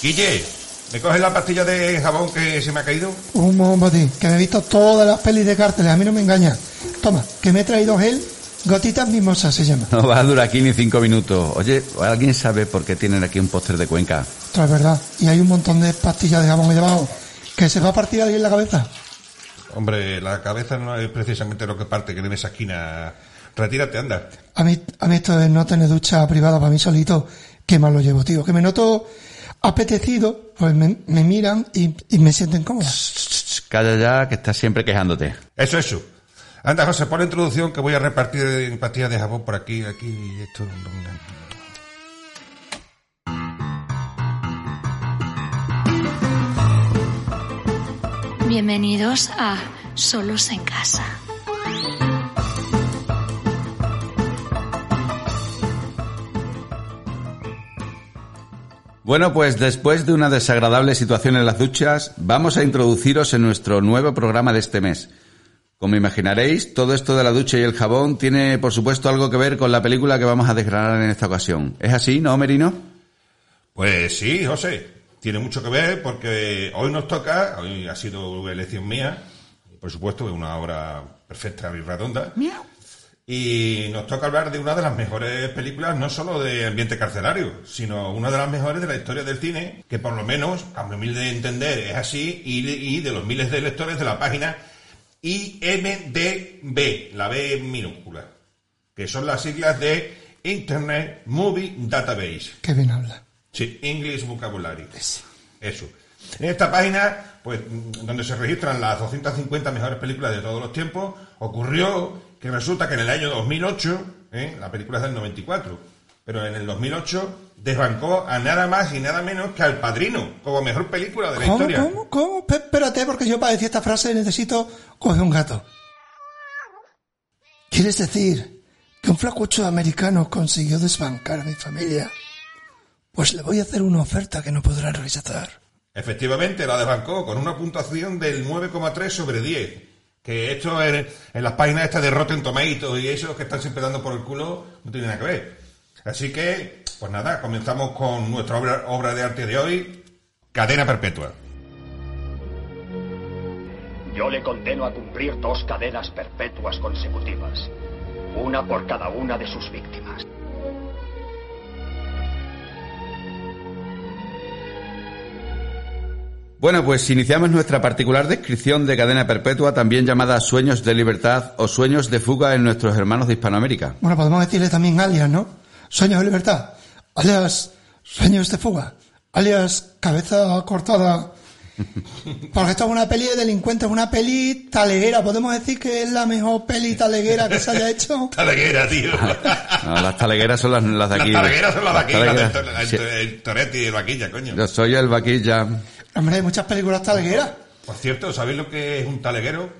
Guille, ¿me coges la pastilla de jabón que se me ha caído? Un momentín, que me he visto todas las pelis de cárteles, a mí no me engaña. Toma, que me he traído gel, gotitas mimosas se llama. No va a durar aquí ni cinco minutos. Oye, ¿alguien sabe por qué tienen aquí un póster de Cuenca? Esto es verdad. Y hay un montón de pastillas de jabón ahí debajo. Que se va a partir alguien la cabeza. Hombre, la cabeza no es precisamente lo que parte, que en esa esquina. Retírate, anda. A mí, a mí esto de no tener ducha privada para mí solito, qué mal lo llevo, tío. Que me noto apetecido, pues me, me miran y, y me sienten cómoda. Calla ya, que estás siempre quejándote. Eso, eso. Anda, José, pon la introducción que voy a repartir pastillas de jabón por aquí, aquí, y esto. Bienvenidos a Solos en Casa. Bueno, pues después de una desagradable situación en las duchas, vamos a introduciros en nuestro nuevo programa de este mes. Como imaginaréis, todo esto de la ducha y el jabón tiene, por supuesto, algo que ver con la película que vamos a desgranar en esta ocasión. ¿Es así, no, Merino? Pues sí, José. Tiene mucho que ver porque hoy nos toca, hoy ha sido elección mía, por supuesto, es una obra perfecta y redonda. Y nos toca hablar de una de las mejores películas, no solo de ambiente carcelario, sino una de las mejores de la historia del cine, que por lo menos, a mi humilde entender, es así, y, y de los miles de lectores de la página IMDB, la B minúscula, que son las siglas de Internet Movie Database. Qué bien habla. Sí, English Vocabulary. Eso. En esta página, pues, donde se registran las 250 mejores películas de todos los tiempos, ocurrió que resulta que en el año 2008, ¿eh? la película es del 94, pero en el 2008 desbancó a nada más y nada menos que al Padrino, como mejor película de la ¿Cómo, historia. cómo, cómo? Espérate, porque yo para decir esta frase necesito coger un gato. ¿Quieres decir que un flacucho americano consiguió desbancar a mi familia? Pues le voy a hacer una oferta que no podrá rechazar. Efectivamente, la desbancó con una puntuación del 9,3 sobre 10. Que esto en, las páginas estas de Rotten Tomatoes y esos que están siempre dando por el culo no tiene nada que ver. Así que, pues nada, comenzamos con nuestra obra, obra de arte de hoy, Cadena Perpetua. Yo le condeno a cumplir dos cadenas perpetuas consecutivas, una por cada una de sus víctimas. Bueno, pues iniciamos nuestra particular descripción de cadena perpetua, también llamada sueños de libertad o sueños de fuga en nuestros hermanos de Hispanoamérica. Bueno, podemos decirle también alias, ¿no? Sueños de libertad, alias sueños de fuga, alias cabeza cortada. Porque esto es una peli de delincuentes, una peli taleguera. Podemos decir que es la mejor peli taleguera que se haya hecho. Taleguera, tío. No, las talegueras son las, las de Las aquí. talegueras son las de aquí, las el, to- el Toretti y el Vaquilla, coño. Yo soy el vaquilla. Hombre, hay muchas películas talegueras Por cierto, ¿sabéis lo que es un taleguero?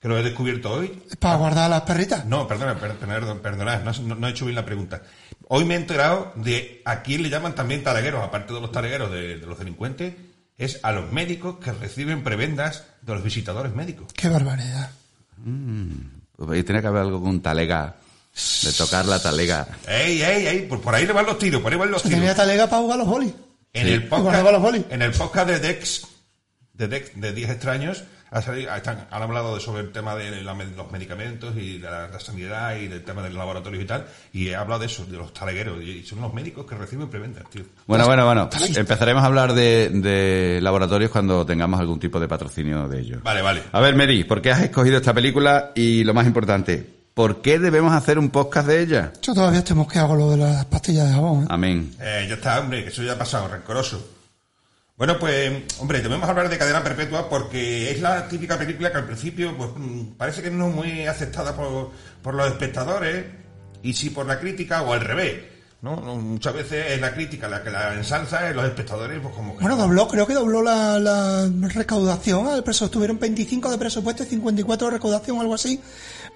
Que lo he descubierto hoy. para guardar a las perritas. No, perdona, per- perdón, perdonad, no, he hecho bien la pregunta. Hoy me he enterado de a quién le llaman también talegueros, aparte de los talegueros de, de los delincuentes, es a los médicos que reciben prebendas de los visitadores médicos. Qué barbaridad. Pues ahí tiene que haber algo con talega. De tocar la talega. ¡Ey, ey, ey! Por, por ahí le van los tiros, por ahí van los Se tiros. tenía talega para jugar los bolis. En, Sí. el los podcast, bolis. en el podcast de Dex, de Dex, de 10 extraños, ha salido- están- han hablado de- sobre el tema de la- los medicamentos y de la, la sanidad y del tema del laboratorio y tal, y he hablado de eso, de los talegueros, y son los médicos que reciben preventas, tío. Bueno, bueno, bueno. Empezaremos a hablar de, de laboratorios cuando tengamos algún tipo de patrocinio de ellos. Vale, vale. A ver, Mary, ¿por qué has escogido esta película? Y lo más importante, ¿por qué debemos hacer un podcast de ella? Yo todavía estoy mosqueado con lo de las pastillas de jabón. ¿eh? Amén. Eh, ya está, hombre, que eso ya ha pasado, rencoroso. Bueno, pues, hombre, debemos hablar de Cadena Perpetua porque es la típica película que al principio, pues, mm, parece que no es muy aceptada por, por los espectadores y sí por la crítica o al revés, ¿no? Muchas veces es la crítica la que la ensalza y los espectadores, pues, como que... Bueno, no. dobló, creo que dobló la, la recaudación. Al preso tuvieron 25 de presupuesto y 54 de recaudación, algo así.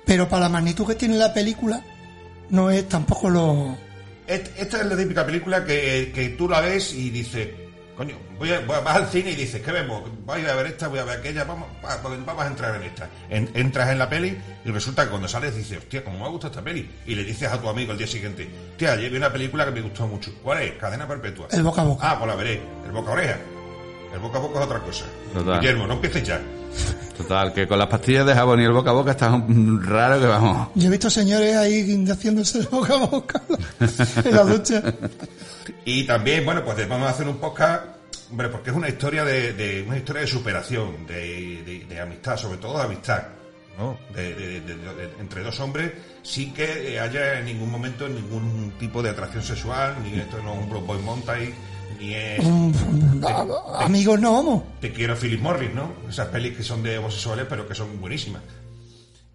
Pero para la magnitud que tiene la película, no es tampoco lo. Esta es la típica película que, que tú la ves y dices, Coño, voy a- voy a- vas al cine y dices, ¿qué vemos? Voy a ver esta, voy a ver aquella, vamos, va- vamos a entrar en esta. En- entras en la peli y resulta que cuando sales dices, hostia, ¿cómo me ha gustado esta peli? Y le dices a tu amigo el día siguiente, hostia, ayer vi una película que me gustó mucho. ¿Cuál es? Cadena Perpetua. El boca a boca. Ah, pues la veré. El boca a oreja. El boca a boca es otra cosa. Total. Guillermo, no empieces ya. Total, que con las pastillas de jabón y el boca a boca está un- raro que vamos. Yo he visto señores ahí haciéndose el boca a boca en la ducha. Y también, bueno, pues vamos a hacer un podcast, hombre, porque es una historia de, de- una historia de superación, de, de- de amistad, sobre todo de amistad, ¿no? De- de- de- de- entre dos hombres, sin que haya en ningún momento ningún tipo de atracción sexual, ni esto no es un Boy Mountain, ni es Amigos, no vamos. Te quiero Philip Morris, ¿no? Esas pelis que son de homosexuales, pero que son buenísimas.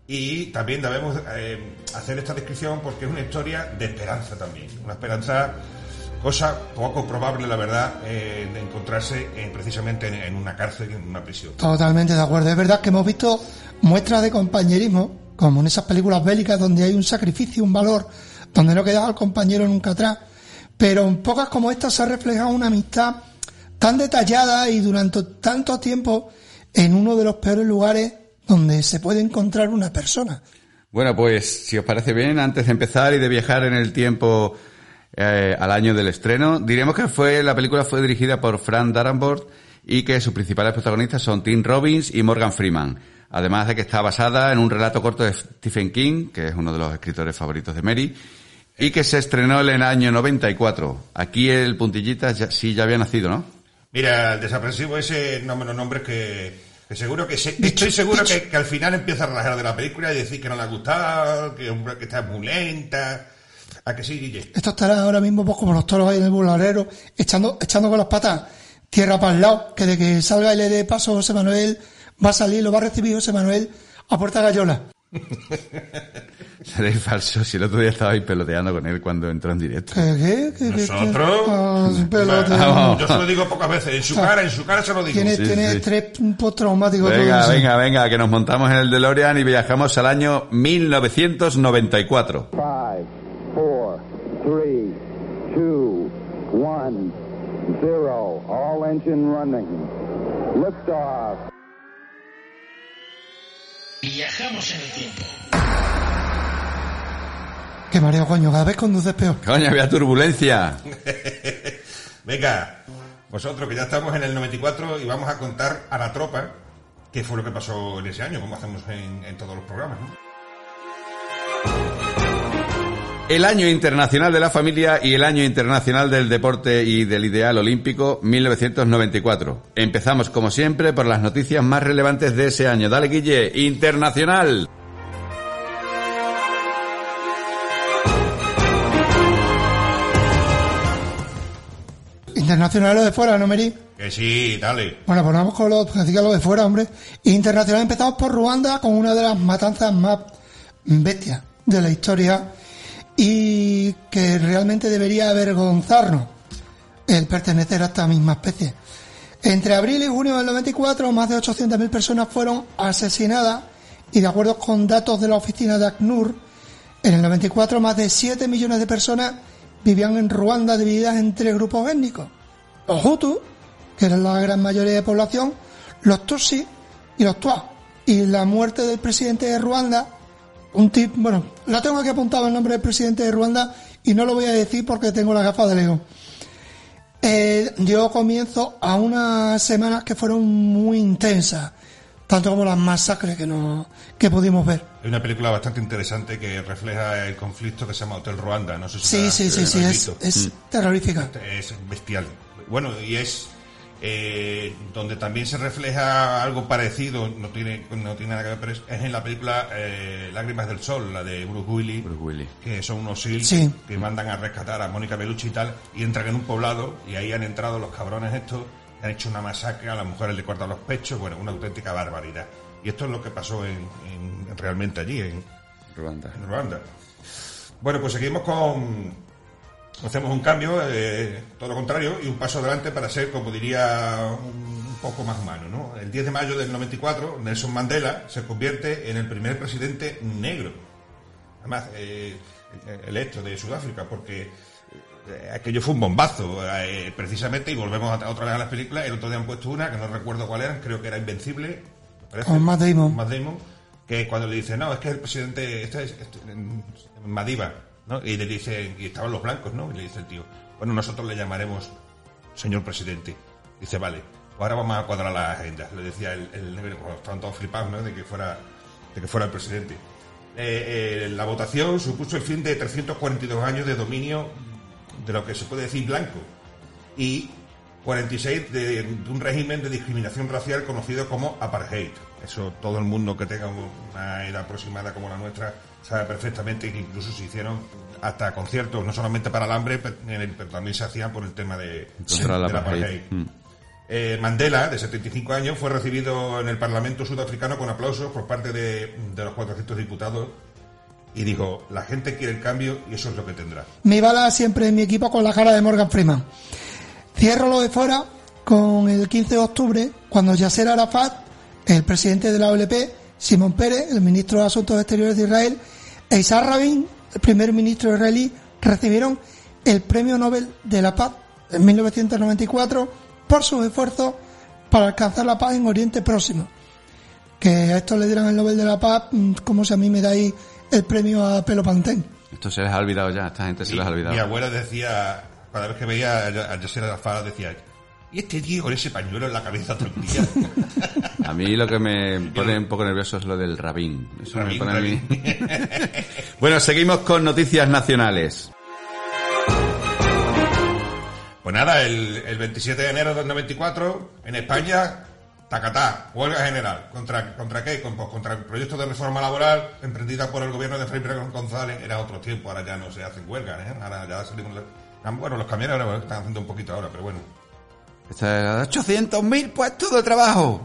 Y también debemos eh, hacer esta descripción porque es una historia de esperanza también. Una esperanza, cosa poco probable, la verdad, eh, de encontrarse eh, precisamente en, en una cárcel, en una prisión. Totalmente de acuerdo. Es verdad que hemos visto muestras de compañerismo, como en esas películas bélicas donde hay un sacrificio, un valor, donde no queda al compañero nunca atrás. Pero en pocas como estas se ha reflejado una amistad tan detallada y durante tanto tiempo en uno de los peores lugares donde se puede encontrar una persona. Bueno, pues si os parece bien, antes de empezar y de viajar en el tiempo eh, al año del estreno, diremos que fue la película fue dirigida por Frank Darabont y que sus principales protagonistas son Tim Robbins y Morgan Freeman. Además de que está basada en un relato corto de Stephen King, que es uno de los escritores favoritos de Mary, y que se estrenó en el año 94. Aquí el puntillita ya, sí ya había nacido, ¿no? Mira, el desaprensivo ese no me lo nombres que, que seguro que sé- estoy seguro que, que al final empieza a rajar de la película y decir que no le ha gustado, que, hombre, que está muy lenta. ¿A que sí, Guille? Esto estará ahora mismo pues, como los toros ahí en el burladero, echando, echando con las patas tierra para el lado, que de que salga y le dé paso José Manuel, va a salir, lo va a recibir José Manuel a puerta gallola. Seréis falso, si el otro día estabais peloteando con él cuando entró en directo. ¿Qué, qué, ¿Nosotros? qué? Ah, sí, pelote. Vamos. Yo se lo digo pocas veces, en su cara, en su cara se lo digo. Tiene, Sí, tiene sí. estrés postraumático. Venga, venga, venga, que nos montamos en el DeLorean y viajamos al año 1994. Five, four, three, two, one, zero. All engine running. Liftoff. Viajamos en el tiempo. Qué mareo, coño, cada vez conduces peor. Coño, había turbulencia. Venga, vosotros que ya estamos en el 94 y vamos a contar a la tropa qué fue lo que pasó en ese año, como hacemos en, en todos los programas. ¿no? El año internacional de la familia y el año internacional del deporte y del ideal olímpico 1994. Empezamos como siempre por las noticias más relevantes de ese año. Dale, Guille, internacional. Internacional lo de fuera, ¿no, Meri? Que sí, dale. Bueno, pues vamos con lo, lo de fuera, hombre. Internacional empezamos por Ruanda con una de las matanzas más bestias de la historia y que realmente debería avergonzarnos el pertenecer a esta misma especie. Entre abril y junio del 94, más de 800.000 personas fueron asesinadas y de acuerdo con datos de la oficina de ACNUR, en el 94 más de 7 millones de personas vivían en Ruanda divididas en tres grupos étnicos. Los Hutus, que eran la gran mayoría de población, los Tutsi y los Twa. Y la muerte del presidente de Ruanda, un tip, bueno, lo tengo aquí apuntado el nombre del presidente de Ruanda y no lo voy a decir porque tengo la gafa de Lego. Eh, dio comienzo a unas semanas que fueron muy intensas, tanto como las masacres que, no, que pudimos ver. Hay una película bastante interesante que refleja el conflicto que se llama Hotel Ruanda. No sé si Sí, la- sí, sí, sí, es, es terrorífica. Es bestial. Bueno, y es eh, donde también se refleja algo parecido, no tiene, no tiene nada que ver, pero es, es en la película eh, Lágrimas del Sol, la de Bruce Willis, Bruce Willis. que son unos SEALs Sí. que mandan a rescatar a Mónica Bellucci y tal, y entran en un poblado, y ahí han entrado los cabrones estos, han hecho una masacre, a las mujeres le cortan los pechos, bueno, una auténtica barbaridad. Y esto es lo que pasó en, en- realmente allí, en, Ruanda. en Ruanda. Bueno, pues seguimos con. Hacemos un cambio, eh, todo lo contrario, y un paso adelante para ser, como diría, un, poco más humano. ¿no? El 10 de mayo del 94, Nelson Mandela se convierte en el primer presidente negro, además, eh, electo de Sudáfrica, porque eh, aquello fue un bombazo, eh, precisamente, y volvemos a- otra vez a las películas. El otro día han puesto una, que no recuerdo cuál era, creo que era Invencible. Con Matt Damon. Matt Damon, que cuando le dice, no, es que el presidente, este es este, Madiba, ¿no? Y le dice, y estaban los blancos, ¿no? Y le dice el tío, bueno, nosotros le llamaremos señor presidente. Dice, vale, ahora vamos a cuadrar las agendas. Le decía el, el negro, cuando estaban todos flipados, ¿no? De que fuera, de que fuera el presidente. Eh, eh, la votación supuso el fin de 342 años de dominio de lo que se puede decir blanco y 46 de, de un régimen de discriminación racial conocido como apartheid. Eso todo el mundo que tenga una edad aproximada como la nuestra sabe perfectamente que incluso se hicieron hasta conciertos, no solamente para el hambre, pero también se hacían por el tema de, Contra el del apartheid. Mm. Eh, Mandela, de 75 años, fue recibido en el Parlamento sudafricano con aplausos por parte de, de los 400 diputados y dijo, la gente quiere el cambio y eso es lo que tendrá. Mi bala siempre en mi equipo con la cara de Morgan Freeman. Cierro lo de fuera con el 15 de octubre, cuando Yasser Arafat, el presidente de la OLP, Simón Pérez, el ministro de Asuntos Exteriores de Israel, e Isaac Rabin, el primer ministro israelí, recibieron el Premio Nobel de la Paz en 1994 por sus esfuerzos para alcanzar la paz en Oriente Próximo. Que a estos le dieran el Nobel de la Paz mm, como si a mí me dais el premio a Pelo Pantén. Esto se les ha olvidado ya, esta gente se les ha olvidado. mi abuela decía, cada vez que veía a a Yasser Arafat, decía, ¿y este tío con ese pañuelo en la cabeza todo el día? A mí lo que me pone un poco nervioso es lo del rabín. Eso me Rabín, pone a mí. rabín. bueno, seguimos con noticias nacionales. Pues nada, el, el 27 de enero del 94, en España, tacatá, huelga general. ¿Contra, contra qué? Con- pues contra el proyecto de reforma laboral emprendida por el gobierno de Felipe González. Era otro tiempo, ahora ya no se hacen huelgas, ¿eh? Ahora ya salimos... Bueno, los camiones ahora están haciendo un poquito ahora, pero bueno. Esta- 800.000 puestos de trabajo.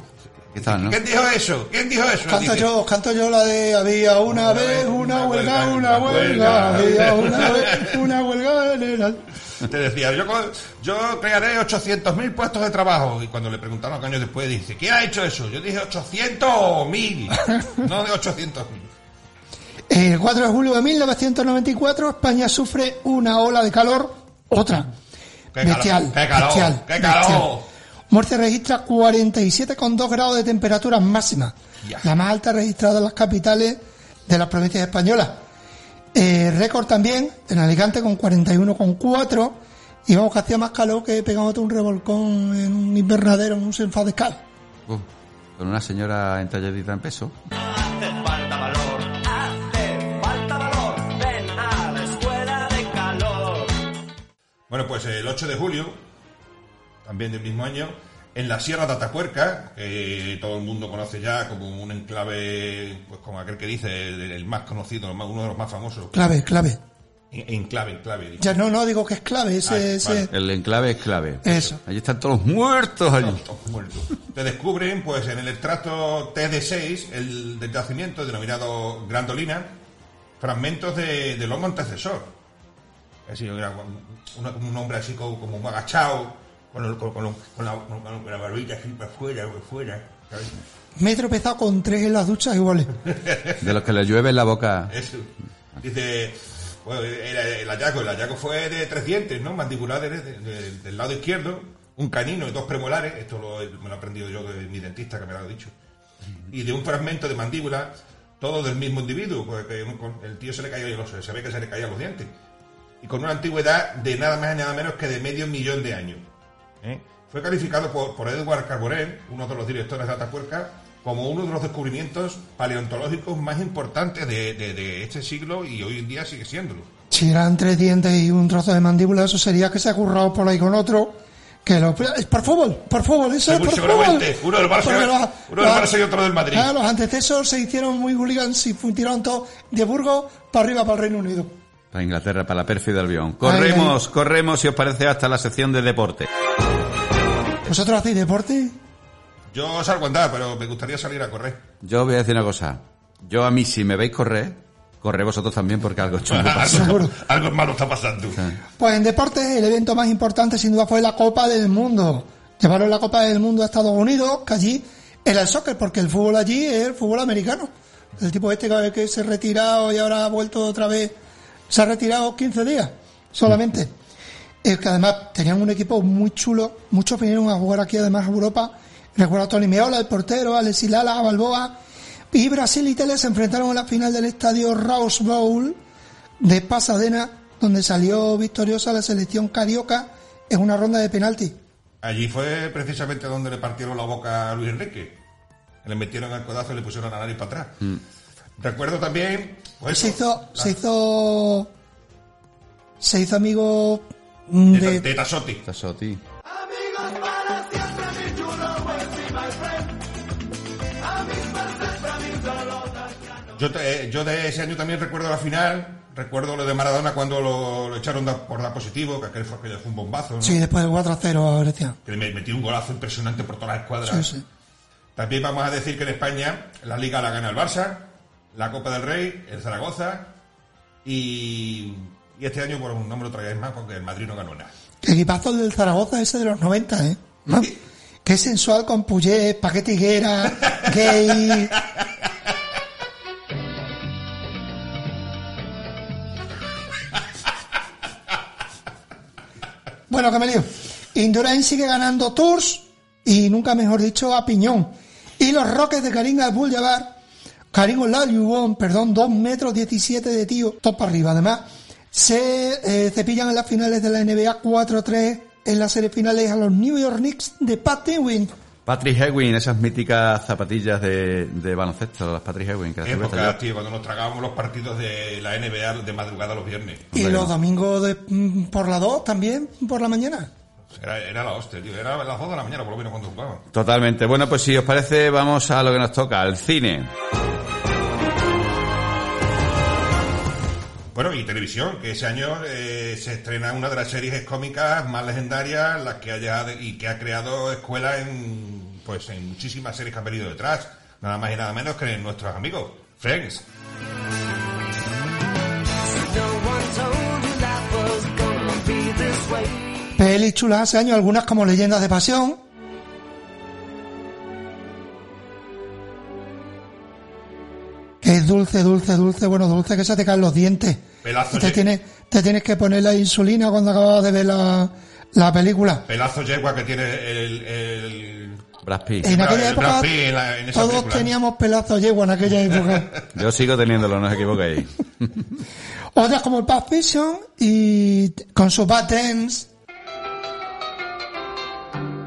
¿Qué tal, no? ¿Quién dijo eso? ¿Quién dijo eso? Canto yo, canto yo la de había una vez una huelga, una huelga, había una vez una huelga general. Te decía, yo, yo crearé 800.000 puestos de trabajo. Y cuando le preguntaron años después, dice, ¿quién ha hecho eso? Yo dije 800.000, no de 800.000. El 4 de julio de 1994 España sufre una ola de calor, otra. Qué calor, bestial, qué calor, bestial, qué calor. bestial. Murcia registra 47,2 grados de temperatura máxima, Ya. la más alta registrada en las capitales de las provincias españolas. Eh, récord también en Alicante con 41,4 y vamos que hacía más calor que pegándote un revolcón en un invernadero, en un sofá de escala. Uf, con una señora entalladita en peso. Bueno, pues el 8 de julio, también del mismo año, en la Sierra de Atapuerca, que todo el mundo conoce ya como un enclave, pues como aquel que dice, el, el más conocido, uno de los más famosos. Clave, clave. En- Enclave, enclave. digo. Ya no, no digo que es clave, ese, Ah, ese- vale. El enclave es clave. Eso. Allí están todos los muertos allí. Todos muertos. Te descubren, pues, en el extracto TD6, el del yacimiento denominado Grandolina, fragmentos de, del hongo antecesor. Así, era una- como un hombre así como, como un agachado, con, el- con- con- con la, con la barbilla así para afuera, para afuera. ¿sabes? Me he tropezado con tres en las duchas iguales. De los que le llueve en la boca. Eso. Dice, bueno, era el hallazgo, el hallazgo fue de tres dientes, ¿no? Mandibulares de- de- del lado izquierdo, un canino y dos premolares, esto lo, he- me lo he aprendido yo de mi dentista que me lo ha dicho, y de un fragmento de mandíbula, todo del mismo individuo, porque el tío se le caía, los- se ve que se le caían los dientes, y con una antigüedad de nada más y nada menos que de medio millón de años. ¿eh? Fue calificado por, por Edward Carbonet, uno de los directores de Atapuerca, como uno de los descubrimientos paleontológicos más importantes de, de- de este siglo y hoy en día sigue siéndolo. Si eran tres dientes y un trozo de mandíbula, eso sería que se ha currado por ahí con otro. Que lo, por fútbol, por fútbol, eso es por fútbol. Uno del Barça- los- uno del Barça y otro del Madrid. Los antecesores se hicieron muy hooligans y tiraron todo de Burgos para arriba, para el Reino Unido. Para Inglaterra, para la pérfida Albión. Corremos, corremos, si os parece, hasta la sección de deporte. ¿Vosotros hacéis deporte? Yo salgo a andar, pero me gustaría salir a correr. Yo voy a decir una cosa. Yo a mí, si me veis correr, corre vosotros también porque algo chungo pasa. Seguro. Algo malo está pasando. Pues en deportes el evento más importante sin duda fue la Copa del Mundo. Llevaron la Copa del Mundo a Estados Unidos, que allí era el soccer, porque el fútbol allí es el fútbol americano. El tipo este que se ha retirado y ahora ha vuelto otra vez, se ha retirado 15 días. solamente. Eh, que además tenían un equipo muy chulo, muchos vinieron a jugar aquí además a Europa. Recuerdo a Tony Meola, el portero, Alexis Lala, a Balboa. Y Brasil y Tele se enfrentaron en la final del estadio Rose Bowl de Pasadena, donde salió victoriosa la selección carioca en una ronda de penalti. Allí fue precisamente donde le partieron la boca a Luis Enrique. Le metieron el codazo y le pusieron la nariz para atrás. Recuerdo también. Pues, se hizo, la- se hizo, se hizo amigo mm, de, de, de Tasotti. Tasotti. Yo, te- yo de ese año también recuerdo la final. Recuerdo lo de Maradona cuando lo, lo echaron da- por dar positivo, que aquel fue, aquello fue un bombazo. ¿no? sí, después del 4 a 0 a Grecia. Que le metió un golazo impresionante por todas las escuadras. Sí, sí. También vamos a decir que en España la Liga la gana el Barça, la Copa del Rey, el Zaragoza y, y este año, bueno, no me lo traigáis más porque el Madrid no ganó nada. Equipazo del Zaragoza ese de los 90, ¿eh? ¿No? Qué sensual con Puyé, Paquete Higuera, gay. Bueno, que me lío. Indurain sigue ganando Tours y nunca mejor dicho a Piñón. Y los Rockets de Karim Abdul-Jabbar, Karim Olajuwon, perdón, 2 metros 17 de tío, top para arriba. Además, se eh, cepillan en las finales de la NBA 4-3 en las series finales a los New York Knicks de Pat Ewing. Patrick Ewing, esas míticas zapatillas de, de baloncesto, las Patrick Ewing. Que Época, yo. tío, cuando nos tragábamos los partidos de la NBA de madrugada los viernes. Y los domingos de, mm, por la 2 también, por la mañana. Era, era la hostia, tío. Era las 2 de la mañana, por lo menos, cuando jugaban. Totalmente. Bueno, pues si os parece, vamos a lo que nos toca, al cine. Bueno, y televisión, que ese año eh, se estrena una de las series cómicas más legendarias, las que haya y que ha creado escuela en pues en muchísimas series que han venido detrás, nada más y nada menos que nuestros amigos, Friends. Pelis chulas hace años, algunas como Leyendas de Pasión. Que es dulce, dulce, dulce, bueno, dulce que se te caen los dientes. Pelazo te tienes, te tienes que poner la insulina cuando acabas de ver la, la película. Pelazo yegua que tiene el, el- Brad Pitt. En aquella el época Pitt en la- en esa todos película. teníamos pelazos yegua en aquella época. Yo sigo teniéndolo, no os equivoquéis. Otras como el Pulp Fiction y con su Bad Dance.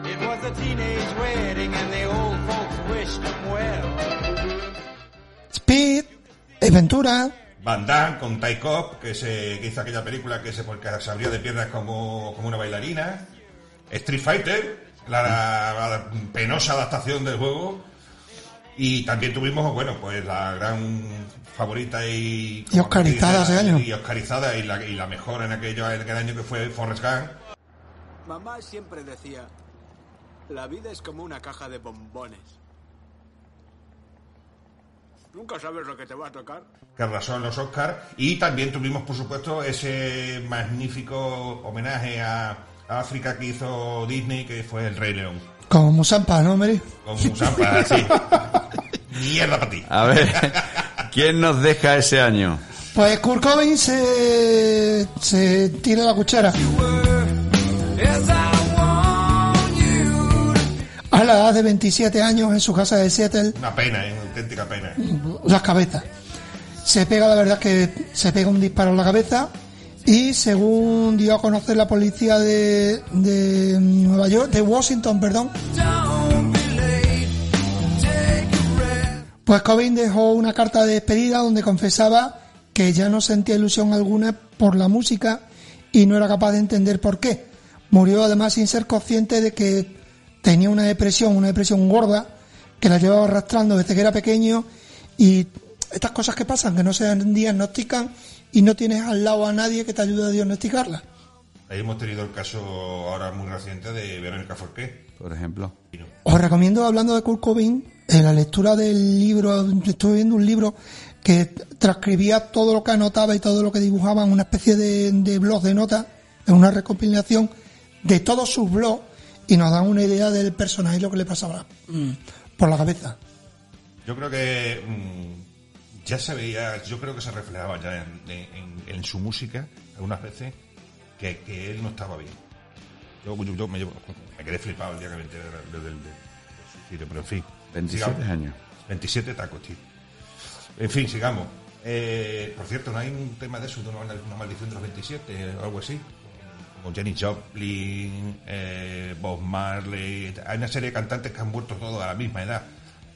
It was a teenage wedding and the old folks wished them well. Speed, Ventura, Van Damme con Ty Cobb, que, se, que hizo aquella película que se, porque se abría de piernas como, como una bailarina. Street Fighter, la, la penosa adaptación del juego. Y también tuvimos, bueno, pues la gran favorita y... Y oscarizada ese año. Y oscarizada y la, y la mejor en aquello, en aquel año que fue Forrest Gump. Mamá siempre decía, la vida es como una caja de bombones. Nunca sabes lo que te va a tocar. que arrasó en los Oscars y también tuvimos por supuesto ese magnífico homenaje a, África que hizo Disney que fue el Rey León con Musampa, ¿no, Mary? con Musampa así mierda para ti A ver, ¿quién nos deja ese año? Pues Kurt Cobain se, se tira la cuchara. A la edad de 27 años en su casa de Seattle, una pena ¿eh? una auténtica pena las cabezas. Se pega, la verdad que se pega un disparo en la cabeza y según dio a conocer la policía de, de Nueva York, de Washington, perdón, pues Cobain dejó una carta de despedida donde confesaba que ya no sentía ilusión alguna por la música y no era capaz de entender por qué. Murió además sin ser consciente de que tenía una depresión, una depresión gorda, que la llevaba arrastrando desde que era pequeño y estas cosas que pasan, que no se diagnostican y no tienes al lado a nadie que te ayude a diagnosticarlas. ahí hemos tenido el caso ahora muy reciente de Verónica Forqué Por ejemplo. Os recomiendo, hablando de Kurt Cobain, en la lectura del libro, estuve viendo un libro que transcribía todo lo que anotaba y todo lo que dibujaba en una especie de, de blog de notas, en una recopilación de todos sus blogs y nos dan una idea del personaje y lo que le pasaba mm, por la cabeza. yo creo que mm, ya se veía yo creo que se reflejaba ya en, en- en su música algunas veces que, que él no estaba bien. Yo, yo- yo me, llevo- me quedé flipado el día que me enteré del, del- del- del suicidio, pero en fin. 27 sigamos. años. 27 tacos, tío. En fin, sigamos. Eh, por cierto, ¿no hay un tema de eso, de una, una maldición de los 27 o algo así? Como Jenny Joplin, eh, Bob Marley. Hay una serie de cantantes que han muerto todos a la misma edad.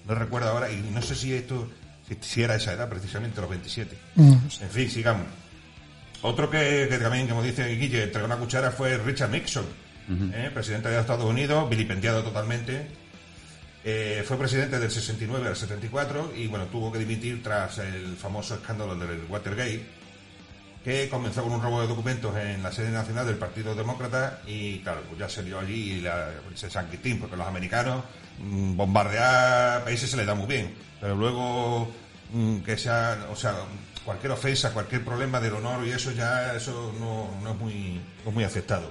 No recuerdo ahora, y no sé si esto si, si era esa edad, precisamente, los 27. Mm. En fin, sigamos. Otro que, que también, como dice Guille, entregó una cuchara fue Richard Nixon, eh, presidente de los Estados Unidos, vilipendiado totalmente. Eh, fue presidente del 69 al 74 y bueno, tuvo que dimitir tras el famoso escándalo del Watergate, que comenzó con un robo de documentos en la sede nacional del Partido Demócrata y claro, pues ya salió allí la, ese San Quintín, porque los americanos mm, bombardear países se les da muy bien, pero luego mm, que sea, o sea, cualquier ofensa, cualquier problema del honor y eso ya, eso no, no es muy, no es muy aceptado.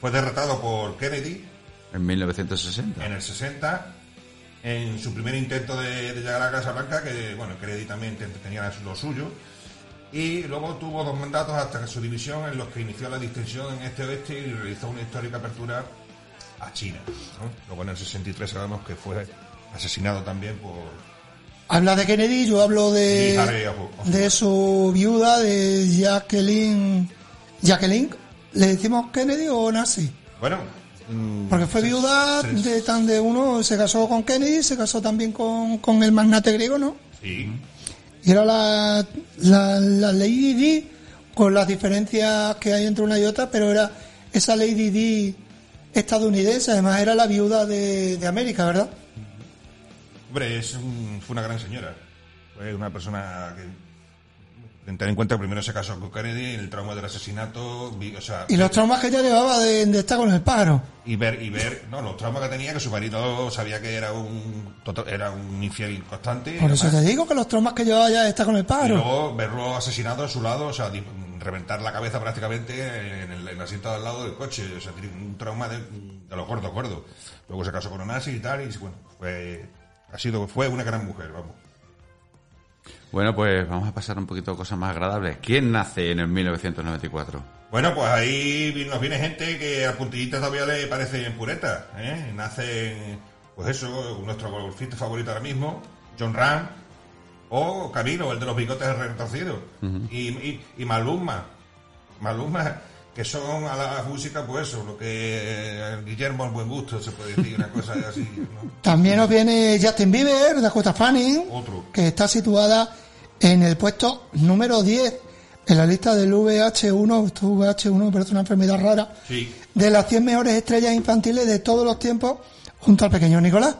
Fue derrotado por Kennedy En 1960. en el 60 en su primer intento de, de llegar a la Casa Blanca, que bueno, Kennedy también te- tenía lo suyo, y luego tuvo dos mandatos hasta su división en los que inició la distensión en este-oeste y realizó una histórica apertura a China. ¿no? Luego en el 63 sabemos que fue asesinado también por... Habla de Kennedy, yo hablo de, de su viuda, de Jacqueline. Jacqueline, ¿le decimos Kennedy o Nazi? Bueno, mm, Porque fue viuda se- de tan de uno, se casó con Kennedy, se casó también con, con el magnate griego, ¿no? Sí, era la, la, la Lady Di, con las diferencias que hay entre una y otra, pero era esa Lady Di estadounidense, además era la viuda de, de América, ¿verdad? hombre, es un- fue una gran señora. Fue una persona que... Tener en cuenta que primero se casó con Kennedy, el trauma del asesinato, vi- o sea, Y los traumas que ella llevaba de, de estar con el pájaro. y ver y ver no los traumas que tenía que su marido sabía que era un era un infiel constante Por eso además, te digo que los traumas que llevaba ya de estar con el y pájaro. luego verlo asesinado a su lado o sea reventar la cabeza prácticamente en el, en el asiento al lado del coche o sea tiene un trauma de, de los gordos gordos luego se casó con un nazi y tal y bueno fue ha sido fue una gran mujer vamos Bueno, pues vamos a pasar un poquito a cosas más agradables. ¿Quién nace en el 1994? Bueno, pues ahí nos viene gente que a puntillita todavía le parece en pureta, ¿eh? Nacen, pues eso, nuestro golfista favorito ahora mismo, John Ram, o Camilo, el de los bigotes retorcidos, y, y, y Maluma, Maluma, que son a la música, pues eso, lo que eh, Guillermo al buen gusto, se puede decir, una cosa así, ¿no? También nos viene Justin Bieber, Dakota Fanning, Otro. que está situada en el puesto número 10 en la lista del VH1, esto VH1 parece una enfermedad rara, Sí. de las 100 mejores estrellas infantiles de todos los tiempos, junto al pequeño Nicolás.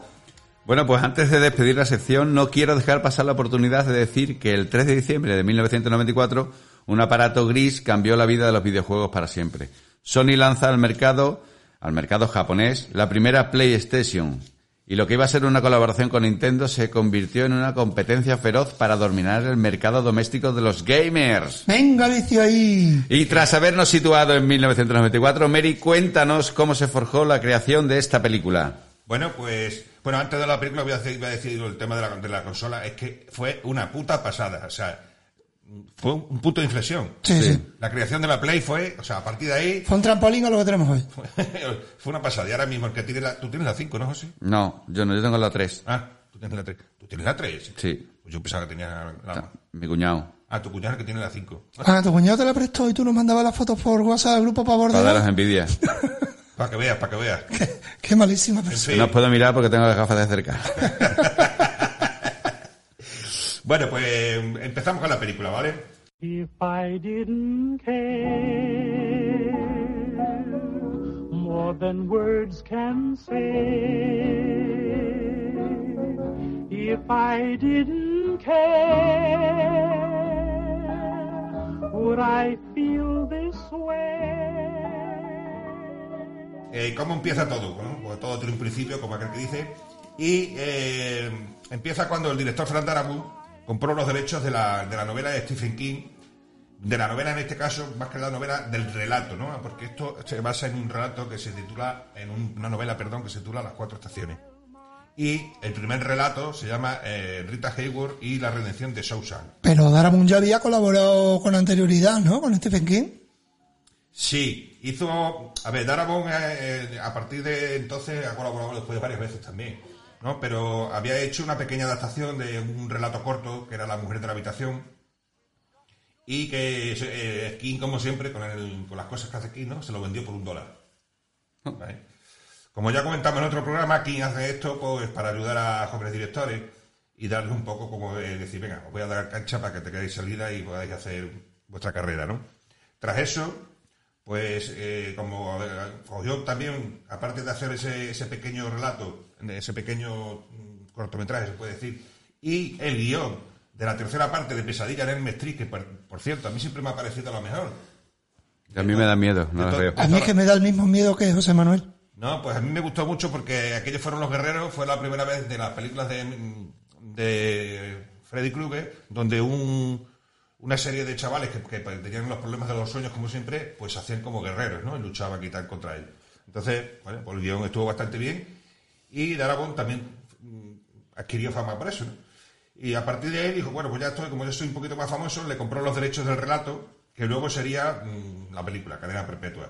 Bueno, pues antes de despedir la sección, no quiero dejar pasar la oportunidad de decir que el 3 de diciembre de 1994, un aparato gris cambió la vida de los videojuegos para siempre. Sony lanza al mercado, al mercado japonés, la primera PlayStation. Y lo que iba a ser una colaboración con Nintendo se convirtió en una competencia feroz para dominar el mercado doméstico de los gamers. Venga, vicio ahí. Y tras habernos situado en 1994, Mary, cuéntanos cómo se forjó la creación de esta película. Bueno, pues, bueno, antes de la película voy a decir, voy a decir el tema de la, de la consola, es que fue una puta pasada, o sea, fue un, un punto de inflexión. Sí, sí, La creación de la Play fue, o sea, a partir de ahí, Fue un trampolín a lo que tenemos hoy. fue, una pasada. Y ahora mismo el que tiene la, tú tienes la 5, ¿no, José? No, yo no, yo tengo la 3. Ah, tú tienes la 3. ¿Tú tienes la 3? Sí. Pues yo pensaba que tenía la... Mi cuñado. Ah, tu cuñado que tiene la 5. Ah, tu cuñado te la prestó y tú nos mandabas las fotos por WhatsApp al grupo para Para daros bordear. envidia. Para que veas, para que veas. Qué malísima En persona. fin. No os puedo mirar porque tengo las gafas de cerca. Bueno, pues empezamos con la película, ¿vale? If I didn't care more than words can say, if I didn't care, would I feel this way? Eh, ¿Cómo empieza todo? Bueno, pues todo tiene un principio, como aquel que dice. Y eh, empieza cuando el director Frank Darabont compró los derechos de la, de la novela de Stephen King, de la novela en este caso, más que la novela, del relato, ¿no? Porque esto se basa en un relato que se titula, en un- una novela, perdón, que se titula Las Cuatro Estaciones. Y el primer relato se llama eh, Rita Hayworth y la redención de Shawshank. Pero Darabont ya había colaborado con anterioridad, ¿no? Con Stephen King. Sí, hizo. A ver, Darabont, eh, eh, a partir de entonces, ha colaborado después varias veces también, ¿no? Pero había hecho una pequeña adaptación de un relato corto que era La mujer de la habitación. Y que eh, King, como siempre, con, el- con las cosas que hace King, ¿no? Se lo vendió por un dólar. ¿Vale? Como ya comentamos en otro programa, King hace esto pues para ayudar a jóvenes directores y darles un poco como de decir, venga, os voy a dar cancha para que te quedéis salida y podáis hacer vuestra carrera, ¿no? Tras eso, pues eh, como eh, cogió también, aparte de hacer ese, ese pequeño relato, ese pequeño mm, cortometraje, se puede decir, y el guion de la tercera parte de Pesadilla en el Street, que por, por cierto, a mí siempre me ha parecido lo mejor. A mí me da miedo, no las veo. A mí es que me da el mismo miedo que José Manuel. No, pues a mí me gustó mucho porque aquellos fueron los guerreros, fue la primera vez de las películas de, de Freddy Krueger, donde un, una serie de chavales que, que tenían los problemas de los sueños, como siempre, pues se hacían como guerreros, ¿no? Y luchaban y tal contra ellos. Entonces, bueno, pues el guion estuvo bastante bien y Darabont también mm, adquirió fama por eso, ¿no? Y a partir de ahí dijo, bueno, pues ya estoy, como yo soy un poquito más famoso, le compró los derechos del relato, que luego sería mm, la película, Cadena Perpetua.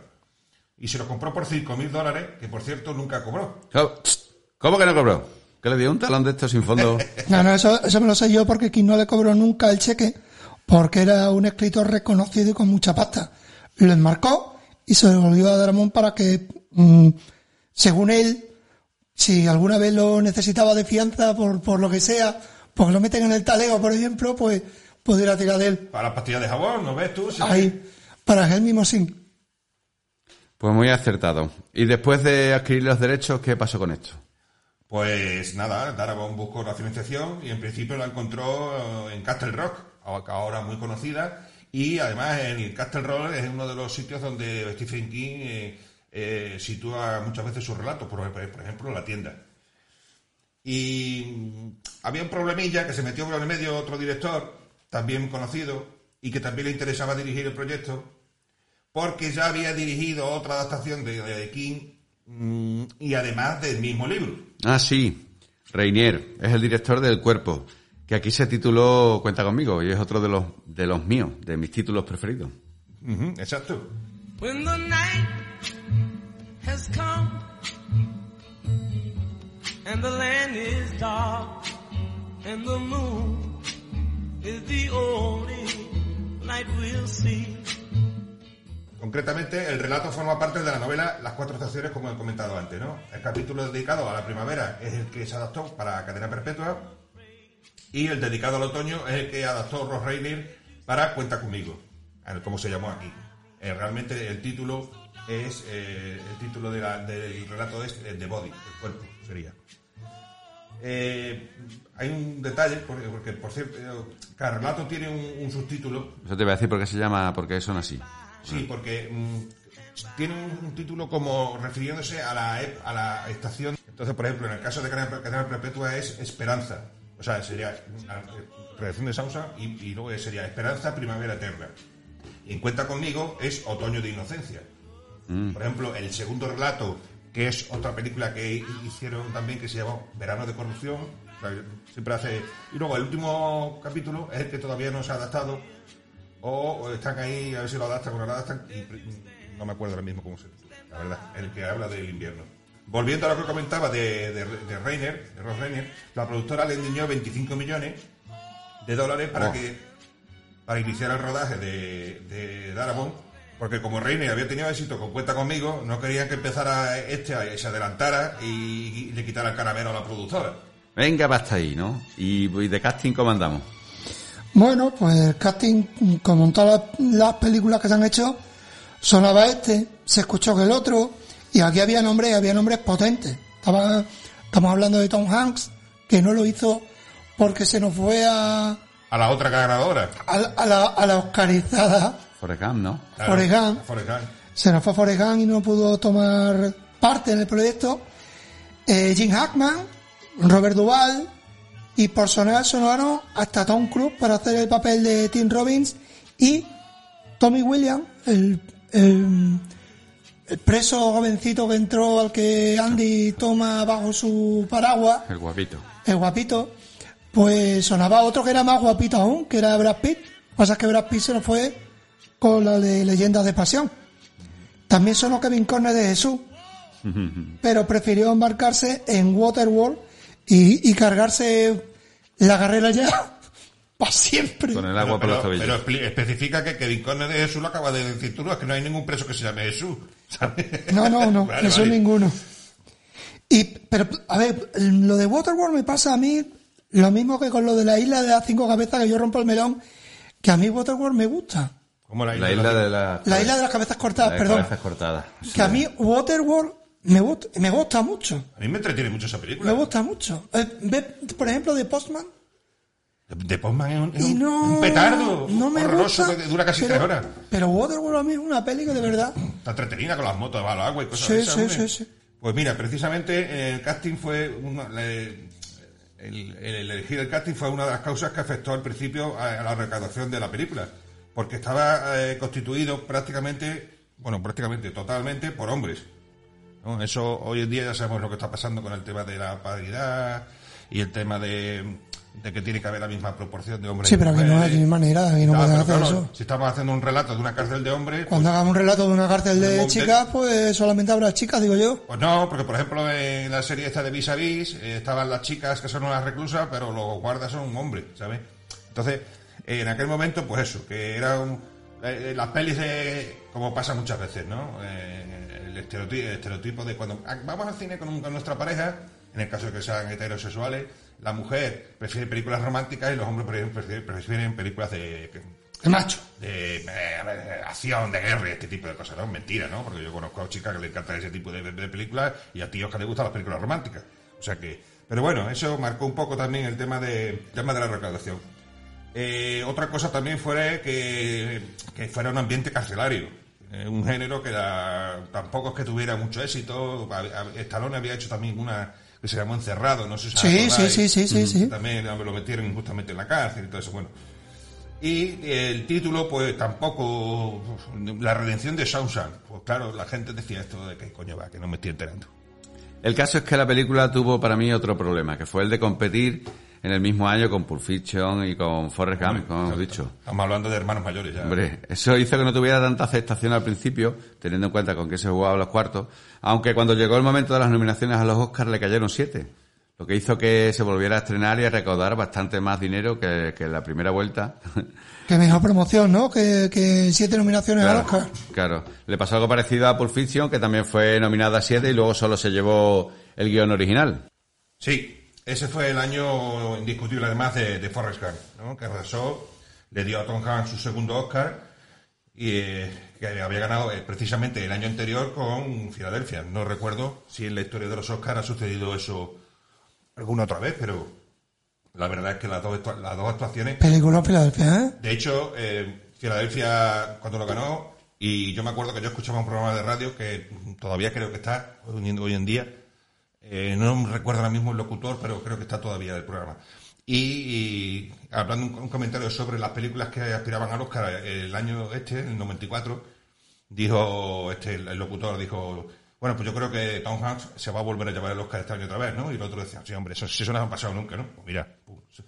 Y se los compró por 5.000 dólares, que por cierto nunca cobró. ¿Cómo- ¿Cómo que no cobró? ¿Que le dio un talón de esto sin fondo? No, no, eso, eso me lo sé yo porque King no le cobró nunca el cheque porque era un escritor reconocido y con mucha pasta. Lo enmarcó y se lo volvió a Daramón para que, mm, según él, si alguna vez lo necesitaba de fianza por, por lo que sea, porque lo meten en el talego, por ejemplo, pues pudiera tirar de él. Para las pastillas de jabón, ¿no ves tú? Sí. Ahí, para él mismo sí. Pues muy acertado. Y después de adquirir los derechos, ¿qué pasó con esto? Pues nada, Darabont buscó la financiación y en principio la encontró eh, en Castle Rock, ahora muy conocida, y además en el Castle Rock es uno de los sitios donde Stephen King eh, eh, sitúa muchas veces sus relatos, por, por ejemplo, la tienda. Y había un problemilla que se metió por el medio otro director, también conocido, y que también le interesaba dirigir el proyecto, porque ya había dirigido otra adaptación de, de King mm, y además del mismo libro. Ah, sí. Reinier es el director del Cuerpo, que aquí se tituló Cuenta conmigo y es otro de los de los míos, de mis títulos preferidos. Exacto. When the night has come and the land is dark and the moon is the only we'll see. Concretamente, el relato forma parte de la novela Las Cuatro Estaciones, como he comentado antes, ¿no? El capítulo dedicado a la primavera es el que se adaptó para Cadena Perpetua y el dedicado al otoño es el que adaptó Ross Reiner para Cuenta conmigo, como se llamó aquí. Eh, realmente el título es eh, el título de la- del relato es eh, The Body, el cuerpo sería. Eh, hay un detalle, porque, porque, por cierto, eh, cada relato tiene un, un subtítulo Eso te voy a decir por qué se llama, por qué son así. Sí, porque mm, tiene un, un título como refiriéndose a la, a la estación. Entonces, por ejemplo, en el caso de Cadena Cadena Perpetua es Esperanza. O sea, sería la redacción de Sausa y, y luego sería Esperanza, Primavera Eterna. Y en Cuenta conmigo es Otoño de Inocencia. Por ejemplo, el segundo relato, que es otra película que hicieron también que se llamó Verano de Corrupción, siempre hace... Y luego el último capítulo es el que todavía no se ha adaptado, o, están ahí a ver si lo adaptan o no lo adaptan, y no me acuerdo ahora mismo cómo se la verdad, el que habla del invierno. Volviendo a lo que comentaba de, de, de Reiner, de Ross Reiner, la productora le endiñó 25 millones de dólares para Oh. que para iniciar el rodaje de, de Darabont, porque como Reiner había tenido éxito con Cuenta conmigo, no querían que empezara este a se adelantara y, y le quitara el caramelo a la productora. Venga, basta ahí, ¿no? Y, y de casting, ¿cómo andamos? Bueno, pues el casting, como en todas las, las películas que se han hecho, sonaba este, se escuchó que el otro, y aquí había nombres, había nombres potentes. Estaba, estamos hablando de Tom Hanks, que no lo hizo porque se nos fue a, A la otra ganadora. a la, a la Oscarizada Forrest Gump, ¿no? Claro, Forrest Gump. Forrest Gump. se nos fue Gump y no pudo tomar parte en el proyecto. Eh, Jim Hackman, Robert Duvall y por sonar sonaron hasta Tom Cruise para hacer el papel de Tim Robbins y Tommy Williams, el, el, el preso jovencito que entró al que Andy toma bajo su paraguas, El guapito. el guapito, pues sonaba otro que era más guapito aún, que era Brad Pitt. Pasa es que Brad Pitt se nos fue con la de Leyendas de Pasión. también sonó Kevin Conner de Jesús, pero prefirió embarcarse en Waterworld y, y cargarse la carrera ya para siempre. Con el agua por pero, los tobillos. pero expli- especifica que Kevin Conner de Jesús lo acaba de decir tú, no, es que no hay ningún preso que se llame Jesús. ¿sabes? No, no, no, Vale, eso vale. ninguno. Y, pero, a ver, lo de Waterworld me pasa a mí lo mismo que con lo de la isla de las cinco cabezas, que yo rompo el melón, que a mí Waterworld me gusta. Como la La isla de la... La isla de las cabezas cortadas, la perdón. cabezas cortadas. Que a mí Waterworld me gusta, me gusta mucho. A mí me entretiene mucho esa película. Me gusta mucho. Eh, ve, por ejemplo, de Postman. De Postman es un, es Y un- no, un petardo no me horroroso gusta, que dura casi pero- tres horas. Pero Waterworld a mí es una peli que de verdad. Está entretenida con las motos bajo el agua y cosas Sí, de esas, sí, hombre. sí, sí. Pues mira, precisamente eh, el casting fue una- le- el, el elegir el casting fue una de las causas que afectó al principio a, a la recaudación de la película, porque estaba eh, constituido prácticamente, bueno, prácticamente totalmente por hombres. ¿no? Eso hoy en día ya sabemos lo que está pasando con el tema de la paridad y el tema de, de que tiene que haber la misma proporción de hombres Sí, y pero no mujeres. hay manera, aquí no Ya, pueden pero hacer claro, eso. Si estamos haciendo un relato de una cárcel de hombres, Cuando hagamos un relato de una cárcel de chicas, pues solamente habrá chicas, digo yo. Pues no, porque por ejemplo en la serie esta de Vis a Vis eh, estaban las chicas que son unas reclusas, pero los guardas son un hombre, ¿sabes? Entonces, en aquel momento, pues eso, que era un, eh, eh, las pelis de, como pasa muchas veces, ¿no? Eh, el, estereotipo, el estereotipo de cuando ah, vamos al cine con, nuestra pareja, en el caso de que sean heterosexuales, la mujer prefiere películas románticas y los hombres prefieren, prefieren- películas de, macho. de eh, de acción, de guerra, este tipo de cosas, ¿no? Mentira, ¿no? Porque yo conozco a chicas que le encantan ese tipo de, de películas y a tíos que les gustan las películas románticas. O sea que, pero bueno, eso marcó un poco también el tema de, el tema de la recaudación. Eh, otra cosa también fue que, que fuera un ambiente carcelario. Eh, un género que tampoco es que tuviera mucho éxito. A- a- Stallone había hecho también una que se llamó Encerrado, no sé si Sí, sí, sí, sí, sí, sí. También lo metieron injustamente en la cárcel y todo eso. Bueno, y el título, pues tampoco. La redención de Shawshank. Pues claro, la gente decía esto de que coño va, que no me estoy enterando. El caso es que la película tuvo para mí otro problema, que fue el de competir en el mismo año con Pulp Fiction y con Forrest Gump, como hemos dicho. Estamos hablando de hermanos mayores ya. Hombre, eso hizo que no tuviera tanta aceptación al principio, teniendo en cuenta con qué se jugaba los cuartos, aunque cuando llegó el momento de las nominaciones a los Oscars le cayeron siete, lo que hizo que se volviera a estrenar y a recaudar bastante más dinero que, que en la primera vuelta. Que mejor promoción, ¿no? Que, que siete nominaciones al Claro, Oscar. claro. Le pasó algo parecido a Pulp Fiction, que también fue nominada a siete y luego solo se llevó el guion original. Sí, ese fue el año indiscutible además de, de Forrest Gump, ¿no? que arrasó, le dio a Tom Hanks su segundo Oscar y eh, que había ganado eh, precisamente el año anterior con Filadelfia. No recuerdo si en la historia de los Oscars ha sucedido eso alguna otra vez, pero la verdad es que las dos, las dos actuaciones Película Filadelfia, ¿eh? de hecho, eh, Filadelfia, cuando lo ganó, y yo me acuerdo que yo escuchaba un programa de radio que todavía creo que está hoy en día, eh, no recuerdo ahora mismo el locutor, pero creo que está todavía el programa. Y, hablando un, comentario sobre las películas que aspiraban al Oscar el año este, el 94, dijo este el, locutor, dijo, bueno, pues yo creo que Tom Hanks se va a volver a llevar el Oscar este año otra vez, ¿no? Y el otro decía, sí, hombre, eso, si eso no ha pasado nunca, ¿no? Pues mira.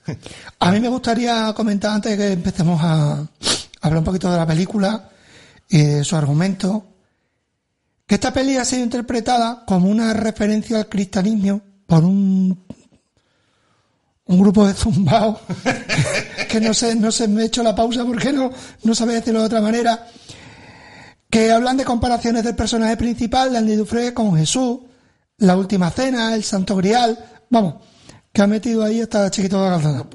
A mí me gustaría comentar antes de que empecemos a hablar un poquito de la película y de su argumento, que esta peli ha sido interpretada como una referencia al cristianismo por un un grupo de zumbaos que no sé, no sé, me he hecho la pausa porque no, no sabía decirlo de otra manera, que hablan de comparaciones del personaje principal de Andy Dufresne con Jesús, la última cena, el santo grial, vamos, que ha metido ahí hasta chiquito de la calzada.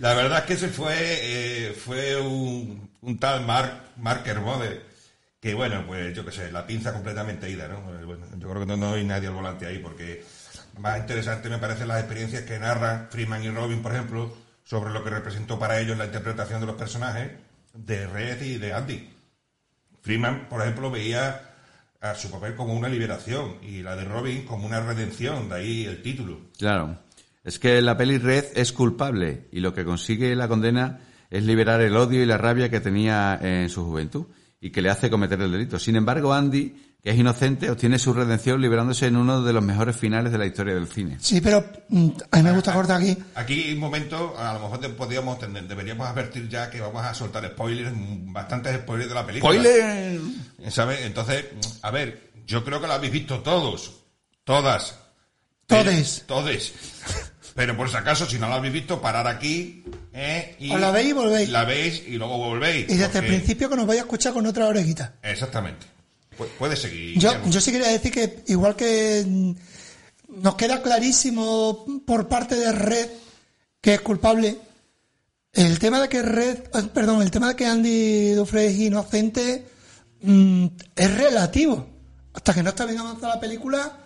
La verdad es que ese fue, eh, fue un, un tal Mark, Mark Kermode, que bueno, pues yo qué sé, la pinza completamente ida, ¿no? Eh, bueno, yo creo que no, no hay nadie al volante ahí, porque más interesante me parecen las experiencias que narran Freeman y Robin, por ejemplo, sobre lo que representó para ellos la interpretación de los personajes de Red y de Andy. Freeman, por ejemplo, veía a su papel como una liberación y la de Robin como una redención, de ahí el título. Claro. Es que la peli Red es culpable y lo que consigue la condena es liberar el odio y la rabia que tenía en su juventud. y que le hace cometer el delito. Sin embargo, Andy, que es inocente, obtiene su redención liberándose en uno de los mejores finales de la historia del cine. Sí, pero mm, a mí me gusta cortar aquí. Aquí un momento, a lo mejor te- podríamos tener- deberíamos advertir ya que vamos a soltar spoilers, mm, bastantes spoilers de la película. ¡Spoiler! ¿Sabes? Entonces, a ver, yo creo que lo habéis visto todos, todas. Todes. Pero- Todes. Pero por si acaso, si no lo habéis visto, parar aquí, ¿eh? Y Os la veis y volvéis. La veis y luego volvéis. Y desde el principio que nos vaya a escuchar con otra orejita. Exactamente. Pu- puede seguir. Yo, yo sí quería decir que igual que mm, nos queda clarísimo por parte de Red que es culpable, el tema de que Red, eh, perdón, el tema de que Andy Dufresne es inocente mm, es relativo. Hasta que no está bien avanzada la película,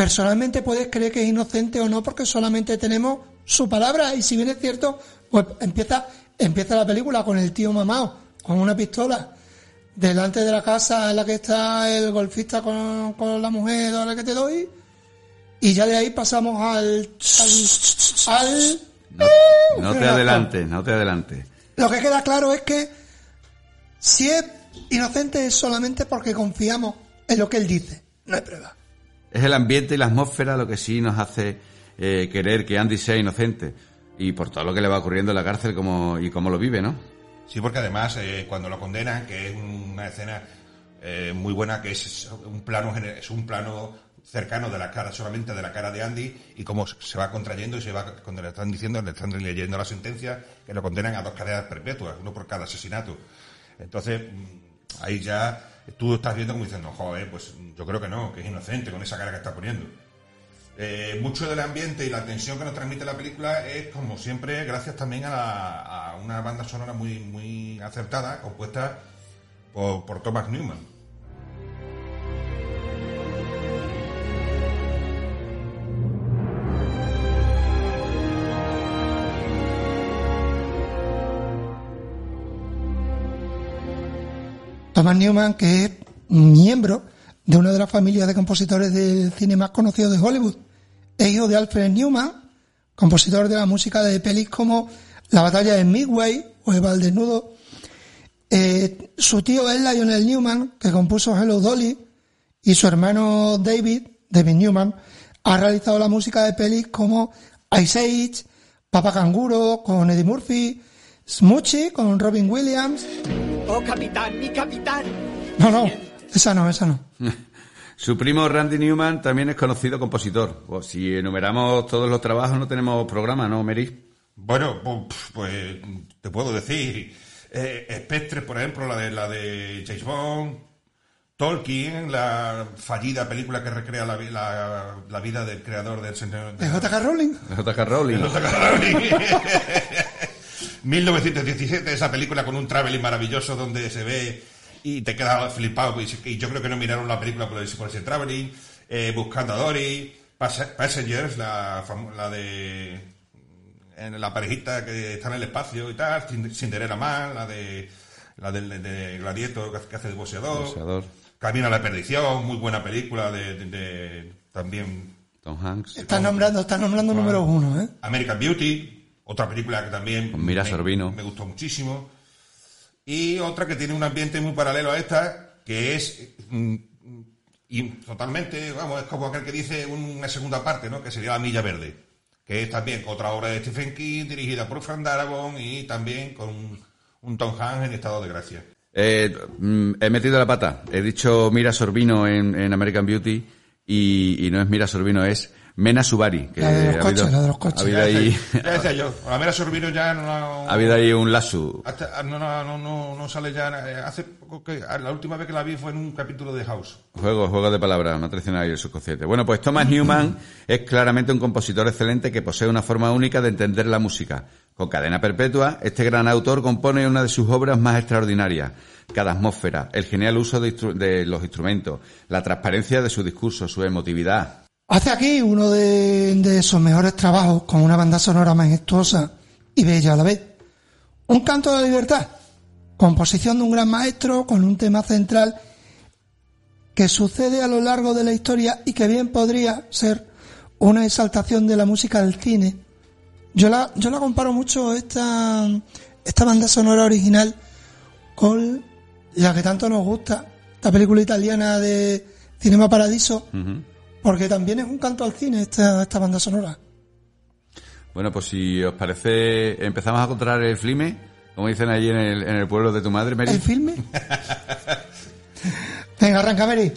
personalmente puedes creer que es inocente o no porque solamente tenemos su palabra y si bien es cierto, pues empieza, empieza la película con el tío mamado, con una pistola delante de la casa en la que está el golfista con, con la mujer, ahora que te doy, y ya de ahí pasamos al, al, al- No, no te adelantes, no te adelantes. Lo que queda claro es que si es inocente es solamente porque confiamos en lo que él dice, no hay prueba. Es el ambiente y la atmósfera lo que sí nos hace eh, querer que Andy sea inocente. Y por todo lo que le va ocurriendo en la cárcel como, y cómo lo vive, ¿no? Sí, porque además eh, cuando lo condenan, que es una escena eh, muy buena, que es un plano es un plano cercano de la cara, solamente de la cara de Andy, y cómo se va contrayendo y se va, cuando le están diciendo, le están leyendo la sentencia, que lo condenan a dos cadenas perpetuas, uno por cada asesinato. Entonces, mm, ahí ya tú estás viendo como diciendo, joder, pues yo creo que no, que es inocente con esa cara que está poniendo. Eh, mucho del ambiente y la tensión que nos transmite la película es, como siempre, gracias también a, la- a una banda sonora muy, muy acertada, compuesta por, por Thomas Newman. Newman, que es miembro de una de las familias de compositores del cine más conocidos de Hollywood. Es hijo de Alfred Newman, compositor de la música de pelis como La batalla de Midway o Eva al desnudo. Eh, su tío es Lionel Newman, que compuso Hello Dolly, y su hermano David, David Newman, ha realizado la música de pelis como Ice Age, Papa Canguro con Eddie Murphy, Smoochie con Robin Williams, ¡Oh, capitán, mi capitán! no, no, esa no, esa no. Su primo Randy Newman también es conocido compositor. Pues si enumeramos todos los trabajos no tenemos programa, ¿no, Mary? Bueno, pues, te puedo decir, eh, Spectre, por ejemplo, la de la de James Bond, Tolkien, la fallida película que recrea la, vi- la, la vida del creador del señor ¿De J.K. Rowling? J.K. Rowling. 1917, esa película con un traveling maravilloso donde se ve y te quedas flipado. Y, y yo creo que no miraron la película por ese, por ese traveling. Eh, Buscando a Dory, Pas- Passengers, la, la de en la parejita que está en el espacio y tal, Cin- Cinderella Man, la de la del de, Gladiator que hace- que hace de boxeador, Boxeador. Camino a la perdición, muy buena película de, de- de- también Tom Hanks. Estás nombrando, estás nombrando número uno, ¿eh? American Beauty, otra película que también Mira me, gustó muchísimo. Y otra que tiene un ambiente muy paralelo a esta, que es mm, y totalmente, vamos, es como aquel que dice una segunda parte, ¿no? Que sería La Milla Verde, que es también otra obra de Stephen King, dirigida por Frank Darabont y también con un, un Tom Hanks en estado de gracia. Eh, mm, he metido la pata. He dicho Mira Sorbino en, en American Beauty y, y no es Mira Sorbino, es Mena Subari. Que La de los ha coches, la de los coches. Ha habido ahí, Ya decía yo, la Sorbino ya no, ha habido ahí un lazo. hasta- no, no, no, no, no sale ya. eh, Hace poco que. La última vez que la vi fue en un capítulo de House. Juego, juego de palabras, me ha traicionado ahí el subconsciente. Bueno, pues Thomas Newman es claramente un compositor excelente que posee una forma única de entender la música. Con cadena perpetua, este gran autor compone una de sus obras más extraordinarias. Cada atmósfera, el genial uso de los instrumentos, la transparencia de su discurso, su emotividad. Hace aquí uno de, sus mejores trabajos con una banda sonora majestuosa y bella a la vez. Un canto de la libertad, composición de un gran maestro con un tema central que sucede a lo largo de la historia y que bien podría ser una exaltación de la música del cine. Yo la, comparo mucho esta, esta banda sonora original con la que tanto nos gusta, esta película italiana de Cinema Paradiso. Porque también es un canto al cine esta, esta banda sonora. Bueno, pues si os parece, empezamos a controlar el flime, como dicen allí en el, en el pueblo de tu madre, Mary. ¿El filme? Venga, arranca, Mary.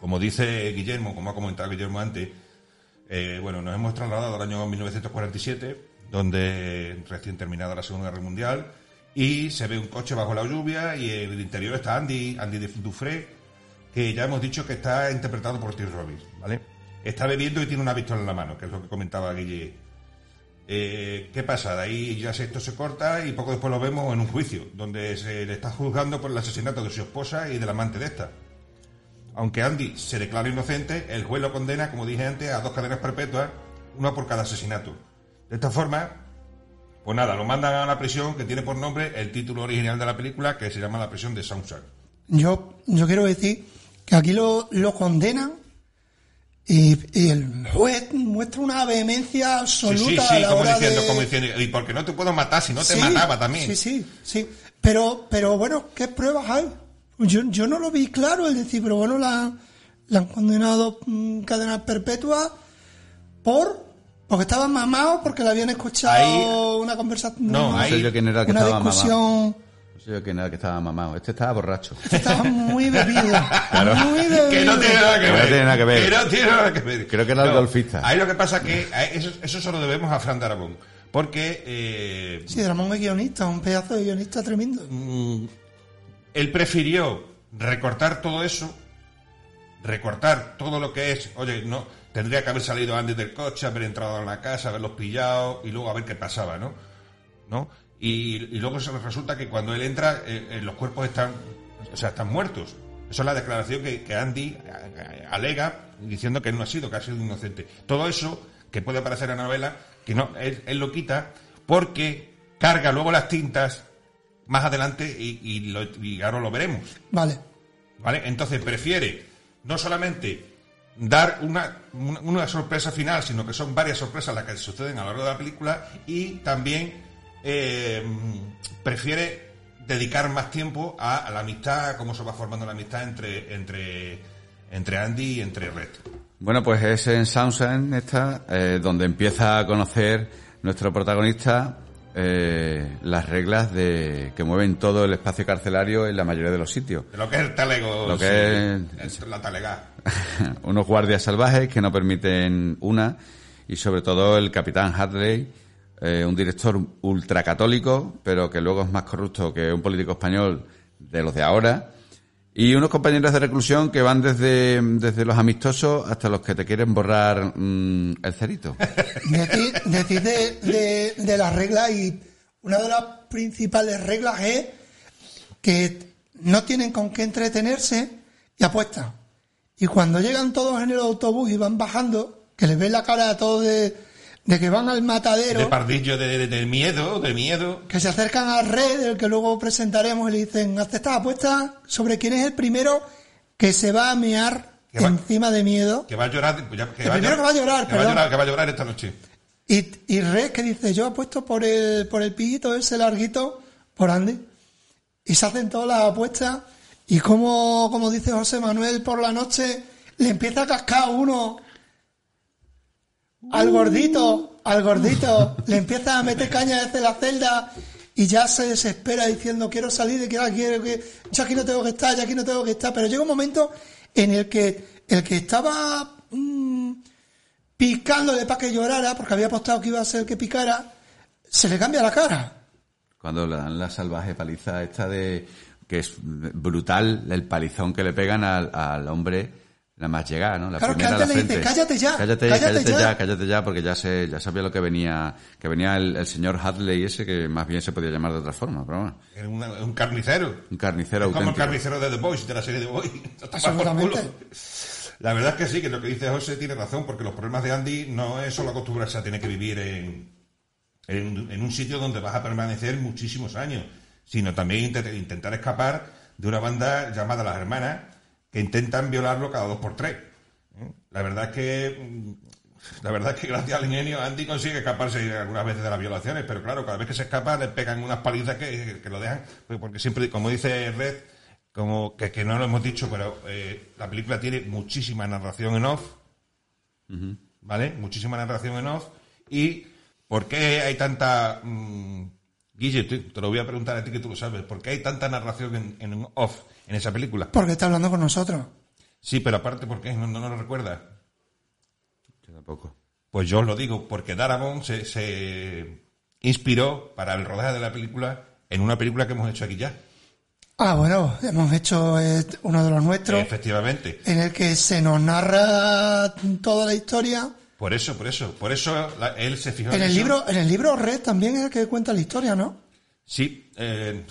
Como dice Guillermo, como ha comentado Guillermo antes, eh, bueno, nos hemos trasladado al año 1947, donde recién terminada la Segunda Guerra Mundial, y se ve un coche bajo la lluvia y en el interior está Andy, Andy Dufresne, que ya hemos dicho que está interpretado por Tim Robbins, ¿vale? Está bebiendo y tiene una pistola en la mano, que es lo que comentaba Guille. Eh, ¿Qué pasa? De ahí ya esto se corta y poco después lo vemos en un juicio, donde se le está juzgando por el asesinato de su esposa y del amante de esta. Aunque Andy se declara inocente, el juez lo condena, como dije antes, a dos cadenas perpetuas, una por cada asesinato. De esta forma, pues nada, lo mandan a una prisión que tiene por nombre el título original de la película, que se llama la prisión de Soundsack. Yo, yo quiero decir que aquí lo, lo condenan y, y el juez muestra una vehemencia Sí, absoluta sí, sí, a la como hora diciendo, de... como diciendo, y porque no te puedo matar si no te Sí, mataba también. Sí, sí, sí. Pero, pero bueno, ¿qué pruebas hay? Yo, yo no lo vi claro, el decir, pero bueno, la, la han condenado mm, cadena perpetua por... Porque estaban mamados, porque le habían escuchado Ahí- una conversación... No, una, ahí- No sé yo quién era el que una estaba discusión... mamado. No sé yo quién era el que estaba mamado. Este estaba borracho. Estaba muy bebido. Muy bebido. Que no tiene nada que Que no ver. tiene nada que ver. Que no tiene nada que ver. Creo que era el golfista. Ahí lo que pasa que a eso, eso se lo debemos a Fran Darabón. Porque eh, Sí, Ramón es guionista, un pedazo de guionista tremendo. Él prefirió recortar todo eso, recortar todo lo que es, oye, no, tendría que haber salido antes del coche, haber entrado en la casa, haberlos pillado y luego a ver qué pasaba, ¿no? ¿No? Y, luego se resulta que cuando él entra, eh, eh, los cuerpos están, o sea, están muertos. Esa es la declaración que, Andy eh, alega diciendo que él no ha sido, que ha sido inocente. Todo eso que puede aparecer en la novela, que no, él, él lo quita porque carga luego las tintas más adelante y, y, lo- y ahora lo veremos. Vale. ¿Vale? Entonces prefiere no solamente dar una, una, sorpresa final, sino que son varias sorpresas las que suceden a lo largo de la película y también eh, prefiere dedicar más tiempo a, a la amistad, a cómo se va formando la amistad entre, entre, entre Andy y entre Red. Bueno, pues es en Soundsign esta, eh, donde empieza a conocer nuestro protagonista eh, las reglas de que mueven todo el espacio carcelario en la mayoría de los sitios. Lo que es el talego. Lo sí, que es la talega. Unos guardias salvajes que no permiten una y sobre todo el capitán Hadley, eh, un director ultracatólico, pero que luego es más corrupto que un político español de los de ahora. Y unos compañeros de reclusión que van desde, desde los amistosos hasta los que te quieren borrar mm, el cerito. Decir, decir de, de, de las reglas y una de las principales reglas es que no tienen con qué entretenerse y apuestan. Y cuando llegan todos en el autobús y van bajando, que les ven la cara a todos de, de que van al matadero, De pardillo de, miedo, de miedo. que se acercan a Red, del que luego presentaremos, y le dicen, hazte estas apuestas sobre quién es el primero que se va a mear Que va- encima de miedo. Que va a llorar. que El primero que va a llorar, que va a llorar, que va a llorar esta noche. Y, y Red que dice, yo apuesto por el, por el pillito ese larguito, por Andy. Y se hacen todas las apuestas. Y como, como dice José Manuel por la noche, le empieza a cascar uno al gordito, al gordito, le empieza a meter caña desde la celda y ya se desespera diciendo quiero salir de que quiero que ya aquí no tengo que estar, ya aquí no tengo que estar. Pero llega un momento en el que el que estaba mm, picándole para que llorara, porque había apostado que iba a ser el que picara, se le cambia la cara. Cuando le dan la salvaje paliza esta de que es brutal el palizón que le pegan al, al hombre nada más llegar, ¿no? La Claro, que primera a la antes le dice. "Cállate ya, cállate, cállate cállate ya". ya, cállate ya, porque ya se, ya sabía lo que venía, que venía el, el señor Hadley ese que más bien se podía llamar de otra forma, pero bueno, una- un carnicero. un carnicero Es como el auténtico. carnicero de The Boys, de la serie The Boys. Absolutamente. La verdad es que sí, que lo que dice José tiene razón, porque los problemas de Andy no es solo acostumbrarse a tener que vivir en, en, en un sitio donde vas a permanecer muchísimos años, sino también intent- intentar escapar de una banda llamada Las Hermanas que intentan violarlo cada dos por tres. La verdad es que mm, la verdad es que gracias al ingenio Andy consigue escaparse algunas veces de las violaciones, pero claro, cada vez que se escapa le pegan unas palizas que, que lo dejan, pues, porque siempre, como dice Red, como que, que no lo hemos dicho, pero eh, la película tiene muchísima narración en off, ¿vale? Muchísima narración en off. ¿Y por qué hay tanta... mm, Guille, te, te lo voy a preguntar a ti que tú lo sabes. ¿Por qué hay tanta narración en, en off en esa película? Porque está hablando con nosotros. Sí, pero aparte, ¿por qué? ¿No, no lo recuerdas? Yo tampoco. Pues yo os lo digo, porque Darabont se, se inspiró para el rodaje de la película en una película que hemos hecho aquí ya. Ah, bueno, hemos hecho eh, uno de los nuestros, Efectivamente. en el que se nos narra toda la historia. Por eso, por eso. Por eso la- él se fijó En el eso. libro, en el libro Red también es el que cuenta la historia, ¿no? Sí, eh,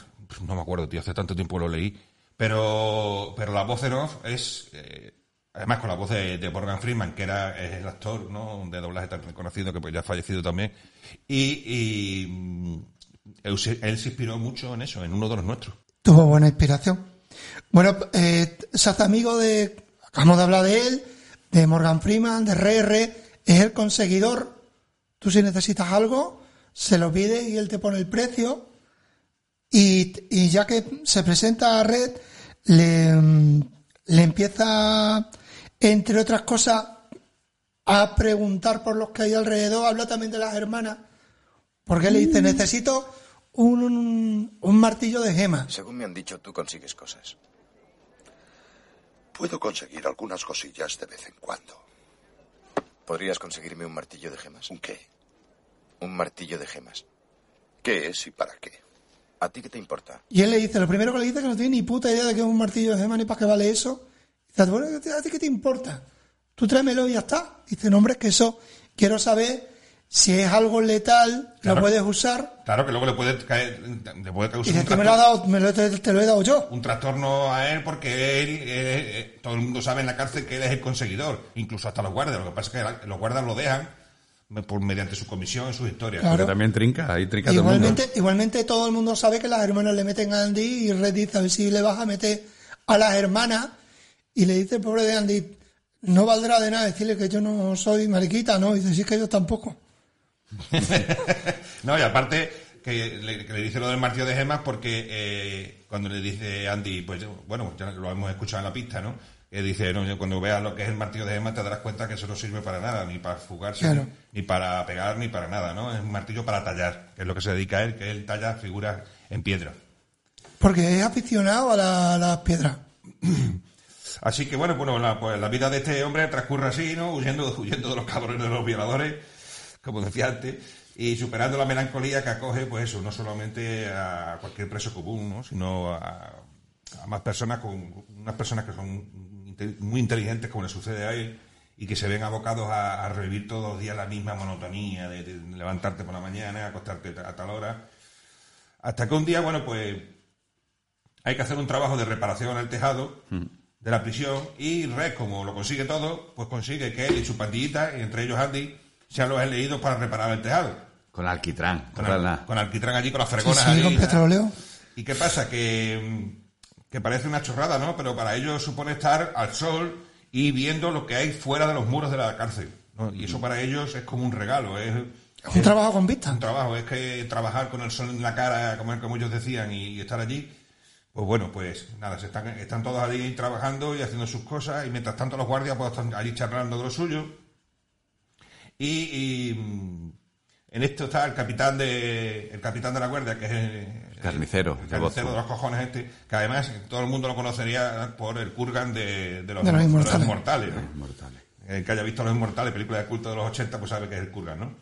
no me acuerdo, tío, hace tanto tiempo lo leí. Pero, pero la voz en off es, eh, además con la voz de, Morgan Freeman, que era el actor ¿no? de doblaje tan reconocido que pues ya ha fallecido también. Y, mm, él, se- inspiró mucho en eso, en uno de los nuestros. Tuvo buena inspiración. Bueno, eh, hace amigo de, acabamos de hablar de él, de Morgan Freeman, de RR, es el conseguidor. Tú si necesitas algo, se lo pides y él te pone el precio. Y, y ya que se presenta a Red, le, mm, le empieza, entre otras cosas, a preguntar por los que hay alrededor. Habla también de las hermanas. Porque le dice, necesito un, un martillo de gemas. Según me han dicho, tú consigues cosas. Puedo conseguir algunas cosillas de vez en cuando. ¿Podrías conseguirme un martillo de gemas? ¿Un qué? Un martillo de gemas. ¿Qué es y para qué? ¿A ti qué te importa? Y él le dice, lo primero que le dice es que no tiene ni puta idea de que es un martillo de gema ni para qué vale eso. Dice, bueno, ¿a ti qué te importa? Tú tráemelo y ya está. Dice, no, hombre, es que eso, quiero saber si es algo letal, Claro. lo puedes usar. Claro que luego le puede caer, le puede Y causar dice, un que me lo ha trastorno, dado, me lo, te, te lo he dado yo. un trastorno a él porque él, eh, eh, todo el mundo sabe en la cárcel que él es el conseguidor, incluso hasta los guardias. Lo que pasa es que la- los guardias lo dejan por mediante su comisión, sus historias. Claro. Porque también trinca, ahí trinca todo el mundo. Igualmente, igualmente todo el mundo sabe que las hermanas le meten a Andy y Red dice, a ver si le vas a meter a las hermanas. Y le dice el pobre de Andy, no valdrá de nada decirle que yo no soy mariquita, ¿no? Y dice, sí es que yo tampoco. No, y aparte que le, que le dice lo del martillo de gemas porque eh, cuando le dice Andy, pues yo- bueno, ya lo hemos escuchado en la pista, ¿no? Que dice, no, yo cuando veas lo que es el martillo de gemas te darás cuenta que eso no sirve para nada, ni para fugarse, Claro. ni para pegar, ni para nada, ¿no? Es un martillo para tallar, que es lo que se dedica a él, que él talla figuras en piedra. Porque es aficionado a, la- a las piedras. Así que bueno, bueno, la, pues la vida de este hombre transcurre así, ¿no? Huyendo, huyendo de los cabrones de los violadores, como decía antes, y superando la melancolía que acoge, pues eso, no solamente a cualquier preso común, ¿no? Sino a, a más personas con unas personas que son muy inteligentes, como le sucede a él, y que se ven abocados a, a revivir todos los días la misma monotonía de, de levantarte por la mañana, acostarte a tal hora. Hasta que un día, bueno, pues hay que hacer un trabajo de reparación en el tejado de la prisión y Red, como lo consigue todo, pues consigue que él y su pandillita, y entre ellos Andy, sean los elegidos para reparar el tejado. Con alquitrán. Con, al- alquitrán allí, con las fregonas sí, allí. con petróleo. ¿Y qué pasa? Que, mm, que parece una chorrada, ¿no? Pero para ellos supone estar al sol y viendo lo que hay fuera de los muros de la cárcel. ¿no? Y eso para ellos es como un regalo. Es, Es un trabajo con vista. un trabajo, es que trabajar con el sol en la cara, como, como ellos decían, y, y estar allí, pues bueno, pues nada, se están, están todos allí trabajando y haciendo sus cosas, y mientras tanto los guardias pues están allí charlando de lo suyo. Y, y, en esto está el capitán de el capitán de la guardia, que es el, Carnicero, el de carnicero de los cojones este, que además todo el mundo lo conocería por el Kurgan de, de los, De los Inmortales. Inmortales, ¿no? Mortales. El que haya visto Los Inmortales, película de culto de los 80, pues sabe que es el Kurgan, ¿no?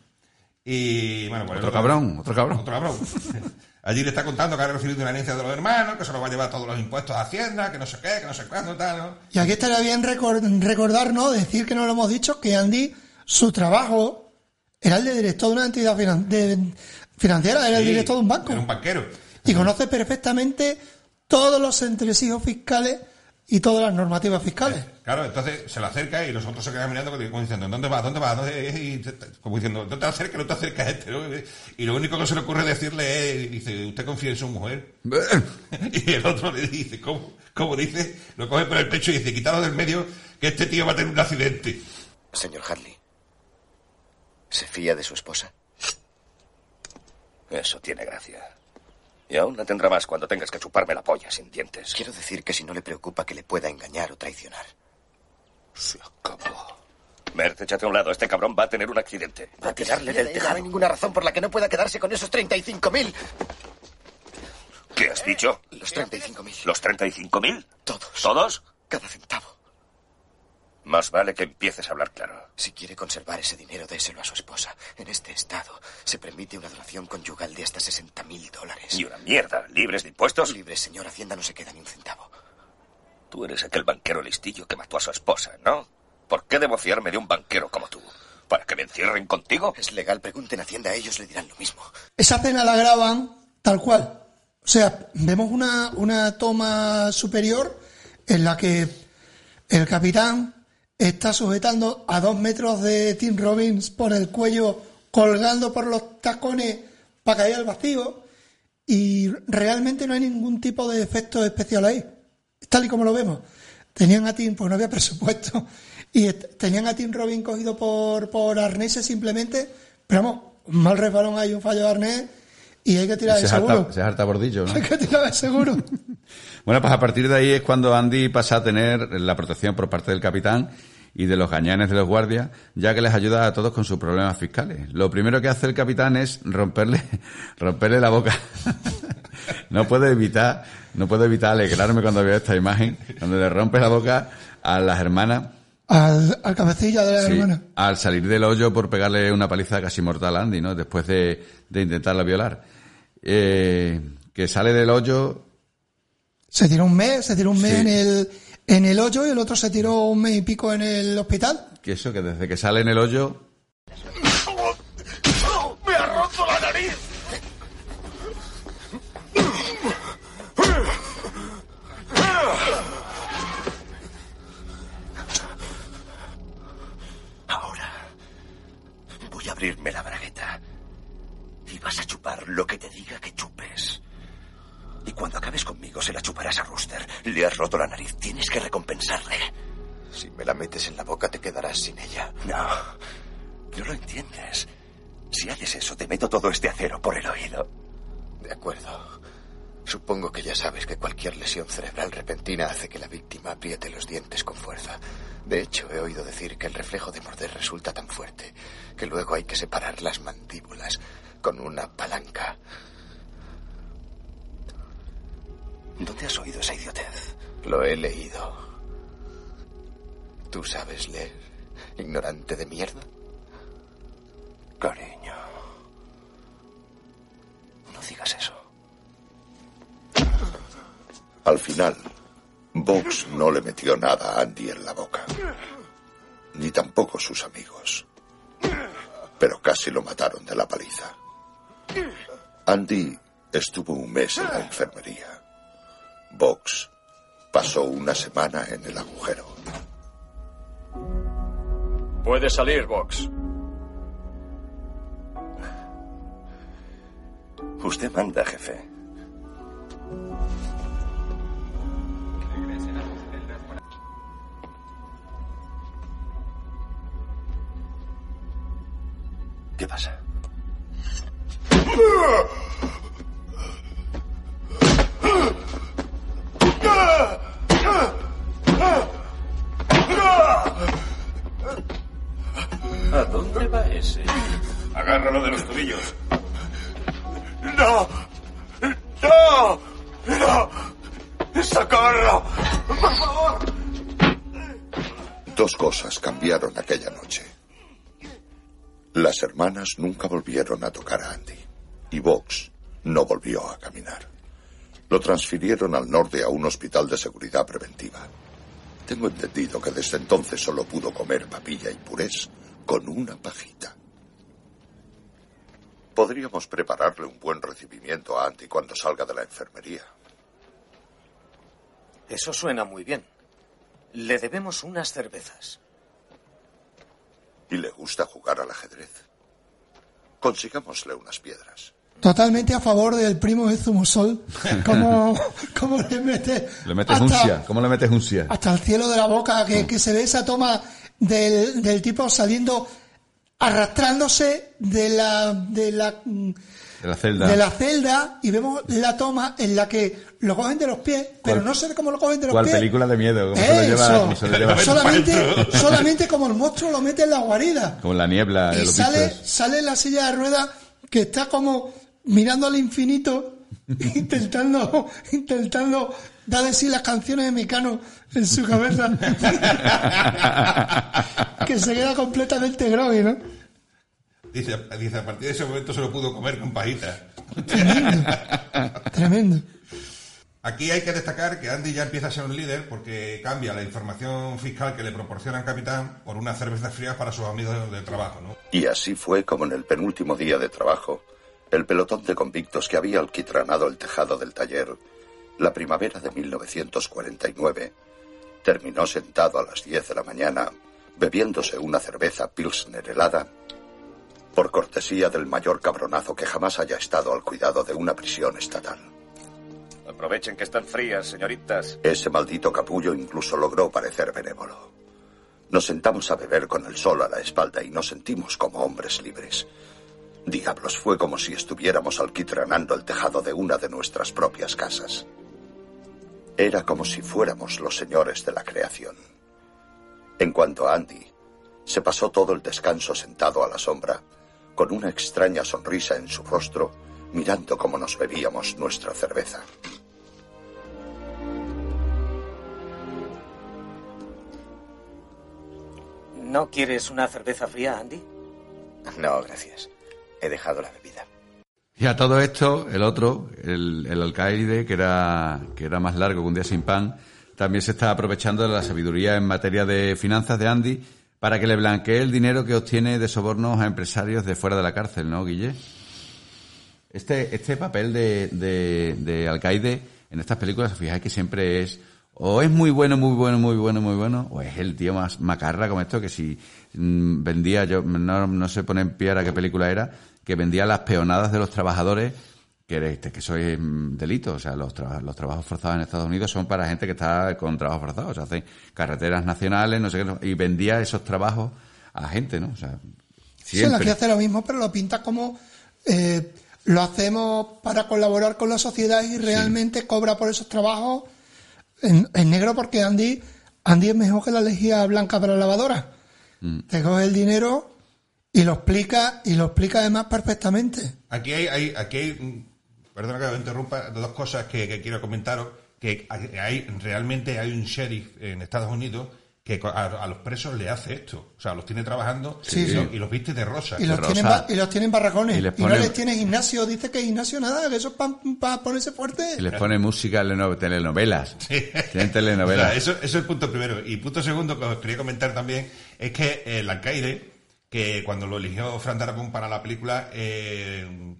Y bueno, pues Otro el cabrón, otro cabrón. Otro cabrón. Allí le está contando que ha recibido una herencia de los hermanos, que se lo va a llevar todos los impuestos a Hacienda, que no sé qué, que no sé cuándo, tal, ¿no? Y aquí estaría bien recor- recordarnos, decir que no lo hemos dicho, que Andy, su trabajo era el de director de una entidad finan- de- financiera, era el director de un banco. Era un banquero. Y conoce perfectamente todos los entresijos fiscales y todas las normativas fiscales. Claro, entonces se le acerca y nosotros se quedan mirando como diciendo, ¿dónde va? ¿Dónde va? ¿Dónde? Y te- te- como diciendo, no te acerques, no te acerques a este. ¿no? Y lo único que se le ocurre decirle es, dice, ¿usted confía en su mujer? y el otro le dice, ¿cómo? ¿Cómo dice? Lo coge por el pecho y dice, quítalo del medio, que este tío va a tener un accidente. Señor Harley, ¿se fía de su esposa? Eso tiene gracia. Y aún la tendrá más cuando tengas que chuparme la polla sin dientes. Quiero decir que si no le preocupa que le pueda engañar o traicionar. Se acabó. Mert, échate a un lado. Este cabrón va a tener un accidente. Va a tirarle del No tejado. hay ninguna razón por la que no pueda quedarse con esos 35.000. ¿Qué has dicho? Los 35.000. ¿Los 35.000? Todos. ¿Todos? Cada centavo. Más vale que empieces a hablar claro. Si quiere conservar ese dinero, déselo a su esposa. En este estado se permite una donación conyugal de hasta 60.000 dólares. Y una mierda. ¿Libres de impuestos? Libres, señor. Hacienda no se queda ni un centavo. Tú eres aquel banquero listillo que mató a su esposa, ¿no? ¿Por qué debo fiarme de un banquero como tú? ¿Para que me encierren contigo? Es legal. Pregunten a Hacienda. Ellos le dirán lo mismo. Esa cena la graban tal cual. O sea, vemos una, una toma superior en la que el capitán está sujetando a dos metros de Tim Robbins por el cuello, colgando por los tacones para caer al vacío y realmente no hay ningún tipo de efecto especial ahí. Tal y como lo vemos. Tenían a Tim, pues no había presupuesto, y tenían a Tim Robbins cogido por, por arneses simplemente, pero vamos, mal resbalón hay un fallo de arnés y hay que tirar Se el harta, seguro. se harta bordillo, ¿no? Hay que tirar el seguro. Bueno, pues a partir de ahí es cuando Andy pasa a tener la protección por parte del capitán y de los gañanes de los guardias, ya que les ayuda a todos con sus problemas fiscales. Lo primero que hace el capitán es romperle, romperle la boca. no puedo evitar, no puedo evitar alegrarme cuando veo esta imagen, cuando le rompe la boca a las hermanas Al, al cabecilla de la Sí, hermana. al salir del hoyo por pegarle una paliza casi mortal a Andy, ¿no? Después de, de intentarla violar. Eh, que sale del hoyo, Se tiró un mes, se tiró un mes Sí. en el en el hoyo y el otro se tiró un mes y pico en el hospital. que eso, que desde que sale en el hoyo, ¡Me ha roto la nariz! Ahora voy a abrirme la vas a chupar lo que te diga que chupes. Y cuando acabes conmigo se la chuparás a Rooster. Le has roto la nariz. Tienes que recompensarle. Si me la metes en la boca, te quedarás sin ella. No. No lo entiendes. Si haces eso, te meto todo este acero por el oído. De acuerdo. Supongo que ya sabes que cualquier lesión cerebral repentina hace que la víctima apriete los dientes con fuerza. De hecho, he oído decir que el reflejo de morder resulta tan fuerte que luego hay que separar las mandíbulas con una palanca. ¿Dónde has oído esa idiotez? Lo he leído. ¿Tú sabes leer, ignorante de mierda? Cariño. No digas eso. Al final, Vox no le metió nada a Andy en la boca. Ni tampoco sus amigos. Pero casi lo mataron de la paliza. Andy estuvo un mes en la enfermería. Vox pasó una semana en el agujero. Puede salir, Vox. Usted manda, jefe. ¿Qué pasa? ¿A dónde va ese? Agárralo de los tobillos. ¡No! ¡No! ¡No! ¡Socorro! ¡Por favor! Dos cosas cambiaron aquella noche. Las hermanas nunca volvieron a tocar a Andy y Vox no volvió a caminar. Lo transfirieron al norte a un hospital de seguridad preventiva. Tengo entendido que desde entonces solo pudo comer papilla y purés con una pajita. Podríamos prepararle un buen recibimiento a Andy cuando salga de la enfermería. Eso suena muy bien. Le debemos unas cervezas. Y le gusta jugar al ajedrez. Consigámosle unas piedras. Totalmente a favor del primo de Zumosol. Como, como le mete. Le metes hasta- unsia. ¿Cómo le metes unsia? hasta el cielo de la boca, que, que se ve esa toma del, del tipo saliendo, arrastrándose de la, de la, mm, De la celda. de la celda y vemos la toma en la que lo cogen de los pies, pero ¿Cuál- no sé cómo lo cogen de los ¿Cuál pies. película de miedo? ¿Cómo se lo lleva? Eso. cómo se lo lleva? solamente, solamente como el monstruo lo mete en la guarida. Como en la niebla Y sale, sale en la silla de ruedas que está como mirando al infinito, intentando, intentando dar de sí las canciones de Mecano en su cabeza. que se queda completamente groggy, ¿no? Dice, dice, a partir de ese momento se lo pudo comer con pajitas. Tremendo. Aquí hay que destacar que Andy ya empieza a ser un líder porque cambia la información fiscal que le proporciona el capitán por unas cervezas frías para sus amigos de trabajo, ¿no? Y así fue como en el penúltimo día de trabajo, el pelotón de convictos que había alquitranado el tejado del taller, la primavera de 1949, terminó sentado a las 10 de la mañana, bebiéndose una cerveza Pilsner helada, por cortesía del mayor cabronazo que jamás haya estado al cuidado de una prisión estatal. Aprovechen que están frías, señoritas. Ese maldito capullo incluso logró parecer benévolo. Nos sentamos a beber con el sol a la espalda y nos sentimos como hombres libres. Diablos, fue como si estuviéramos alquitranando el tejado de una de nuestras propias casas. Era como si fuéramos los señores de la creación. En cuanto a Andy, se pasó todo el descanso sentado a la sombra, con una extraña sonrisa en su rostro, mirando cómo nos bebíamos nuestra cerveza. ¿No quieres una cerveza fría, Andy? No, gracias. He dejado la bebida. Y a todo esto, el otro, el, el alcaide, que era, que era más largo que un día sin pan, también se está aprovechando de la sabiduría en materia de finanzas de Andy para que le blanquee el dinero que obtiene de sobornos a empresarios de fuera de la cárcel, ¿no, Guille? Este, este papel de, de, de alcaide en estas películas, fijáis que siempre es o es muy bueno, muy bueno, muy bueno, muy bueno, o es el tío más macarra como esto que si mm, vendía, yo no, no sé poner en pie ahora qué película era, que vendía las peonadas de los trabajadores, que, que eso es mm, delito, o sea, los, tra- los trabajos forzados en Estados Unidos son para gente que está con trabajos forzados, o sea, hacen carreteras nacionales, no sé qué, y vendía esos trabajos a gente, ¿no? O sea, Sí, siempre. que hace lo mismo, pero lo pinta como eh, lo hacemos para colaborar con la sociedad y realmente cobra por esos trabajos en, en negro porque Andy, Andy es mejor que la lejía blanca para la lavadora. Mm. Te coge el dinero y lo explica y lo explica además perfectamente. Aquí hay, hay- aquí hay, mm, perdona que me interrumpa, dos cosas que, que quiero comentaros. Que hay, realmente hay un sheriff en Estados Unidos que a, a los presos le hace esto. O sea, los tiene trabajando Sí, y, sí. los- y los viste de rosa. Y los, tienen, ba- y los tienen barracones. Y Y, les no pone- les tiene gimnasio. Dice que gimnasio nada, que eso es para ponerse fuerte. Y les pone música, leno- telenovelas. Tienen O telenovelas. sea, eso, eso es el punto primero. Y punto segundo que os quería comentar también es que el alcaide, que cuando lo eligió Fran Darabont para la película, eh,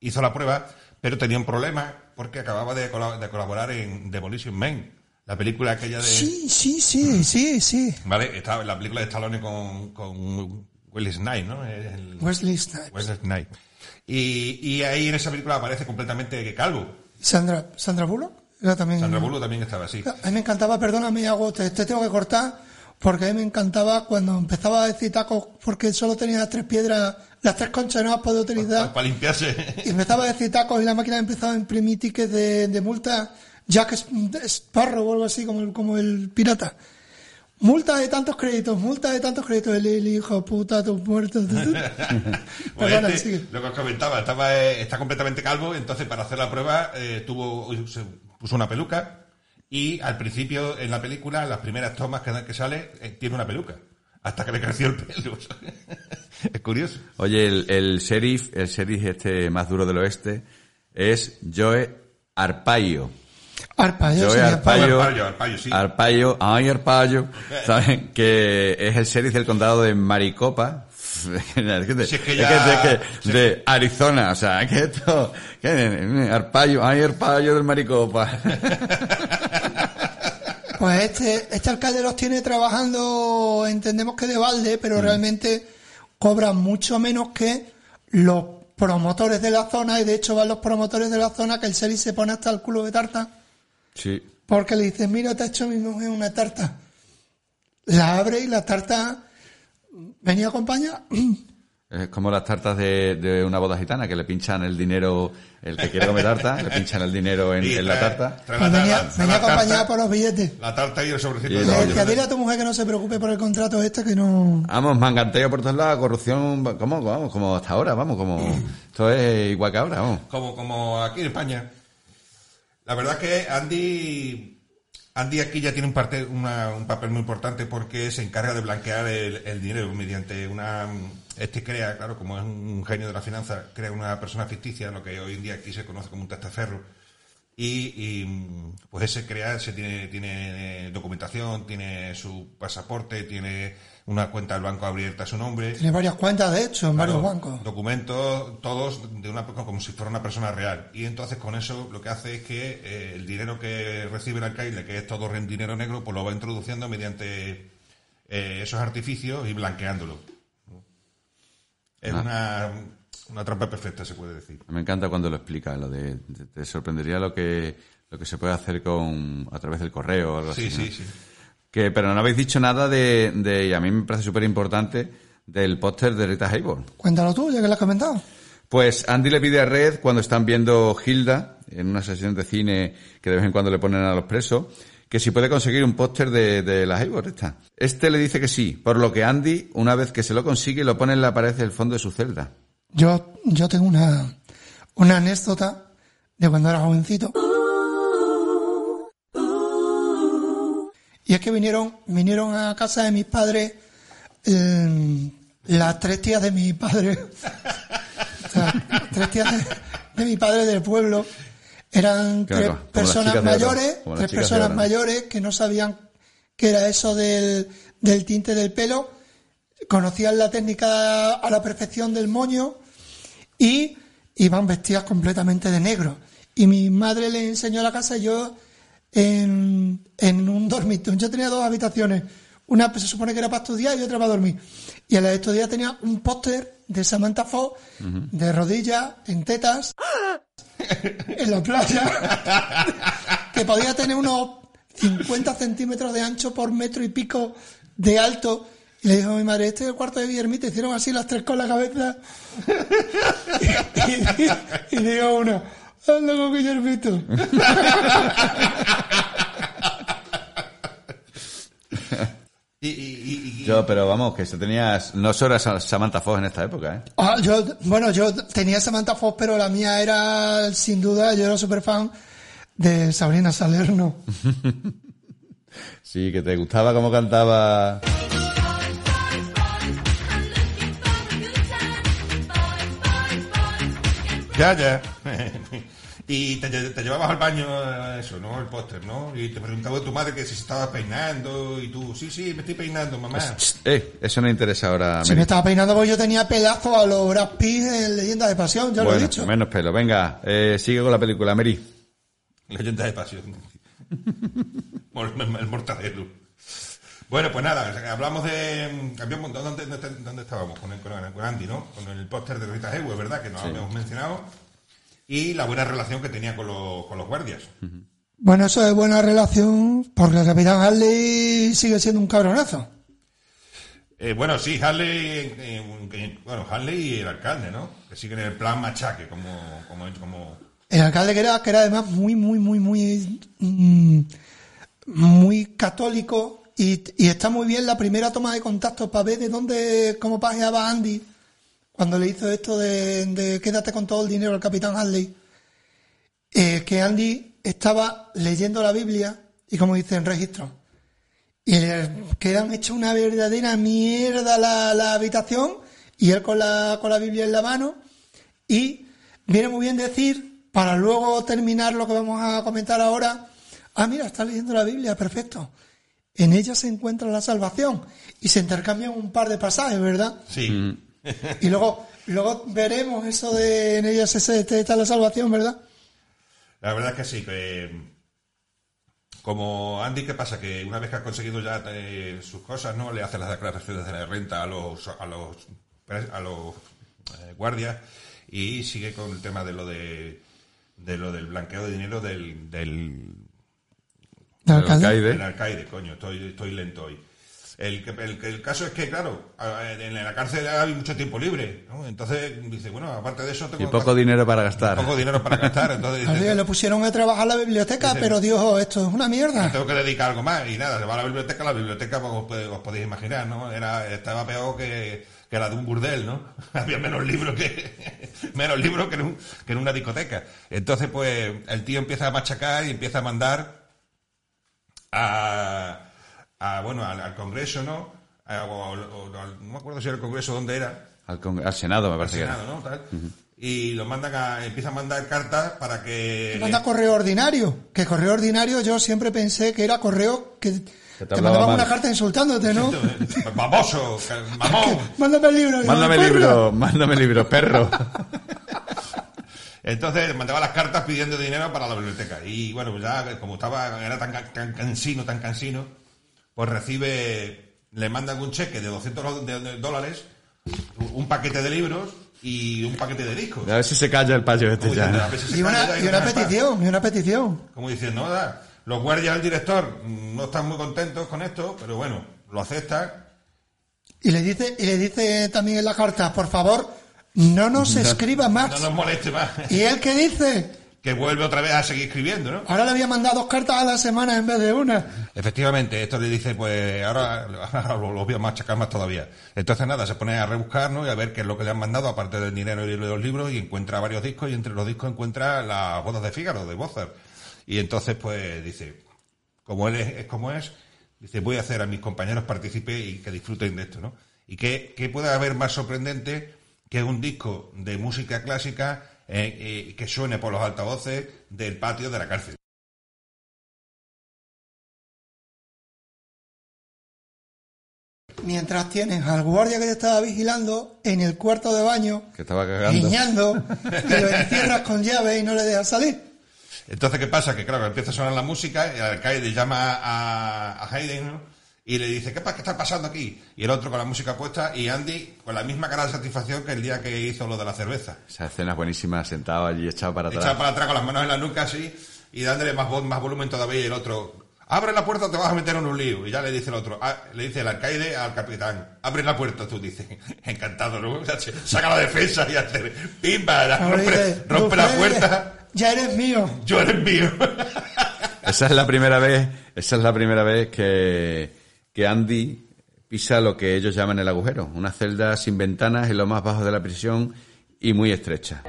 hizo la prueba, pero tenía un problema porque acababa de, cola- de colaborar en Demolition Man, la película aquella de... Sí, sí, sí, sí, sí. Vale, estaba en la película de Stallone con, con Wesley Snipes, ¿no? El- Wesley Snipes. Wesley Snipes. Y, y ahí en esa película aparece completamente calvo. Sandra, Sandra Bullock era también. Sandra Bullock también estaba así. A mí me encantaba, perdóname, hago, te, te tengo que cortar, porque a mí me encantaba cuando empezaba a decir tacos, porque solo tenía las tres piedras, las tres conchas no las podía utilizar. Para limpiarse. Y empezaba a decir tacos y la máquina empezaba a imprimir tickets de, de multa, Jack Sparrow o algo así, como el, como el pirata. Multa de tantos créditos, multa de tantos créditos, el, el hijo puta, tu muerto. Pues Perdona, este, lo que os comentaba, estaba, eh, está completamente calvo, entonces para hacer la prueba eh, tuvo, se puso una peluca y al principio en la película, las primeras tomas que, que sale, eh, tiene una peluca. Hasta que le creció el pelo. es curioso. Oye, el, el sheriff, el sheriff este más duro del oeste, es Joe Arpaio. Arpaio, Joe sí, Arpaio, Arpaio, Arpaio, sí. Arpaio, ay Arpaio, ¿saben? Que es el sheriff del condado de Maricopa. es que, Si es que es ya- es que de Arizona, o sea, que esto, que Arpaio, ay Arpaio del Maricopa. Pues este, este alcalde los tiene trabajando, entendemos que de balde, Mm. pero realmente cobran mucho menos que los promotores de la zona, y de hecho van los promotores de la zona que el Seri se pone hasta el culo de tarta, Sí. porque le dicen, mira, te ha hecho mi mujer una tarta. La abre y la tarta venía acompañada. Es como las tartas de, de una boda gitana, que le pinchan el dinero, el que quiere comer tarta, le pinchan el dinero en, Y en la tarta. Pues venía, acompañada por los billetes. La tarta y el sobrecito Y de decía, dile a tu mujer que no se preocupe por el contrato este, que no... Vamos, manganteo por todos lados, corrupción, ¿cómo? Vamos, como hasta ahora, vamos, como... Esto es igual que ahora, vamos. como, como aquí en España. La verdad que Andy, Andy aquí ya tiene un, parte, una- un papel muy importante porque se encarga de blanquear el, el dinero mediante una... Este crea, claro, como es un genio de la finanza, crea una persona ficticia, lo que hoy en día aquí se conoce como un testaferro. Y, y, pues ese crea, se tiene, tiene documentación, tiene su pasaporte, tiene una cuenta del banco abierta a su nombre. Tiene varias cuentas, de hecho, en varios bancos. Documentos, todos de una como si fuera una persona real. Y entonces con eso lo que hace es que eh, el dinero que recibe el alcalde, que es todo dinero negro, pues lo va introduciendo mediante eh, esos artificios y blanqueándolo. Es Ah. una, una trampa perfecta, se puede decir. Me encanta cuando lo explica, lo de... Te, te sorprendería lo que lo que se puede hacer con a través del correo o algo Sí, así. ¿no? sí, sí. Que, pero no habéis dicho nada de, de, y a mí me parece súper importante, del póster de Rita Hayworth. Cuéntalo tú, ya que lo has comentado. Pues Andy le pide a Red, cuando están viendo Hilda, en una sesión de cine que de vez en cuando le ponen a los presos, que si puede conseguir un póster de, de la Hayward esta. Este le dice que sí, por lo que Andy, una vez que se lo consigue, lo pone en la pared del fondo de su celda. Yo, yo tengo una, una anécdota de cuando era jovencito. Y es que vinieron, vinieron a casa de mis padres eh, las tres tías de mi padre. O sea, tres tías de, de mi padre del pueblo. Eran Claro, tres personas mayores, tres personas mayores que no sabían qué era eso del, del tinte del pelo, conocían la técnica a la perfección del moño y iban vestidas completamente de negro. Y mi madre le enseñó la casa y yo en, en un dormitorio. Yo tenía dos habitaciones. Una pues, se supone que era para estudiar y otra para dormir. Y en la de estudiar tenía un póster de Samantha Fox de rodillas, en tetas, en la playa, que podía tener unos 50 centímetros de ancho por metro y pico de alto. Y le dijo a mi madre, este es el cuarto de Guillermito, hicieron así las tres con la cabeza. y, y- y digo uno, hazlo con Guillermito. Y, y- y- y- Yo, pero vamos, que se tenías, no solo era Samantha Fox en esta época, ¿eh? Ah, yo, bueno, yo tenía Samantha Fox, pero la mía era, sin duda, yo era súper fan de Sabrina Salerno. Sí, que te gustaba cómo cantaba. Ya, ya. y te, te llevabas al baño eh, eso, ¿no? El póster, ¿no? Y te preguntaba tu madre que si se estaba peinando y tú, sí, sí, me estoy peinando, mamá. Eh, eso no interesa ahora. Si Mary. me estaba peinando, pues yo tenía pelazo a los Brad Pitt en Leyenda de Pasión, ya lo he dicho. menos pelo. Venga, eh, sigue con la película, Mary. Leyenda de pasión. El mortadelo. Bueno, pues nada, hablamos de... Habíamos, ¿dónde, dónde, dónde estábamos? Con, el- con, con Andy, ¿no? Con el póster de Rita Hayworth, ¿verdad? Que no Sí. habíamos mencionado. Y la buena relación que tenía con los, con los guardias. Bueno, eso es buena relación, porque el Capitán Harley sigue siendo un cabronazo. Eh, bueno, sí, Harley, eh, bueno, Harley y el alcalde, ¿no? Que siguen el plan machaque, como, como, como El alcalde que era, que era además muy, muy, muy, muy, mm, muy católico y, y está muy bien la primera toma de contacto para ver de dónde, cómo paseaba Andy cuando le hizo esto de, de quédate con todo el dinero al capitán Harley. Eh, que Andy estaba leyendo la Biblia y como dice en registro. Y le quedan hecho una verdadera mierda la, la habitación y él con la, con la Biblia en la mano y viene muy bien decir, para luego terminar lo que vamos a comentar ahora, ah, mira, está leyendo la Biblia, perfecto. En ella se encuentra la salvación. Y se intercambian un par de pasajes, ¿verdad? Sí. Y luego, luego veremos eso de en se- está la salvación, ¿verdad? La verdad es que sí, que como Andy, ¿qué pasa? Que una vez que ha conseguido ya eh, sus cosas, ¿no? Le hace las declaraciones de la renta a los, a los, a los eh, guardias y sigue con el tema de lo de, de lo del blanqueo de dinero del, del, del alcaide, coño, estoy, estoy lento hoy. El, que- el, el caso es que, claro, a- en la cárcel hay mucho tiempo libre, ¿no? Entonces dice, bueno, aparte de eso tengo Y poco dinero para gastar. poco dinero para gastar, entonces dice, le pusieron a trabajar a la biblioteca, Dice- pero Dios, esto es una mierda. tengo que dedicar algo más y nada, se va a la biblioteca, la biblioteca pues, os, podéis- os podéis imaginar, ¿no? Era, estaba peor que, que la de un burdel, ¿no? Había menos libros que menos libros que en, un- que en una discoteca. Entonces, pues, el tío empieza a machacar y empieza a mandar a, a, bueno, al, al Congreso, ¿no? A- o- o- al- no me acuerdo si era el Congreso dónde era, Al, con- al Senado, me al parece que Senado, era. ¿no? Tal. Y lo mandan a, empieza a mandar cartas para que Manda correo ordinario. Que correo ordinario yo siempre pensé que era correo que te te, hablaba mandaba mal. una carta insultándote, ¿no? baboso, mamón. Mándame el libro. Mándame "Perra". libro, mándame libro, perro. Entonces mandaba las cartas pidiendo dinero para la biblioteca. Y bueno, pues ya como estaba, era tan, tan cansino, tan cansino, pues recibe, le mandan un cheque de 200 do- de- de dólares, un paquete de libros y un paquete de discos. A ver si se calla el payo este diciendo, si Y una, y petición, y una petición. Como diciendo, no, los guardias del director no están muy contentos con esto, pero bueno, lo aceptan. Y le dice, y le dice también en la carta, por favor, no nos escriba más. No nos moleste más. ¿Y él qué dice? Que vuelve otra vez a seguir escribiendo, ¿no? Ahora le había mandado dos cartas a la semana en vez de una. Efectivamente, esto le dice, pues ahora, ahora lo, lo voy a machacar más todavía. Entonces nada, se pone a rebuscar, ¿no? Y a ver qué es lo que le han mandado, aparte del dinero y los libros, y encuentra varios discos, y entre los discos encuentra las bodas de Fígaro, de Mozart. Y entonces, pues, dice, como él es, es como es, dice, voy a hacer a mis compañeros partícipes y que disfruten de esto, ¿no? Y qué, qué puede haber más sorprendente que un disco de música clásica eh, eh, que suene por los altavoces del patio de la cárcel. Mientras tienes al guardia que te estaba vigilando en el cuarto de baño, Que estaba cagando. guiñando, que lo encierras con llave y no le dejas salir. Entonces, ¿qué pasa? Que claro, empieza a sonar la música y el alcaide llama a, a Hayden ¿no? Y le dice, ¿qué, pa- ¿qué está pasando aquí? Y el otro con la música puesta y Andy con la misma cara de satisfacción que el día que hizo lo de la cerveza. Esa escena es buenísima, sentado allí echado para atrás. Echado para atrás con las manos en la nuca así y dándole más, voz, más volumen todavía y el otro, abre la puerta o te vas a meter en un lío. Y ya le dice el otro, ah, le dice el alcaide al capitán, abre la puerta, tú dices, encantado, ¿no? Saca la defensa y hace, pimba, la- rompe, rompe la "Dufresne, puerta, Ya eres mío. yo eres mío. Esa es la primera vez, esa es la primera vez que, que Andy pisa lo que ellos llaman el agujero, una celda sin ventanas en lo más bajo de la prisión y muy estrecha.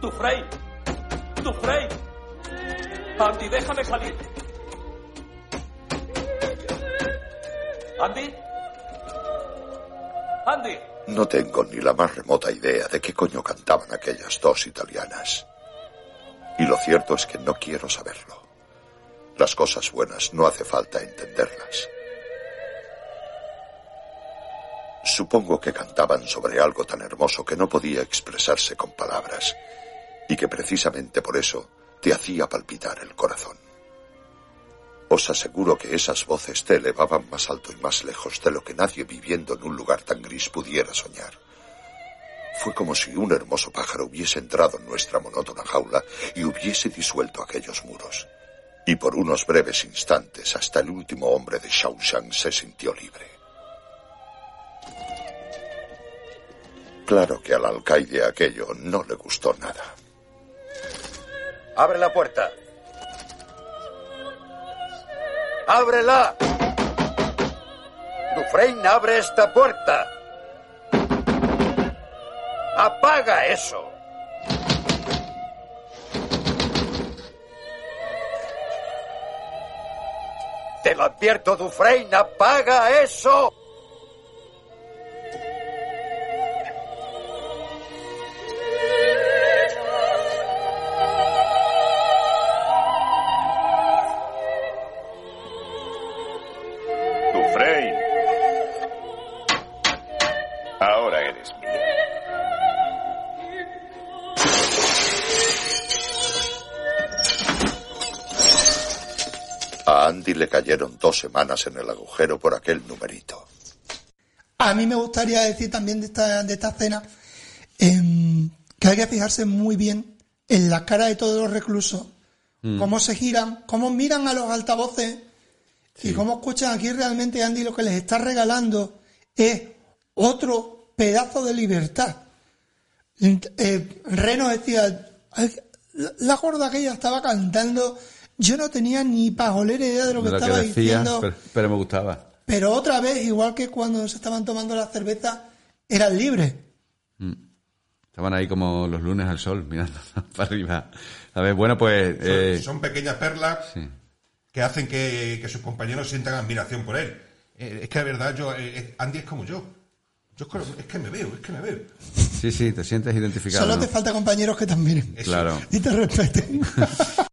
¡Tu Frey! ¡Tu Frey! Andy, déjame salir. ¿Andy? ¡Andy! No tengo ni la más remota idea de qué coño cantaban aquellas dos italianas. Y lo cierto es que no quiero saberlo. Las cosas buenas no hace falta entenderlas. Supongo que cantaban sobre algo tan hermoso que no podía expresarse con palabras y que precisamente por eso te hacía palpitar el corazón. Os aseguro que esas voces te elevaban más alto y más lejos de lo que nadie viviendo en un lugar tan gris pudiera soñar. Fue como si un hermoso pájaro hubiese entrado en nuestra monótona jaula y hubiese disuelto aquellos muros. Y por unos breves instantes hasta el último hombre de Shawshank se sintió libre. Claro que al alcaide aquello no le gustó nada. ¡Abre la puerta! ¡Ábrela! Dufresne, abre esta puerta. ¡Apaga eso! Te lo advierto, Dufresne, apaga eso. Semanas en el agujero por aquel numerito. A mí me gustaría decir también de esta, de esta escena em, que hay que fijarse muy bien en la cara de todos los reclusos, Mm. cómo se giran, cómo miran a los altavoces y cómo escuchan aquí realmente Andy lo que les está regalando es otro pedazo de libertad. Eh, Reno decía, "Ay, la, la gorda aquella estaba cantando, yo no tenía ni pajolera idea de lo que de lo que estaba diciendo. pero, pero me gustaba. Pero otra vez, igual que cuando se estaban tomando la cerveza, eran libres. Mm. Estaban ahí como los lunes al sol, mirando para arriba. A ver, bueno, pues... Son, eh, son pequeñas perlas sí. que hacen que, que sus compañeros sientan admiración por él. Eh, es que de verdad yo, eh, eh, Andy es como yo. Yo es que, es que me veo, es que me veo. Sí, sí, te sientes identificado. Solo ¿no? te falta compañeros que te admiren Claro. y te respeten.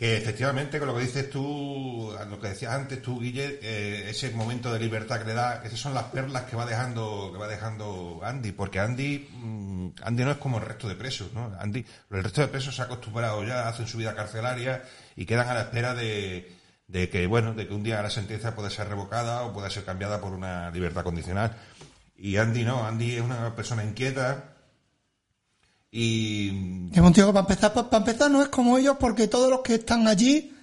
Que efectivamente, con lo que dices tú, lo que decías antes tú, Guille, eh, ese momento de libertad que le da, esas son las perlas que va dejando, que va dejando Andy, porque Andy, mm, Andy no es como el resto de presos, ¿no? Andy, el resto de presos se ha acostumbrado ya, hacen su vida carcelaria y quedan a la espera de, de que, bueno, de que un día la sentencia pueda ser revocada o pueda ser cambiada por una libertad condicional. Y Andy no, Andy es una persona inquieta y Es un tío que para empezar, pa- para empezar no es como ellos porque todos los que están allí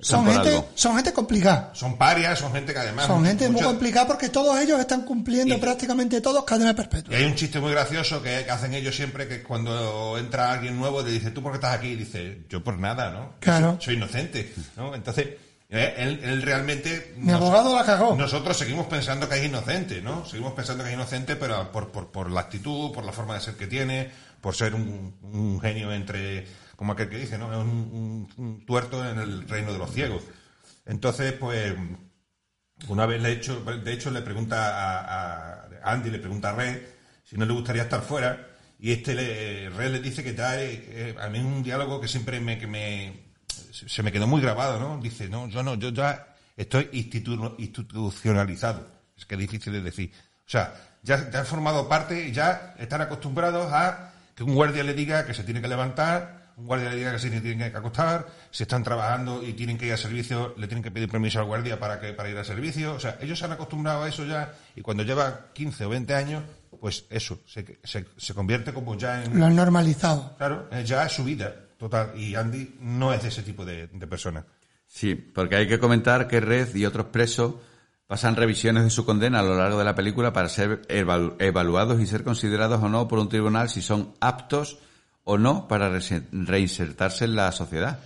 son gente, algo. son gente complicada. son parias, son gente que además... Son gente muy complicada porque todos ellos están cumpliendo prácticamente todos cadena perpetua. Y hay un chiste muy gracioso que, que hacen ellos siempre que cuando entra alguien nuevo le dice, ¿tú por qué estás aquí? Y dice, yo por nada, ¿no? Claro. Soy, soy inocente, ¿no? Entonces, eh, él, él realmente... Mi abogado la cagó. Nosotros seguimos pensando que es inocente, ¿no? Seguimos pensando que es inocente, pero por, por, por la actitud, por la forma de ser que tiene, por ser un, genio entre, como aquel que dice, ¿no? Es un, tuerto en el reino de los ciegos. Entonces, pues, una vez le he hecho, de hecho le pregunta a, Andy, le pregunta a Red si no le gustaría estar fuera y este le, Red le dice que tal, eh, a mí es un diálogo que siempre me, que me se me quedó muy grabado, ¿no? Dice, no, yo no, yo ya estoy institu- institucionalizado. Es que es difícil de decir. O sea, ya, ya han formado parte ya están acostumbrados a que un guardia le diga que se tiene que levantar, un guardia le diga que se tiene que acostar, si están trabajando y tienen que ir a servicio, le tienen que pedir permiso al guardia para que para ir a servicio. O sea, ellos se han acostumbrado a eso ya y cuando lleva 15 o 20 años, pues eso, se, se, se convierte como ya en... Lo han normalizado. Claro, eh, ya es su vida total. Y Andy no es de ese tipo de, de persona. Sí, porque hay que comentar que Red y otros presos pasan revisiones de su condena a lo largo de la película para ser evalu- evaluados y ser considerados o no por un tribunal si son aptos o no para rese- reinsertarse en la sociedad.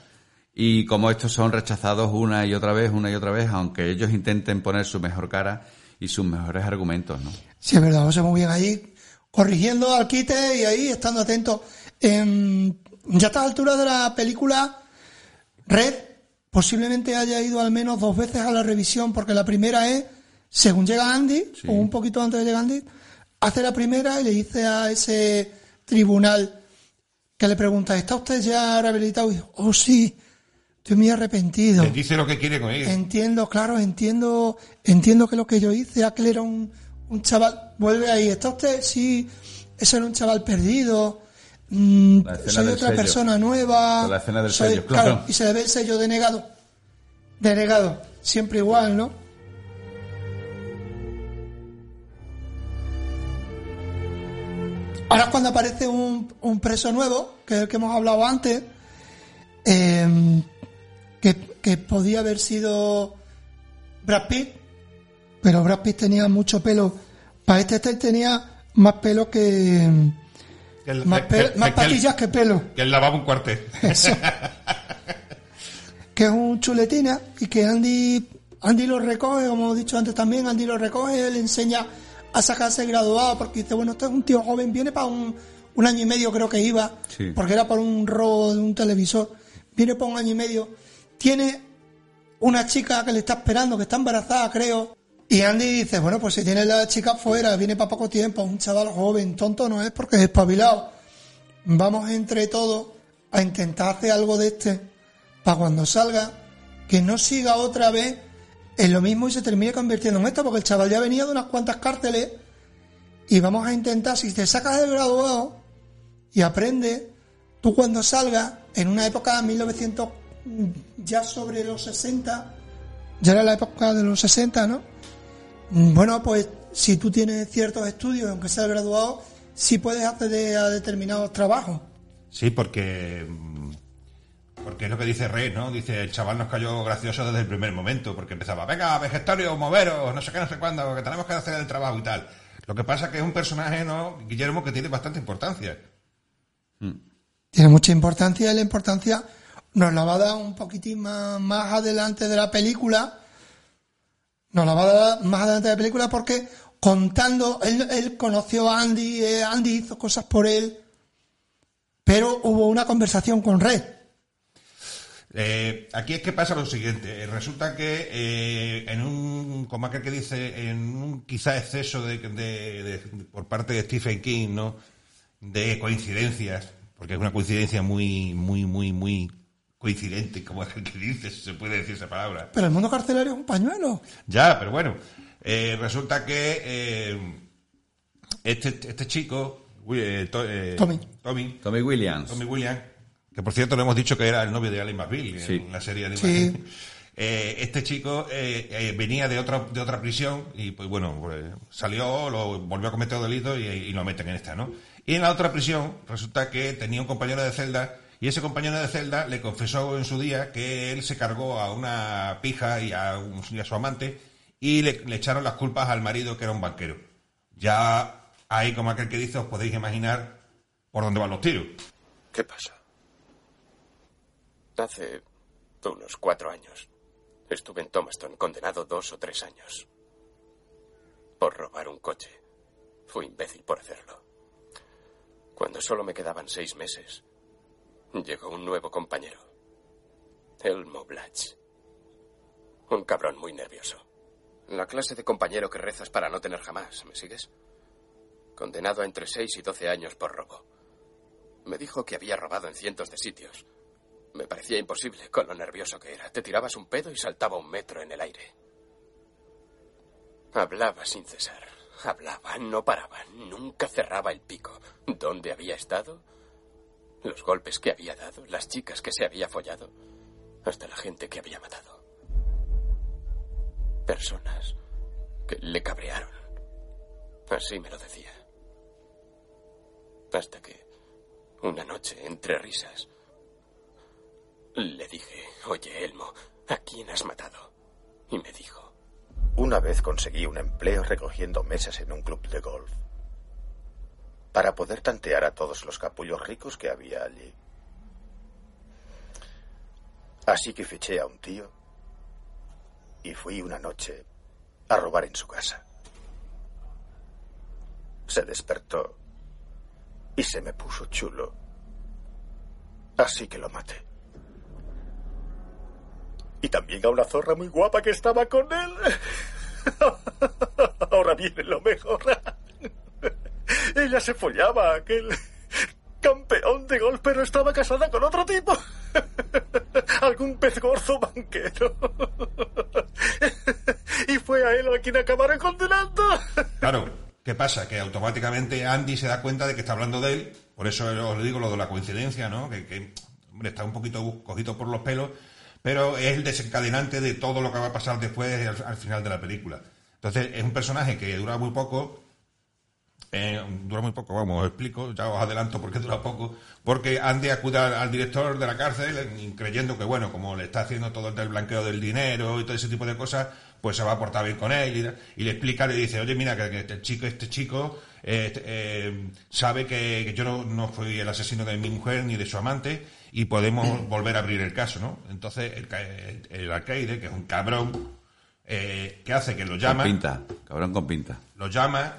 Y como estos son rechazados una y otra vez, una y otra vez, aunque ellos intenten poner su mejor cara y sus mejores argumentos, ¿no? Sí, es verdad, José, muy bien ahí, corrigiendo al quite y ahí estando atento. Em, ya a estas alturas de la película, Red posiblemente haya ido al menos dos veces a la revisión, porque la primera es, según llega Andy, o un poquito antes de llegar Andy, hace la primera y le dice a ese tribunal que le pregunta, ¿está usted ya rehabilitado? Y dice, oh sí, estoy muy arrepentido. Les dice lo que quiere con ellos. Entiendo, claro, entiendo, entiendo que lo que yo hice, aquel era un, un chaval, vuelve ahí, ¿está usted? Sí, eso era un chaval perdido, mm, soy otra sello. persona nueva. Con la escena del soy- sello, claro. Y se le ve el sello denegado, denegado, siempre igual, ¿no? Ahora es cuando aparece un, un preso nuevo, que es el que hemos hablado antes, eh, que, que podía haber sido Brad Pitt, pero Brad Pitt tenía mucho pelo. Para este, este tenía más pelo que... Que el- más que- pe- que- más que el- patillas que pelo. Que él lavaba un cuartel. que es un chuletina y que Andy Andy lo recoge, como hemos dicho antes también, Andy lo recoge, le enseña a sacarse graduado porque dice, bueno, este es un tío joven, viene para un, un año y medio creo que iba, Sí. porque era por un robo de un televisor, viene para un año y medio, tiene una chica que le está esperando, que está embarazada creo, y Andy dice, bueno, pues si tiene la chica fuera, viene para poco tiempo, un chaval joven, tonto no es porque es espabilado, vamos entre todos a intentar hacer algo de este para cuando salga que no siga otra vez en lo mismo y se termine convirtiendo en esto porque el chaval ya venía de unas cuantas cárceles y vamos a intentar si te sacas el graduado y aprendes tú cuando salgas en una época de 1900 ya sobre los 60 Ya era la época de los 60, ¿no? Mm, Bueno, pues si tú tienes ciertos estudios, aunque seas graduado, sí puedes acceder a determinados trabajos. Sí, porque. mm, Porque es lo que dice Rey, ¿no? Dice, el chaval nos cayó gracioso desde el primer momento, porque empezaba, venga, vegetarios, moveros, no sé qué, no sé cuándo, que tenemos que hacer el trabajo y tal. Lo que pasa es que es un personaje, ¿no? Guillermo, que tiene bastante importancia. Tiene mucha importancia y la importancia nos la va a dar un poquitín más, más adelante de la película. Nos la va a dar más adelante de la película porque contando, él, conoció a Andy, eh, Andy hizo cosas por él, pero hubo una conversación con Red. Eh, aquí es que pasa lo siguiente. Eh, Resulta que en un, como aquel que dice, en un quizá exceso de- por parte de Stephen King, ¿no? De coincidencias, porque es una coincidencia muy, muy, muy, muy coincidente, como aquel que dice, si se puede decir esa palabra. Pero el mundo carcelario es un pañuelo. Ya, pero bueno, eh, resulta que eh, este, este chico, eh, to- eh, Tommy. Tommy, Tommy Williams. Tommy Williams, que por cierto le hemos dicho que era el novio de Ali McBeal Sí. en la serie de Sí. Eh, este chico eh, eh, venía de otra de otra prisión y pues bueno pues, salió lo volvió a cometer delitos y, y lo meten en esta no y en la otra prisión resulta que tenía un compañero de celda y ese compañero de celda le confesó en su día que él se cargó a una pija y a, un- su amante y le, le echaron las culpas al marido que era un banquero ya ahí como aquel que dice os podéis imaginar por dónde van los tiros ¿Qué pasa? Hace unos cuatro años estuve en Thomaston condenado dos o tres años por robar un coche. Fui imbécil por hacerlo. Cuando solo me quedaban seis meses, llegó un nuevo compañero, Elmo Blatch. Un cabrón muy nervioso. La clase de compañero que rezas para no tener jamás, ¿me sigues? Condenado a entre seis y doce años por robo. Me dijo que había robado en cientos de sitios. Me parecía imposible con lo nervioso que era. Te tirabas un pedo y saltaba un metro en el aire. Hablaba sin cesar. Hablaba, no paraba, nunca cerraba el pico. ¿Dónde había estado? Los golpes que había dado, las chicas que se había follado, hasta la gente que había matado. Personas que le cabrearon. Así me lo decía. Hasta que, una noche, entre risas, le dije, oye, Elmo, ¿a quién has matado? Y me dijo, Una vez conseguí un empleo recogiendo mesas en un club de golf. Para poder tantear a todos los capullos ricos que había allí. Así que fiché a un tío y fui una noche a robar en su casa. Se despertó y se me puso chulo. Así que lo maté. Y también a una zorra muy guapa que estaba con él. Ahora viene lo mejor. Ella se follaba aquel campeón de golf, pero estaba casada con otro tipo. Algún pez gorzo banquero. Y fue a él a quien acabaron condenando. Claro, ¿qué pasa? Que automáticamente Andy se da cuenta de que está hablando de él, por eso os digo lo de la coincidencia, ¿no? Que, hombre, está un poquito cogido por los pelos, pero es el desencadenante de todo lo que va a pasar después al final de la película. Entonces, es un personaje que dura muy poco, eh, dura muy poco, vamos, os explico, ya os adelanto por qué dura poco, porque Andy acude al, al director de la cárcel eh, creyendo que, bueno, como le está haciendo todo el blanqueo del dinero y todo ese tipo de cosas, pues se va a portar bien con él y, y le explica, le dice, oye, mira, que, que este chico, este chico eh, este, eh, sabe que, que yo no, no fui el asesino de mi mujer ni de su amante y podemos volver a abrir el caso, ¿no? Entonces, el, el, el alcaide, que es un cabrón, eh, ¿qué hace? Que lo llama Con pinta, cabrón con pinta. lo llama,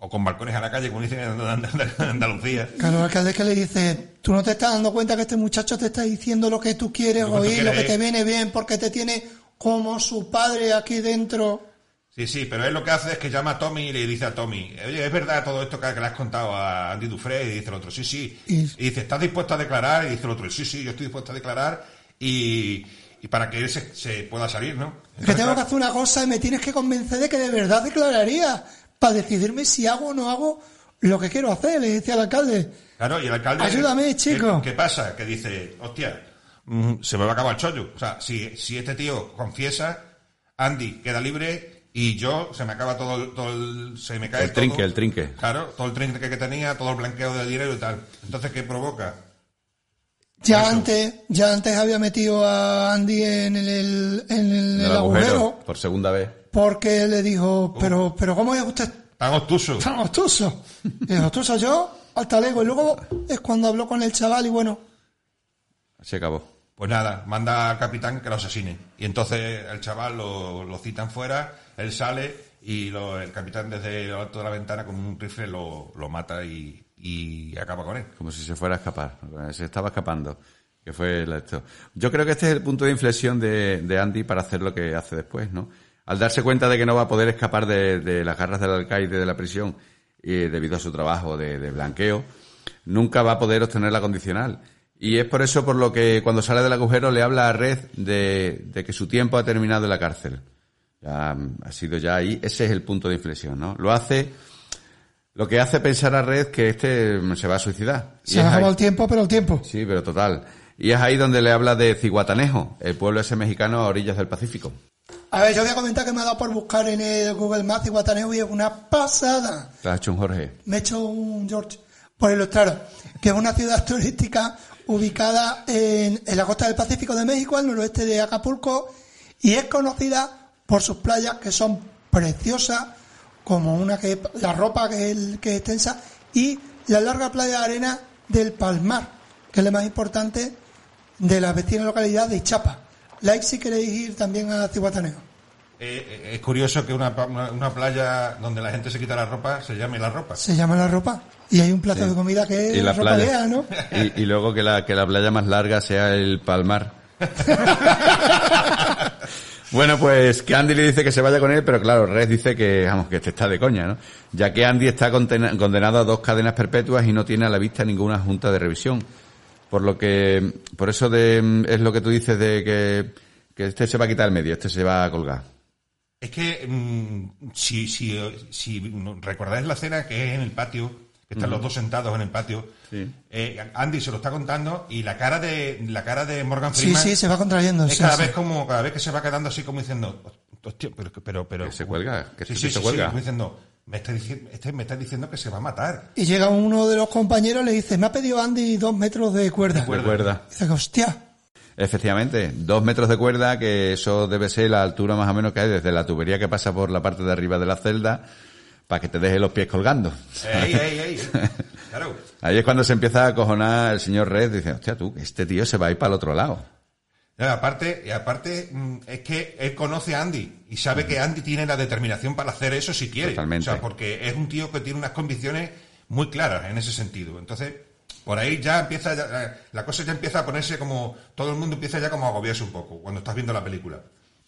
o con balcones a la calle, como dicen en And- And- Andalucía. Claro, el alcalde que le dice, tú no te estás dando cuenta que este muchacho te está diciendo lo que tú quieres Lo oír, lo que te viene bien, porque te tiene como su padre aquí dentro. Sí, sí, pero él lo que hace es que llama a Tommy y le dice a Tommy, oye, ¿es verdad todo esto que, le has contado a Andy Dufresne? Y dice el otro, sí, sí. Y- Y dice, ¿estás dispuesto a declarar? Y dice el otro, sí, sí, yo estoy dispuesto a declarar y, y para que él se, se pueda salir, ¿no? que tengo que hacer una cosa y me tienes que convencer de que de verdad declararía para decidirme si hago o no hago lo que quiero hacer, le decía al alcalde. Claro, y el alcalde... Ayúdame, chico. ¿Qué, qué pasa? Que dice, hostia, mm, se me va a acabar el chollo. O sea, si, si este tío confiesa, Andy queda libre y yo se me acaba todo, el- todo el, se me cae El trinque, todo. el trinque. Claro, todo el trinque que tenía, todo el blanqueo del dinero y tal. Entonces, ¿qué provoca? Ya antes, ya antes había metido a Andy en el, en el, En el agujero, por segunda vez. Porque le dijo, pero, pero ¿cómo es usted Tan obtuso. tan obtuso? Y obtuso yo, hasta luego. Y luego es cuando habló con el chaval y bueno, Se acabó. Pues nada, manda al capitán que lo asesine. Y entonces el chaval lo, lo citan fuera, él sale y lo- el capitán desde lo alto de la ventana con un rifle lo, lo mata y, y acaba con él. Como si se fuera a escapar. Se estaba escapando. Que fue esto. Yo creo que este es el punto de inflexión de, de Andy para hacer lo que hace después, ¿no? Al darse cuenta de que no va a poder escapar de, de las garras del alcaide de la prisión y debido a su trabajo de, de blanqueo, nunca va a poder obtener la condicional. Y es por eso por lo que cuando sale del agujero le habla a Red de, de que su tiempo ha terminado en la cárcel. Ya, mm, ha sido ya ahí, ese es el punto de inflexión, ¿no? Lo hace, lo que hace pensar a Red que este mm, se va a suicidar. Se ha el tiempo, pero el tiempo. Sí, pero total. Y es ahí donde le habla de Ciguatanejo, el pueblo ese mexicano a orillas del Pacífico. A ver, yo voy a comentar que me ha dado por buscar en el Google Maps y Guataneo y es una pasada. Te has hecho un Jorge. Me he hecho un George por ilustrar, que es una ciudad turística ubicada en, en la costa del Pacífico de México, al noroeste de Acapulco, y es conocida por sus playas que son preciosas, como una que la ropa que es, que es extensa, y la larga playa de arena del Palmar, que es la más importante de la vecina localidad de Ichapa. Like si queréis ir también a Cihuataneo. Eh, eh, es curioso que una, pa- una, una playa donde la gente se quita la ropa se llame la ropa. Se llama la ropa. Y hay un plato de comida que es Y la ropa playa. vieja, ¿no? Y, y luego que la, que la playa más larga sea el Palmar. bueno, pues que Andy le dice que se vaya con él, pero claro, Red dice que, vamos, que este está de coña, ¿no? Ya que Andy está contena- condenado a dos cadenas perpetuas y no tiene a la vista ninguna junta de revisión. Por lo que, por eso de, es lo que tú dices de que, que este se va a quitar el medio, este se va a colgar. Es que mm, si, si, si recordáis la escena que es en el patio, que están los dos sentados en el patio, eh, Andy se lo está contando y la cara de la cara de Morgan Sí, Freeman sí, se va contrayendo. es sí, cada sí. vez como cada vez que se va quedando así como diciendo hostia, pero pero pero Que se cuelga, que sí, este sí, se sí, cuelga. sí, como diciendo me está diciendo este me está diciendo que se va a matar Y llega uno de los compañeros y le dice, me ha pedido Andy dos metros de cuerda. Recuerda. Dice, hostia, Efectivamente, dos metros de cuerda, que eso debe ser la altura más o menos que hay desde la tubería que pasa por la parte de arriba de la celda para que te deje los pies colgando. ey ey ey claro Ahí es cuando se empieza a acojonar el señor Red, dice, hostia tú, este tío se va a ir para el otro lado. Aparte, y aparte mm, es que él conoce a Andy y sabe que Andy tiene la determinación para hacer eso si quiere. Totalmente. O sea, porque es un tío que tiene unas convicciones muy claras en ese sentido. Entonces, por ahí ya empieza, ya- eh, la cosa ya empieza a ponerse como, todo el mundo empieza ya como a agobiarse un poco cuando estás viendo la película.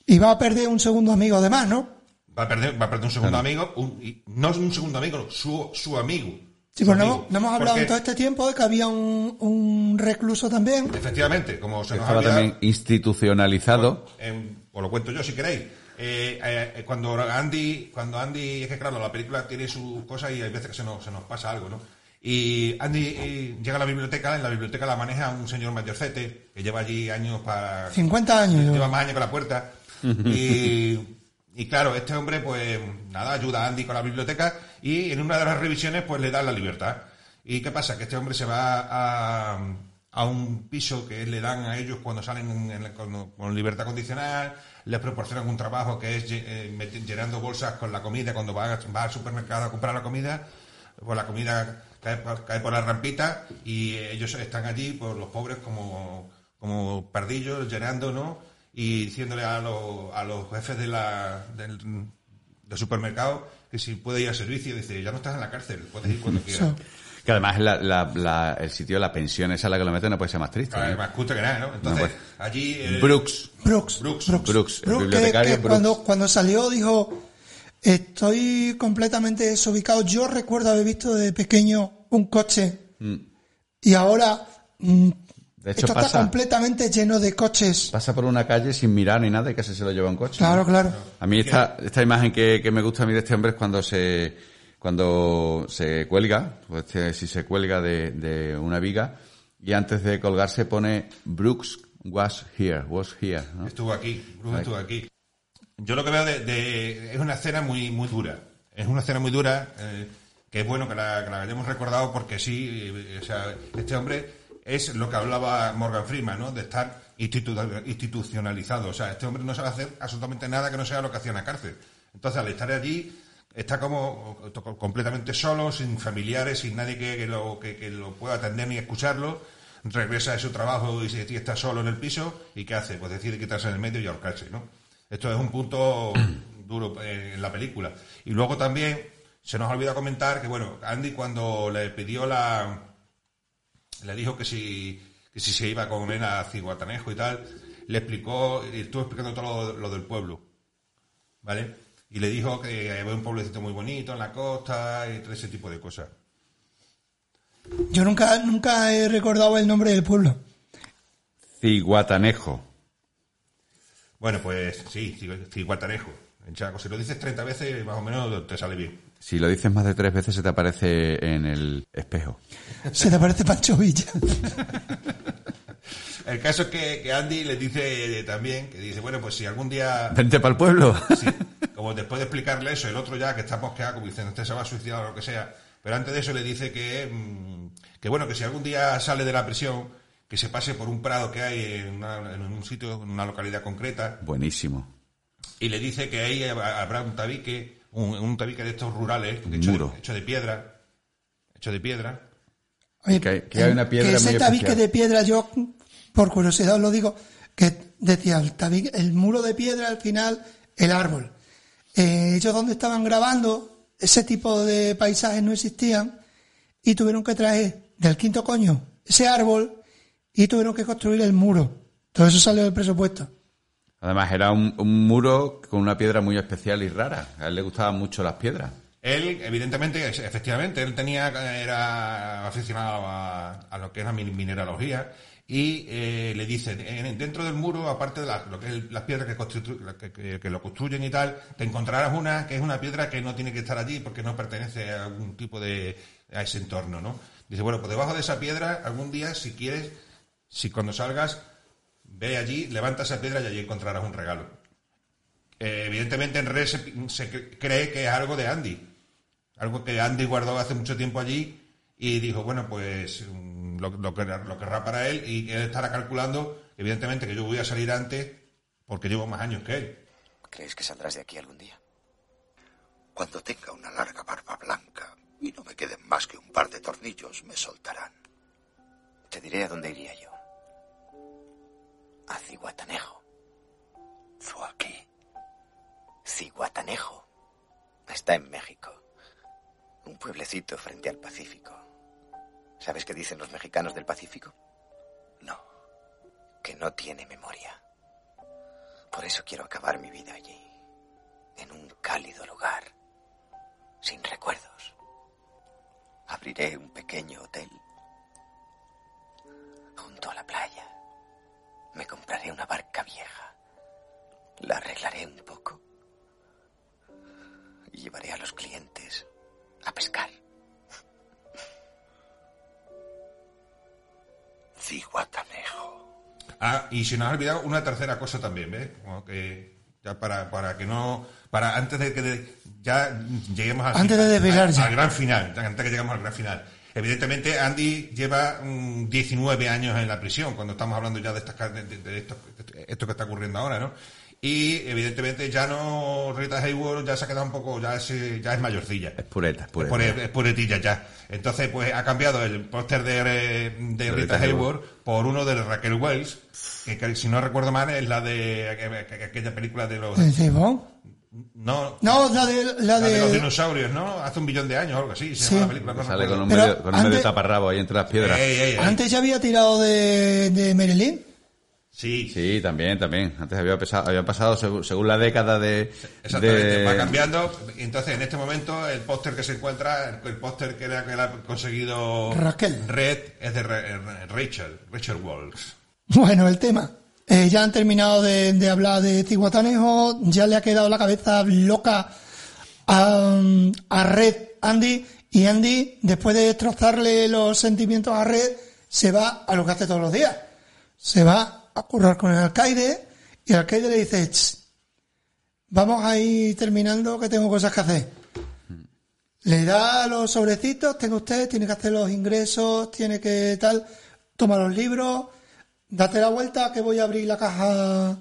y va a perder un segundo amigo además, ¿no? Va a perder, va a perder un segundo amigo, un- y no es un segundo amigo, no, su, su amigo. Sí, pues no, hemos- no hemos hablado Porque, en todo este tiempo de que había un, un recluso también. Efectivamente, como se nos Estaba ha olvidado, también institucionalizado. Eh, os lo cuento yo si queréis. Eh, eh, cuando Andy, cuando Andy, es que claro, la película tiene sus cosas y hay veces que se nos, se nos pasa algo, ¿no? Y Andy eh, llega a la biblioteca, en la biblioteca la maneja un señor mayorcete que lleva allí años para... 50 años. Lleva más años que la puerta. y, y claro, este hombre, pues nada, ayuda a Andy con la biblioteca y en una de las revisiones, pues le da la libertad. ¿Y qué pasa? Que este hombre se va a, un piso que le dan a ellos cuando salen en- en- con, libertad condicional, les proporcionan un trabajo que es eh, llenando bolsas con la comida cuando va, va al supermercado a comprar la comida, pues la comida cae por, cae por la rampita y ellos están allí, pues los pobres como, como pardillos llenando, ¿no? Y diciéndole a los, a los jefes de la, del, del supermercado que si puede ir al servicio, dice, ya no estás en la cárcel, puedes ir cuando quieras. Que además la, la- la- el sitio, la pensión esa a la que lo meten no puede ser más triste. Claro, ¿no? más cutre que nada, ¿no? Entonces, pues. allí... eh, Brooks. Brooks. Brooks. Brooks. Brooks, el Brooks, que- bibliotecario que Brooks. cuando, cuando salió dijo, estoy completamente desubicado. Yo recuerdo haber visto de pequeño un coche Mm. y ahora mm, De hecho, esto está completamente lleno de coches. pasa por una calle sin mirar ni nada y casi se lo lleva un coche. Claro, claro. A mí esta, esta imagen que, que me gusta a mí de este hombre es cuando se, cuando se cuelga, pues este, si se cuelga de, de una viga y antes de colgarse pone Brooks was here, was here. ¿no? Estuvo aquí, Bruce Ahí. estuvo aquí. yo lo que veo de, de- es una escena muy muy dura. Es una escena muy dura eh, que es bueno que la, que la hayamos recordado porque sí, eh, o sea, este hombre es lo que hablaba Morgan Freeman, ¿no? De estar institu- institucionalizado. O sea, este hombre no sabe hacer absolutamente nada que no sea lo que hacía en la cárcel. Entonces, al estar allí, está como completamente solo, sin familiares, sin nadie que, que lo, que, que lo pueda atender ni escucharlo. Regresa de su trabajo y, está solo en el piso. ¿Y qué hace? Pues decide quitarse en el medio y ahorcarse, ¿no? Esto es un punto duro eh, en la película. Y luego también se nos ha olvidado comentar que, bueno, Andy cuando le pidió la... Le dijo que si, que si se iba con él a Ciguatanejo y tal, le explicó, y estuvo explicando todo lo, lo del pueblo, ¿vale? Y le dijo que había un pueblecito muy bonito en la costa y todo ese tipo de cosas. Yo nunca, nunca he recordado el nombre del pueblo. Ciguatanejo. Bueno, pues sí, Cigu- Ciguatanejo. En Chaco, si lo dices 30 veces, más o menos te sale bien. Si lo dices más de tres veces se te aparece en el espejo. Se te parece Pancho Villa. El caso es que, que Andy le dice eh, también, que dice, bueno, pues si algún día, Vente para el pueblo. como después de explicarle eso, el otro ya que está mosqueado, como diciendo, este se va a suicidar o lo que sea, pero antes de eso le dice que, mm, que bueno, que si algún día sale de la prisión, que se pase por un prado que hay en, una- en un sitio, en una localidad concreta, Buenísimo. y le dice que ahí habrá un tabique, un, un tabique de estos rurales, Un hecho de, muro. hecho de piedra, hecho de piedra, Oye, Que hay- que hay una piedra que ese muy tabique especial. de piedra, yo, por curiosidad os lo digo, que decía, el, tabique- el muro de piedra, al final, el árbol. Eh, ellos donde estaban grabando, ese tipo de paisajes no existían y tuvieron que traer del quinto coño ese árbol y tuvieron que construir el muro. Todo eso salió del presupuesto. Además, era un, un muro con una piedra muy especial y rara. A él le gustaban mucho las piedras. Él, evidentemente, efectivamente, él tenía, era aficionado a, lo que es la min- mineralogía y eh, le dice, en- dentro del muro, aparte de la- lo que es las piedras que- que lo construyen y tal, te encontrarás una que es una piedra que no tiene que estar allí porque no pertenece a algún tipo de, a ese entorno, ¿no? Dice, bueno, pues debajo de esa piedra, algún día, si quieres, si cuando salgas, ve allí, levanta esa piedra y allí encontrarás un regalo. Eh, evidentemente en Red se, se cre- cree que es algo de Andy. Algo que Andy guardó hace mucho tiempo allí y dijo, bueno, pues mm, lo, lo querrá para él y él estará calculando, evidentemente, que yo voy a salir antes porque llevo más años que él. ¿Crees que saldrás de aquí algún día? Cuando tenga una larga barba blanca y no me queden más que un par de tornillos, me soltarán. Te diré a dónde iría yo. A Ciguatanejo. Zuaquí. Ciguatanejo. Está en México. Un pueblecito frente al Pacífico. ¿Sabes qué dicen los mexicanos del Pacífico? No. Que no tiene memoria. Por eso quiero acabar mi vida allí. En un cálido lugar. Sin recuerdos. Abriré un pequeño hotel. Junto a la playa. Me compraré una barca vieja. La arreglaré un poco. Y llevaré a los clientes a pescar. Ciguatanejo. Ah, y se nos ha olvidado una tercera cosa también, ¿ves? Como que ya para, para que no, para antes de que de- ya lleguemos al, Antes de desvelar al- ya. al gran final, antes que lleguemos al gran final. Evidentemente, Andy lleva mm, 19 años en la prisión, cuando estamos hablando ya de, estas, de, de- de esto, de esto que está ocurriendo ahora, ¿no? Y evidentemente ya no, Rita Hayworth ya se ha quedado un poco, ya es, eh, ya es mayorcilla. Es pureta, es Es, pureta. pure- es puretilla ya. Entonces, pues ha cambiado el póster de, eh, de De Rita Rita Hayworth por uno de Raquel Welch, que, que si no recuerdo mal es la de aqu- aqu- aquella película de los... ¿De Bond? No, No, la de... La la de los dinosaurios, ¿no? Hace un billón de años o algo así. Se Sí. llama la película. no Sale con un medio, con un medio taparrabo ahí entre las piedras. Ey, ey, ey. Antes ya había tirado de, de Marilyn. Sí, Sí, también, también. Antes había pasado, había pasado según, según la década de... Exactamente, de- va cambiando. Entonces, en este momento, el póster que se encuentra, el, el póster que, le- que le ha conseguido Raquel. Red es de Ra- Rachel, Rachel Walsh. Bueno, el tema. Eh, ya han terminado de, hablar de Ciguatanejo, ya le ha quedado la cabeza loca a, a Red Andy, y Andy, después de destrozarle los sentimientos a Red, se va a lo que hace todos los días. Se va a currar con el alcaide, y el alcaide le dice, "Ch, vamos a ir terminando que tengo cosas que hacer. Le da los sobrecitos, tenga usted, tiene que hacer los ingresos, tiene que tal, toma los libros, date la vuelta que voy a abrir la caja,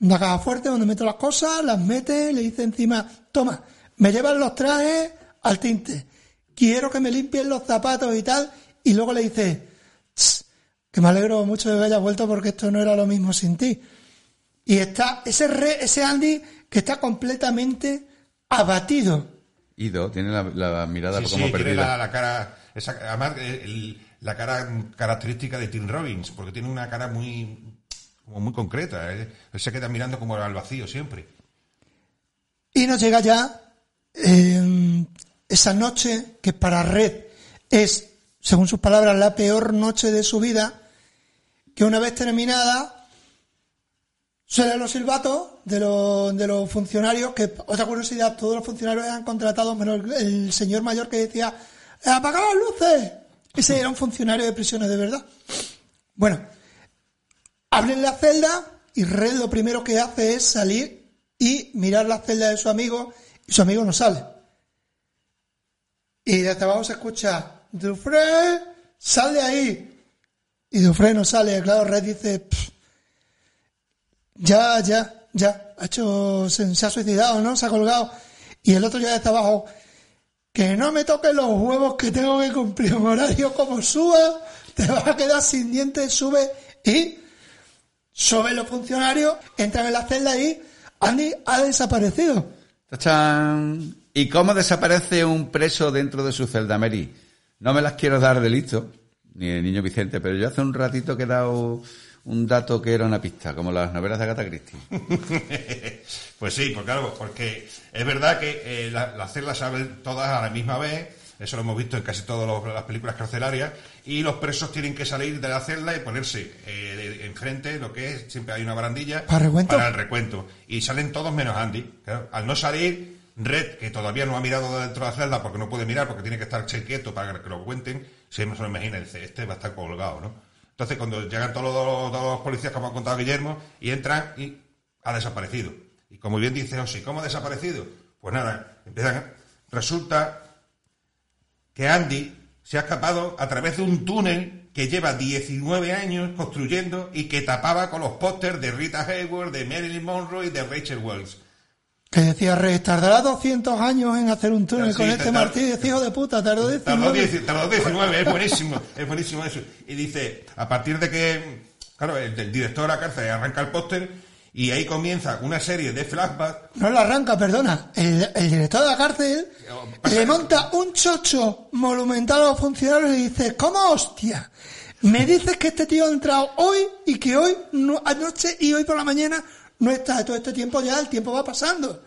una caja fuerte donde meto las cosas, las mete, le dice encima, toma, me llevan los trajes al tinte, quiero que me limpien los zapatos y tal, y luego le dice, "Tss, que me alegro mucho de que hayas vuelto porque esto no era lo mismo sin ti. Y está ese re- ese Andy que está completamente abatido. Ido, tiene la, la mirada Sí, como sí, tiene perdida. la, la cara, esa, además el- la cara característica de Tim Robbins, porque tiene una cara muy, muy concreta. eh. Él se queda mirando como al vacío siempre. Y nos llega ya eh, esa noche que para Red es, según sus palabras, la peor noche de su vida, que una vez terminada suenan los silbatos de los, de los funcionarios, que otra curiosidad, todos los funcionarios eran contratados, menos el, el señor mayor que decía, ¡apaga las luces! Ese era un funcionario de prisiones de verdad. Bueno, abren la celda y Red lo primero que hace es salir y mirar la celda de su amigo y su amigo no sale. Y desde abajo se escucha, Dufresne, sal de ahí. Y Dufresne no sale, claro, Red dice, "Pff, ya, ya, ya, ha hecho, se, se ha suicidado, ¿no? Se ha colgado. Y el otro ya desde abajo, que no me toquen los huevos que tengo que cumplir un horario como suba, te vas a quedar sin dientes, sube y suben los funcionarios, entran en la celda y Andy ha desaparecido. ¡Tachán! ¿Y cómo desaparece un preso dentro de su celda, Mary? No me las quiero dar de listo, ni el niño Vicente, pero yo hace un ratito que he dado un dato que era una pista, como las novelas de Agatha Christie. pues sí, pues claro, porque es verdad que eh, la- las celdas se abren todas a la misma vez, eso lo hemos visto en casi todas los- las películas carcelarias, y los presos tienen que salir de la celda y ponerse eh, de- enfrente, lo que es, siempre hay una barandilla ¿Para recuento? el recuento. Y salen todos menos Andy. Claro, al no salir, Red, que todavía no ha mirado dentro de la celda porque no puede mirar, porque tiene que estar quieto para que lo cuenten, se me se lo imagina, dice, este va a estar colgado, ¿no? Entonces, cuando llegan todos los, todos policías, como ha contado Guillermo, y entran y ha desaparecido. Y como bien dice José, ¿cómo ha desaparecido? Pues nada, empiezan, resulta que Andy se ha escapado a través de un túnel que lleva 19 años construyendo y que tapaba con los pósters de Rita Hayworth, de Marilyn Monroe y de Rachel Wells. Que decía Red, tardará 200 años en hacer un túnel Sí, con este tardó- Martí. Decía, hijo de puta, tardó 19. Tardó, 10 tardó 19, es buenísimo, es buenísimo eso. Y dice, a partir de que, claro, el, el director de la cárcel arranca el póster y ahí comienza una serie de flashbacks No lo arranca, perdona. El, el director de la cárcel le monta un chocho monumental a los funcionarios y dice, ¿cómo hostia? Me dices que este tío ha entrado hoy y que hoy, no, anoche y hoy por la mañana no está. Todo este tiempo ya, el tiempo va pasando.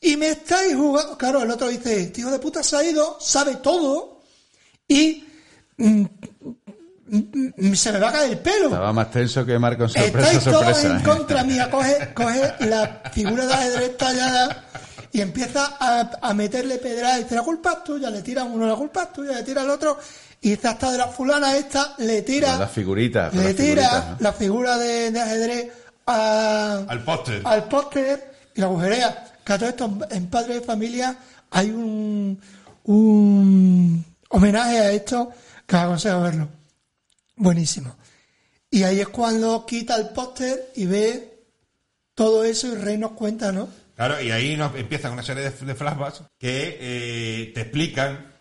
Y me estáis jugando... Claro, el otro dice, este hijo de puta se ha ido, sabe todo y mm, mm, mm, se me va a caer el pelo. Estaba más tenso que Marco sorpresa, Estáis todos sorpresa. en contra mía. Coge, coge la figura de ajedrez tallada y empieza a, a meterle pedrada. Y dice, la culpa es tuya. Le tira uno, la culpa es tuya. Le tira al otro. Y hasta de la fulana esta, le tira, Las figuritas. le las tira figuritas, ¿no? la figura de, de ajedrez a- al póster. al póster y la agujerea. Que a todo esto, en Padre de Familia hay un, un homenaje a esto que os aconsejo verlo. Buenísimo. Y ahí es cuando quita el póster y ve todo eso y Rey nos cuenta, ¿no? Claro, y ahí nos empiezan una serie de, de flashbacks que eh, te explican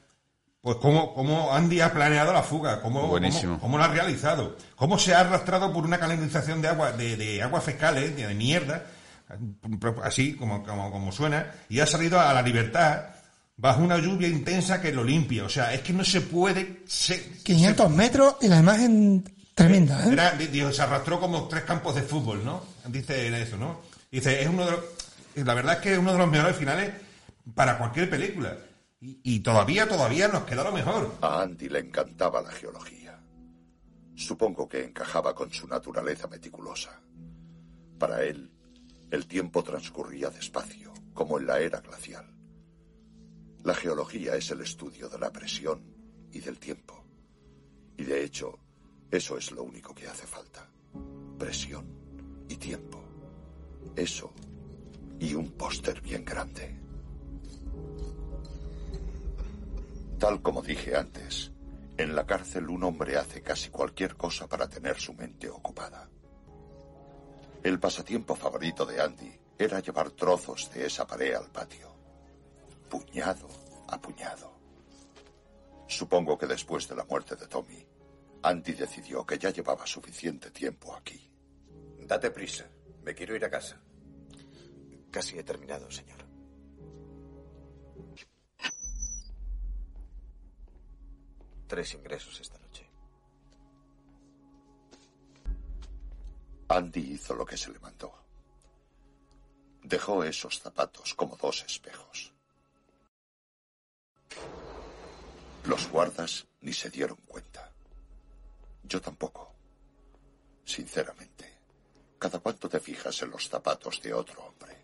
pues cómo, cómo Andy ha planeado la fuga, cómo, Buenísimo. cómo, cómo lo ha realizado, cómo se ha arrastrado por una canalización de agua, de, de aguas fecales, de, de mierda, así como, como, como suena, y ha salido a la libertad bajo una lluvia intensa que lo limpia. O sea, es que no se puede... Se, 500 metros y la imagen tremenda, ¿eh? era, dijo, se arrastró como tres campos de fútbol, ¿no? Dice eso, ¿no? Dice, es uno de los, la verdad es que es uno de los mejores finales para cualquier película. Y, todavía, todavía nos queda lo mejor. A Andy le encantaba la geología. Supongo que encajaba con su naturaleza meticulosa. Para él, el tiempo transcurría despacio, como en la era glacial. La geología es el estudio de la presión y del tiempo. Y de hecho, eso es lo único que hace falta. Presión y tiempo. Eso y un póster bien grande. Tal como dije antes, en la cárcel un hombre hace casi cualquier cosa para tener su mente ocupada. El pasatiempo favorito de Andy era llevar trozos de esa pared al patio, puñado a puñado. Supongo que después de la muerte de Tommy, Andy decidió que ya llevaba suficiente tiempo aquí. Date prisa. Me quiero ir a casa. Casi he terminado, señor. Tres ingresos esta noche. Andy hizo lo que se le mandó. Dejó esos zapatos como dos espejos. Los guardas ni se dieron cuenta. Yo tampoco. Sinceramente, ¿cada cuánto te fijas en los zapatos de otro hombre?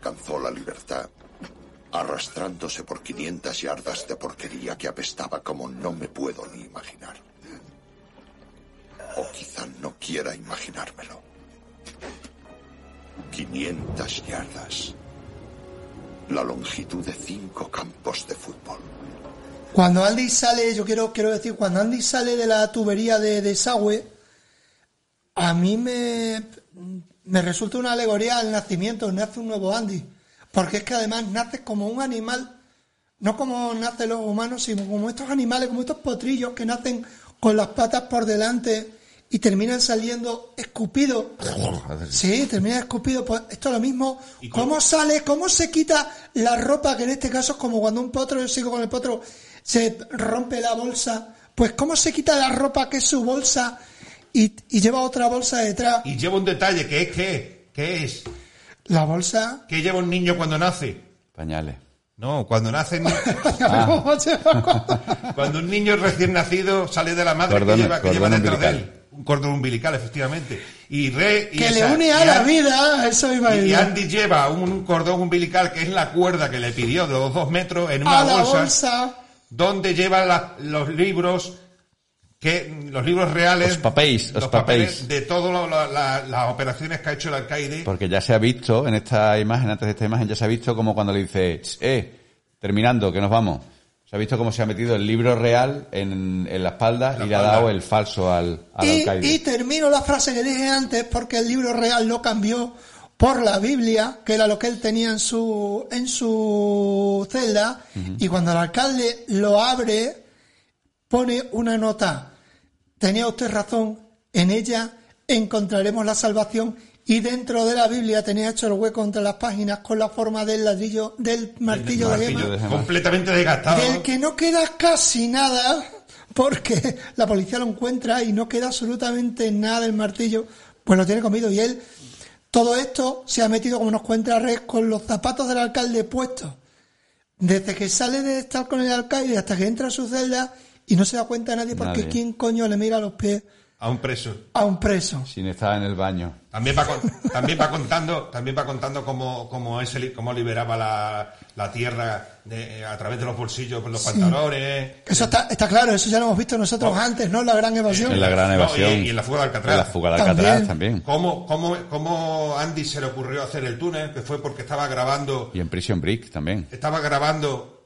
Alcanzó la libertad, arrastrándose por 500 yardas de porquería que apestaba como no me puedo ni imaginar. O quizá no quiera imaginármelo. 500 yardas. La longitud de cinco campos de fútbol. Cuando Andy sale, yo quiero, quiero decir, cuando Andy sale de la tubería de desagüe, a mí me, me resulta una alegoría al nacimiento, nace un nuevo Andy. Porque es que además nace como un animal, no como nacen los humanos, sino como estos animales, como estos potrillos que nacen con las patas por delante y terminan saliendo escupidos. Sí, terminan escupidos. Pues esto es lo mismo. ¿Cómo sale, cómo se quita la ropa, que en este caso es como cuando un potro, yo sigo con el potro, se rompe la bolsa? Pues cómo se quita la ropa que es su bolsa y, y lleva otra bolsa detrás. Y lleva un detalle que es que, ¿qué es? La bolsa. ¿Qué lleva un niño cuando nace? Pañales. No, cuando nace. cuando un niño recién nacido sale de la madre Cordón- que lleva, que lleva dentro de umbilical. él. Un cordón umbilical, efectivamente. Y re, y que le esa- une a y la Andy- vida, eso iba a Y. Andy lleva un cordón umbilical que es la cuerda que le pidió de los dos metros en A una la bolsa, bolsa. donde lleva la- los libros que los libros reales Os papéis, os los papeles papéis. de todas las operaciones que ha hecho el alcaide Porque ya se ha visto en esta imagen, antes de esta imagen, ya se ha visto como cuando le dice, "Ch, eh, terminando, que nos vamos. Se ha visto cómo se ha metido el libro real en, en la espalda y le ha dado el falso al, al Y, alcaide. y termino la frase que dije antes porque el libro real lo cambió por la Biblia, que era lo que él tenía en su, en su celda, y cuando el alcalde lo abre, pone una nota. Tenía usted razón, en ella encontraremos la salvación y dentro de la Biblia tenía hecho el hueco entre las páginas con la forma del ladrillo, del martillo, de martillo gema, completamente desgastado del que no queda casi nada, porque la policía lo encuentra y no queda absolutamente nada del martillo, pues lo tiene comido. Y él, todo esto se ha metido, como nos cuenta Red, con los zapatos del alcalde puestos. Desde que sale de estar con el alcalde hasta que entra a su celda y no se da cuenta nadie porque Nadie. quién coño le mira los pies a un preso a un preso. Sin estar en el baño. También va, con- también va contando, también va contando cómo, cómo, ese cómo liberaba la, la tierra de- a través de los bolsillos, por los Sí. pantalones. Eso está, está claro, eso ya lo hemos visto nosotros antes, ¿no? La gran evasión. En la gran No, evasión. y- y en la fuga de Alcatraz. En la fuga de Alcatraz También. también. ¿Cómo, cómo, cómo Andy se le ocurrió hacer el túnel? Que fue porque estaba grabando, Y en Prison Break también. estaba grabando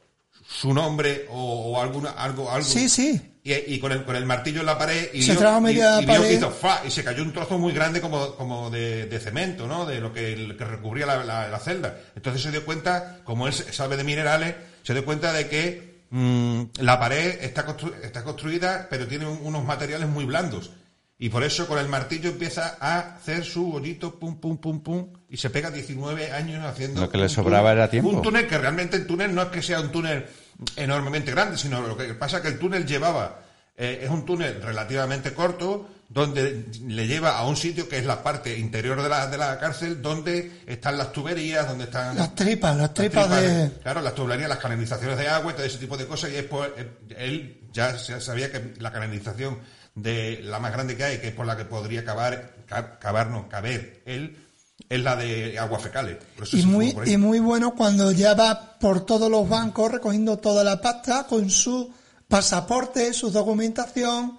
su nombre o, o alguna, algo, algo. Sí, sí. Y, y con, el, con el martillo en la pared y Se trajo media y- pared. hizo y se cayó un trozo muy grande como, como de, de cemento, ¿no? De lo que, el que recubría la, la- la celda. Entonces se dio cuenta, como él sabe de minerales, se dio cuenta de que mm, la pared está, constru- está construida, pero tiene un- unos materiales muy blandos. Y por eso con el martillo empieza a hacer su hoyito, pum, pum, pum, pum, y se pega 19 años haciendo... Lo que le un sobraba túnel- era tiempo. Un túnel que realmente el túnel no es que sea un túnel enormemente grande, sino lo que pasa es que el túnel llevaba, eh, es un túnel relativamente corto, donde le lleva a un sitio que es la parte interior de la, de la cárcel, donde están las tuberías, donde están... Las tripas, las tripas de... Claro, las tuberías, las canalizaciones de agua y todo ese tipo de cosas. Y después eh, él ya se- sabía que la canalización de la más grande que hay, que es por la que podría cavar, ca- cavar, no, caber él, es la de aguas fecales. Y muy, y muy bueno cuando ya va por todos los bancos recogiendo toda la pasta con su pasaporte, su documentación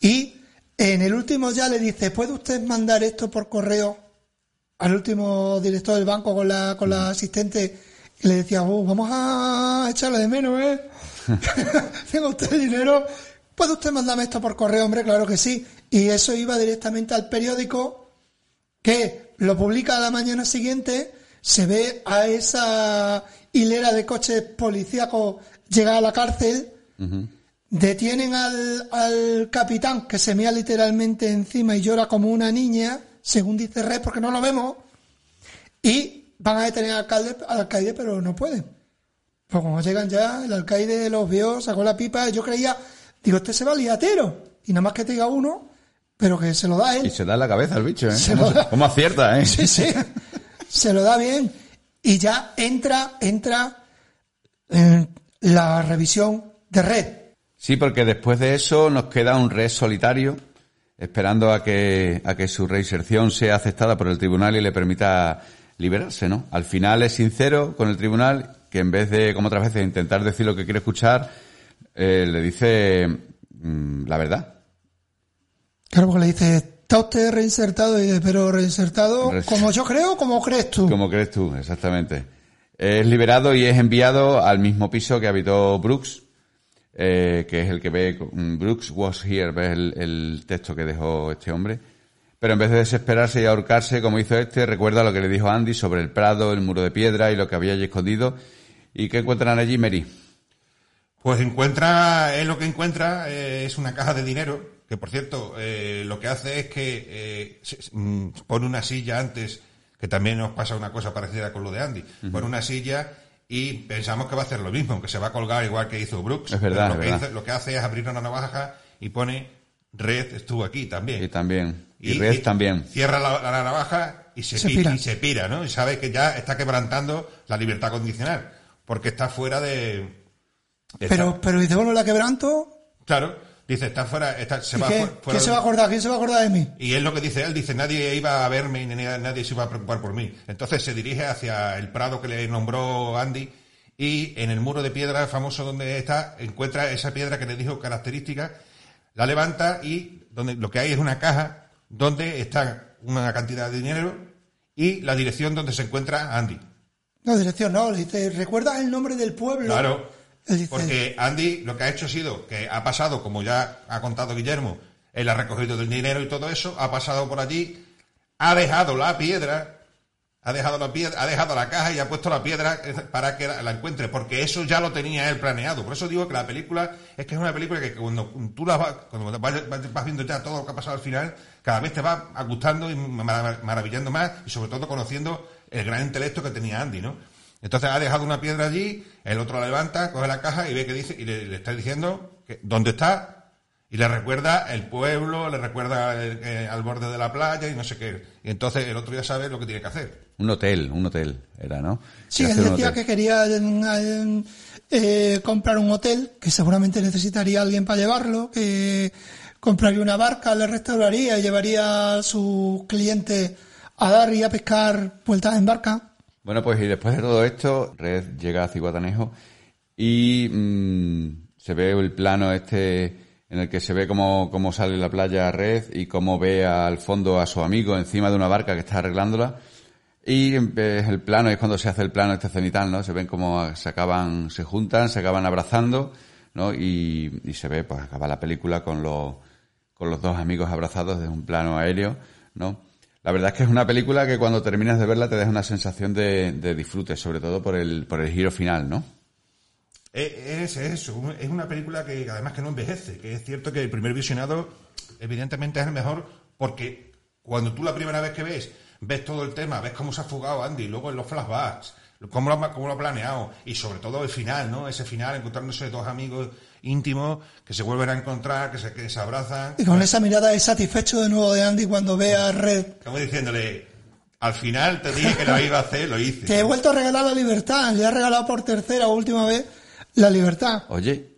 y en el último ya le dice, ¿puede usted mandar esto por correo al último director del banco con la, con la asistente? Y le decía, "Oh, vamos a echarle de menos, ¿eh? Tenga usted dinero. ¿Puede usted mandarme esto por correo, hombre? Claro que sí. Y eso iba directamente al periódico que lo publica a la mañana siguiente, se ve a esa hilera de coches policíacos llegar a la cárcel, detienen al, al capitán que se mea literalmente encima y llora como una niña, según dice Red, porque no lo vemos, y van a detener al alcalde, al alcaide, pero no pueden. Pues cuando llegan ya, el alcaide los vio, sacó la pipa, yo creía, digo, este se va liatero, y nada más que te diga uno, pero que se lo da él. Y se da en la cabeza el bicho, ¿eh? Se ¿Cómo, lo da. cómo acierta, eh? Sí, sí. Se lo da bien. Y ya entra, entra en la revisión de red. Sí, porque después de eso nos queda un red solitario, esperando a que, a que su reinserción sea aceptada por el tribunal y le permita liberarse, ¿no? Al final es sincero con el tribunal, que en vez de, como otras veces, intentar decir lo que quiere escuchar, eh, le dice mm, la verdad. Claro, porque le dice, está usted reinsertado, y dice, pero reinsertado Res- como yo creo, como crees tú. Como crees tú, exactamente. Es liberado y es enviado al mismo piso que habitó Brooks, eh, que es el que ve, mm, Brooks was here, ves el, el texto que dejó este hombre. Pero en vez de desesperarse y ahorcarse como hizo este, recuerda lo que le dijo Andy sobre el prado, el muro de piedra y lo que había allí escondido. ¿Y qué encuentran allí, Mary? Pues encuentra, él lo que encuentra eh, es una caja de dinero, que por cierto, eh, lo que hace es que eh, mm, pone una silla antes, que también nos pasa una cosa parecida con lo de Andy, pone una silla y pensamos que va a hacer lo mismo, aunque se va a colgar igual que hizo Brooks. Es verdad, lo, es que verdad. hizo- lo que hace es abrir una navaja y pone Red estuvo aquí también. Y también. Y, Red también. Cierra la, la navaja y se, Se pi- pira. y se pira, ¿no? Y sabe que ya está quebrantando la libertad condicional, porque está fuera de... Pero, pero dice, bueno, la quebranto, Claro, dice, está fuera, está, se ¿y va qué? fu- fuera ¿quién se va a acordar? ¿Quién se va a acordar de mí? Y es lo que dice él, dice, nadie iba a verme y ni nadie, se iba a preocupar por mí. Entonces se dirige hacia el prado que le nombró Andy y en el muro de piedra famoso donde está, encuentra esa piedra que le dijo característica, la levanta y donde lo que hay es una caja donde está una cantidad de dinero y la dirección donde se encuentra Andy. No, dirección no, le dice, ¿recuerdas el nombre del pueblo? Claro, porque Andy lo que ha hecho ha sido que ha pasado, como ya ha contado Guillermo, él ha recogido el dinero y todo eso, ha pasado por allí, ha dejado la piedra, ha dejado la piedra, ha dejado la caja y ha puesto la piedra para que la, encuentre, porque eso ya lo tenía él planeado. Por eso digo que la película es que es una película que cuando tú la vas, cuando vas, vas- viendo ya todo lo que ha pasado al final, cada vez te va gustando y marav- maravillando más y sobre todo conociendo el gran intelecto que tenía Andy, ¿no? Entonces ha dejado una piedra allí, el otro la levanta, coge la caja y ve que dice, y le, le está diciendo que, dónde está, y le recuerda el pueblo, le recuerda el- eh, al borde de la playa y no sé qué. Y entonces el otro ya sabe lo que tiene que hacer. Un hotel, un hotel era, ¿no? Sí, él decía que quería eh, eh, comprar un hotel, que seguramente necesitaría alguien para llevarlo, que compraría una barca, le restauraría y llevaría a sus clientes a dar y a pescar vueltas en barca. Bueno, pues y después de todo esto, Red llega a Ciguatanejo y mm, se ve el plano este en el que se ve cómo, cómo sale la playa Red y cómo ve al fondo a su amigo encima de una barca que está arreglándola. Y eh, el plano es cuando se hace el plano este cenital, ¿no? Se ven cómo se acaban, se juntan, se acaban abrazando, ¿no? Y, y se ve, pues acaba la película con los, con los dos amigos abrazados desde un plano aéreo, ¿no? La verdad es que es una película que cuando terminas de verla te deja una sensación de, disfrute, sobre todo por el, por el giro final, ¿no? Eh, Es, eso, es una película que además que no envejece, que es cierto que el primer visionado evidentemente es el mejor porque cuando tú la primera vez que ves, ves todo el tema, ves cómo se ha fugado Andy, luego en los flashbacks, cómo lo, cómo lo ha planeado. Y sobre todo el final, ¿no? Ese final, encontrándose dos amigos íntimos que se vuelven a encontrar, que se, que se abrazan. Y con esa mirada de satisfecho de nuevo de Andy cuando ve a Red. Como diciéndole, al final te dije que lo iba a hacer, lo hice. Te he vuelto a regalar la libertad. Le ha regalado por tercera o última vez la libertad. Oye,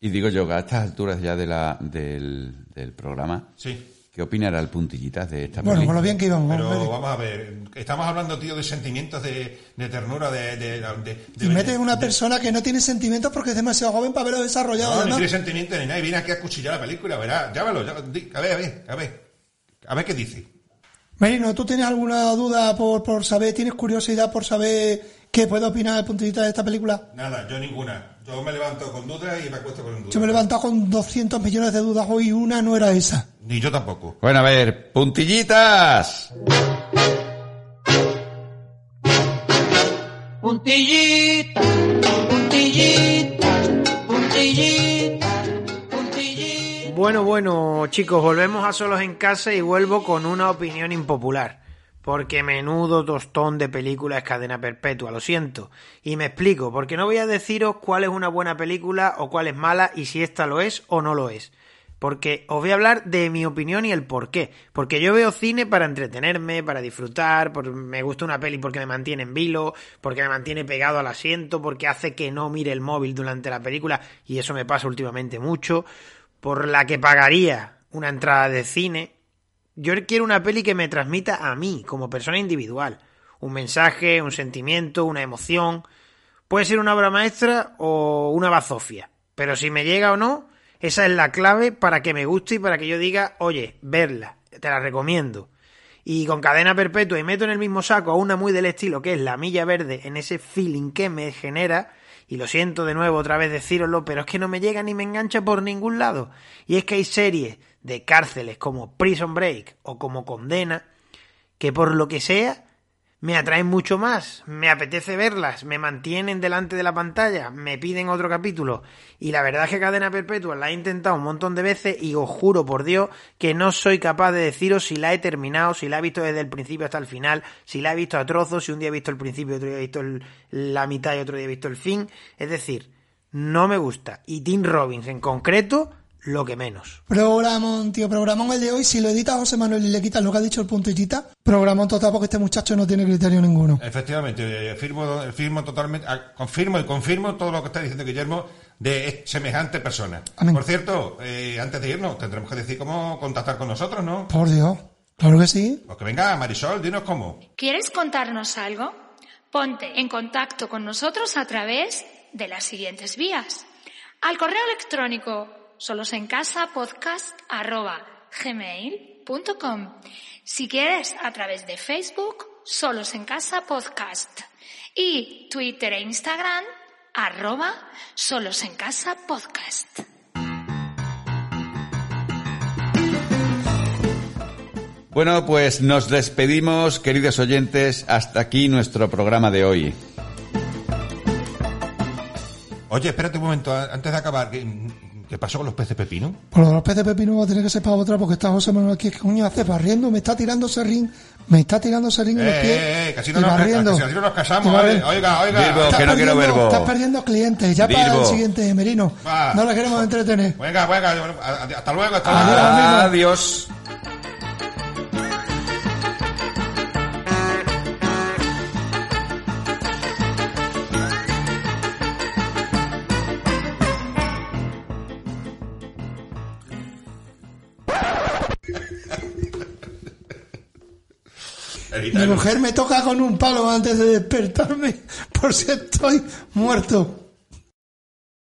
y digo yo, que a estas alturas ya de la, del, del programa, Sí. ¿Qué opinará el puntillitas de esta Bueno, peli? con lo bien que íbamos. Pero hombre. vamos a ver, estamos hablando, tío, de sentimientos, de, de ternura, de... de, de- Y de- mete una persona que no tiene sentimientos porque es demasiado joven para verlo desarrollado. No, además. tiene sentimiento ni nada, y viene aquí a cuchillar la película, verá, llámalo, ya- a ver, a ver, a ver, a ver qué dice. Merino, ¿tú tienes alguna duda por, por saber, tienes curiosidad por saber qué puede opinar el puntillita de esta película? Nada, yo ninguna. Yo me levanto con dudas y me acuesto con dudas. Yo me he levantado con 200 millones de dudas hoy y una no era esa. Ni yo tampoco. Bueno, a ver, puntillitas. Puntillita, puntillita, puntillita, puntillita. Bueno, bueno, chicos, volvemos a Solos en Casa y vuelvo con una opinión impopular. Porque menudo tostón de película es cadena perpetua, lo siento. Y me explico, porque no voy a deciros cuál es una buena película o cuál es mala y si esta lo es o no lo es. Porque os voy a hablar de mi opinión y el por qué. Porque yo veo cine para entretenerme, para disfrutar, por- me gusta una peli porque me mantiene en vilo, porque me mantiene pegado al asiento, porque hace que no mire el móvil durante la película, y eso me pasa últimamente mucho, por la que pagaría una entrada de cine. Yo quiero una peli que me transmita a mí, como persona individual. Un mensaje, un sentimiento, una emoción. Puede ser una obra maestra o una bazofia. Pero si me llega o no, esa es la clave para que me guste y para que yo diga, oye, verla, te la recomiendo. Y con cadena perpetua y meto en el mismo saco a una muy del estilo que es la milla verde en ese feeling que me genera. Y lo siento de nuevo otra vez decíroslo, pero es que no me llega ni me engancha por ningún lado. Y es que hay series de cárceles como Prison Break o como Condena que por lo que sea me atraen mucho más, me apetece verlas, me mantienen delante de la pantalla, me piden otro capítulo. Y la verdad es que Cadena Perpetua la he intentado un montón de veces y os juro por Dios que no soy capaz de deciros si la he terminado, si la he visto desde el principio hasta el final, si la he visto a trozos, si un día he visto el principio, otro día he visto el- la mitad y otro día he visto el fin. Es decir, no me gusta. Y Tim Robbins en concreto, lo que menos. Programón, tío, programón el de hoy. Si lo edita José Manuel y le quitas lo que ha dicho el puntillita, programón total porque este muchacho no tiene criterio ninguno. Efectivamente, firmo, firmo totalmente, ah, confirmo y confirmo todo lo que está diciendo Guillermo de semejante persona. Amén. Por cierto, eh, antes de irnos, tendremos que decir cómo contactar con nosotros, ¿no? Por Dios. Claro que sí. Pues que venga, Marisol, dinos cómo. ¿Quieres contarnos algo? Ponte en contacto con nosotros a través de las siguientes vías. Al correo electrónico solosencasapodcast.gmail.com Si quieres, a través de Facebook, Solos en Casa Podcast. Y Twitter e Instagram, arroba Solos en Casa Podcast. Bueno, pues nos despedimos, queridos oyentes. Hasta aquí nuestro programa de hoy. Oye, espérate un momento, antes de acabar, ¿qué, pasó con los peces pepino? Por lo de los peces pepino va a tener que ser para otra porque está José Manuel aquí. ¿Qué coño hace barriendo? Me está tirando serrín. Me está tirando serrín en los Eh, pies. eh, eh, que así no y nos- barriendo. así no nos casamos, ¿vale? Oiga, oiga. Bilbo, que no quiero verbo. Estás perdiendo clientes. Ya para el siguiente, Merino. Va. No le queremos entretener. Venga, venga, hasta luego, hasta Adiós, luego. amigo. Adiós. Mi mujer me toca con un palo antes de despertarme por si estoy muerto.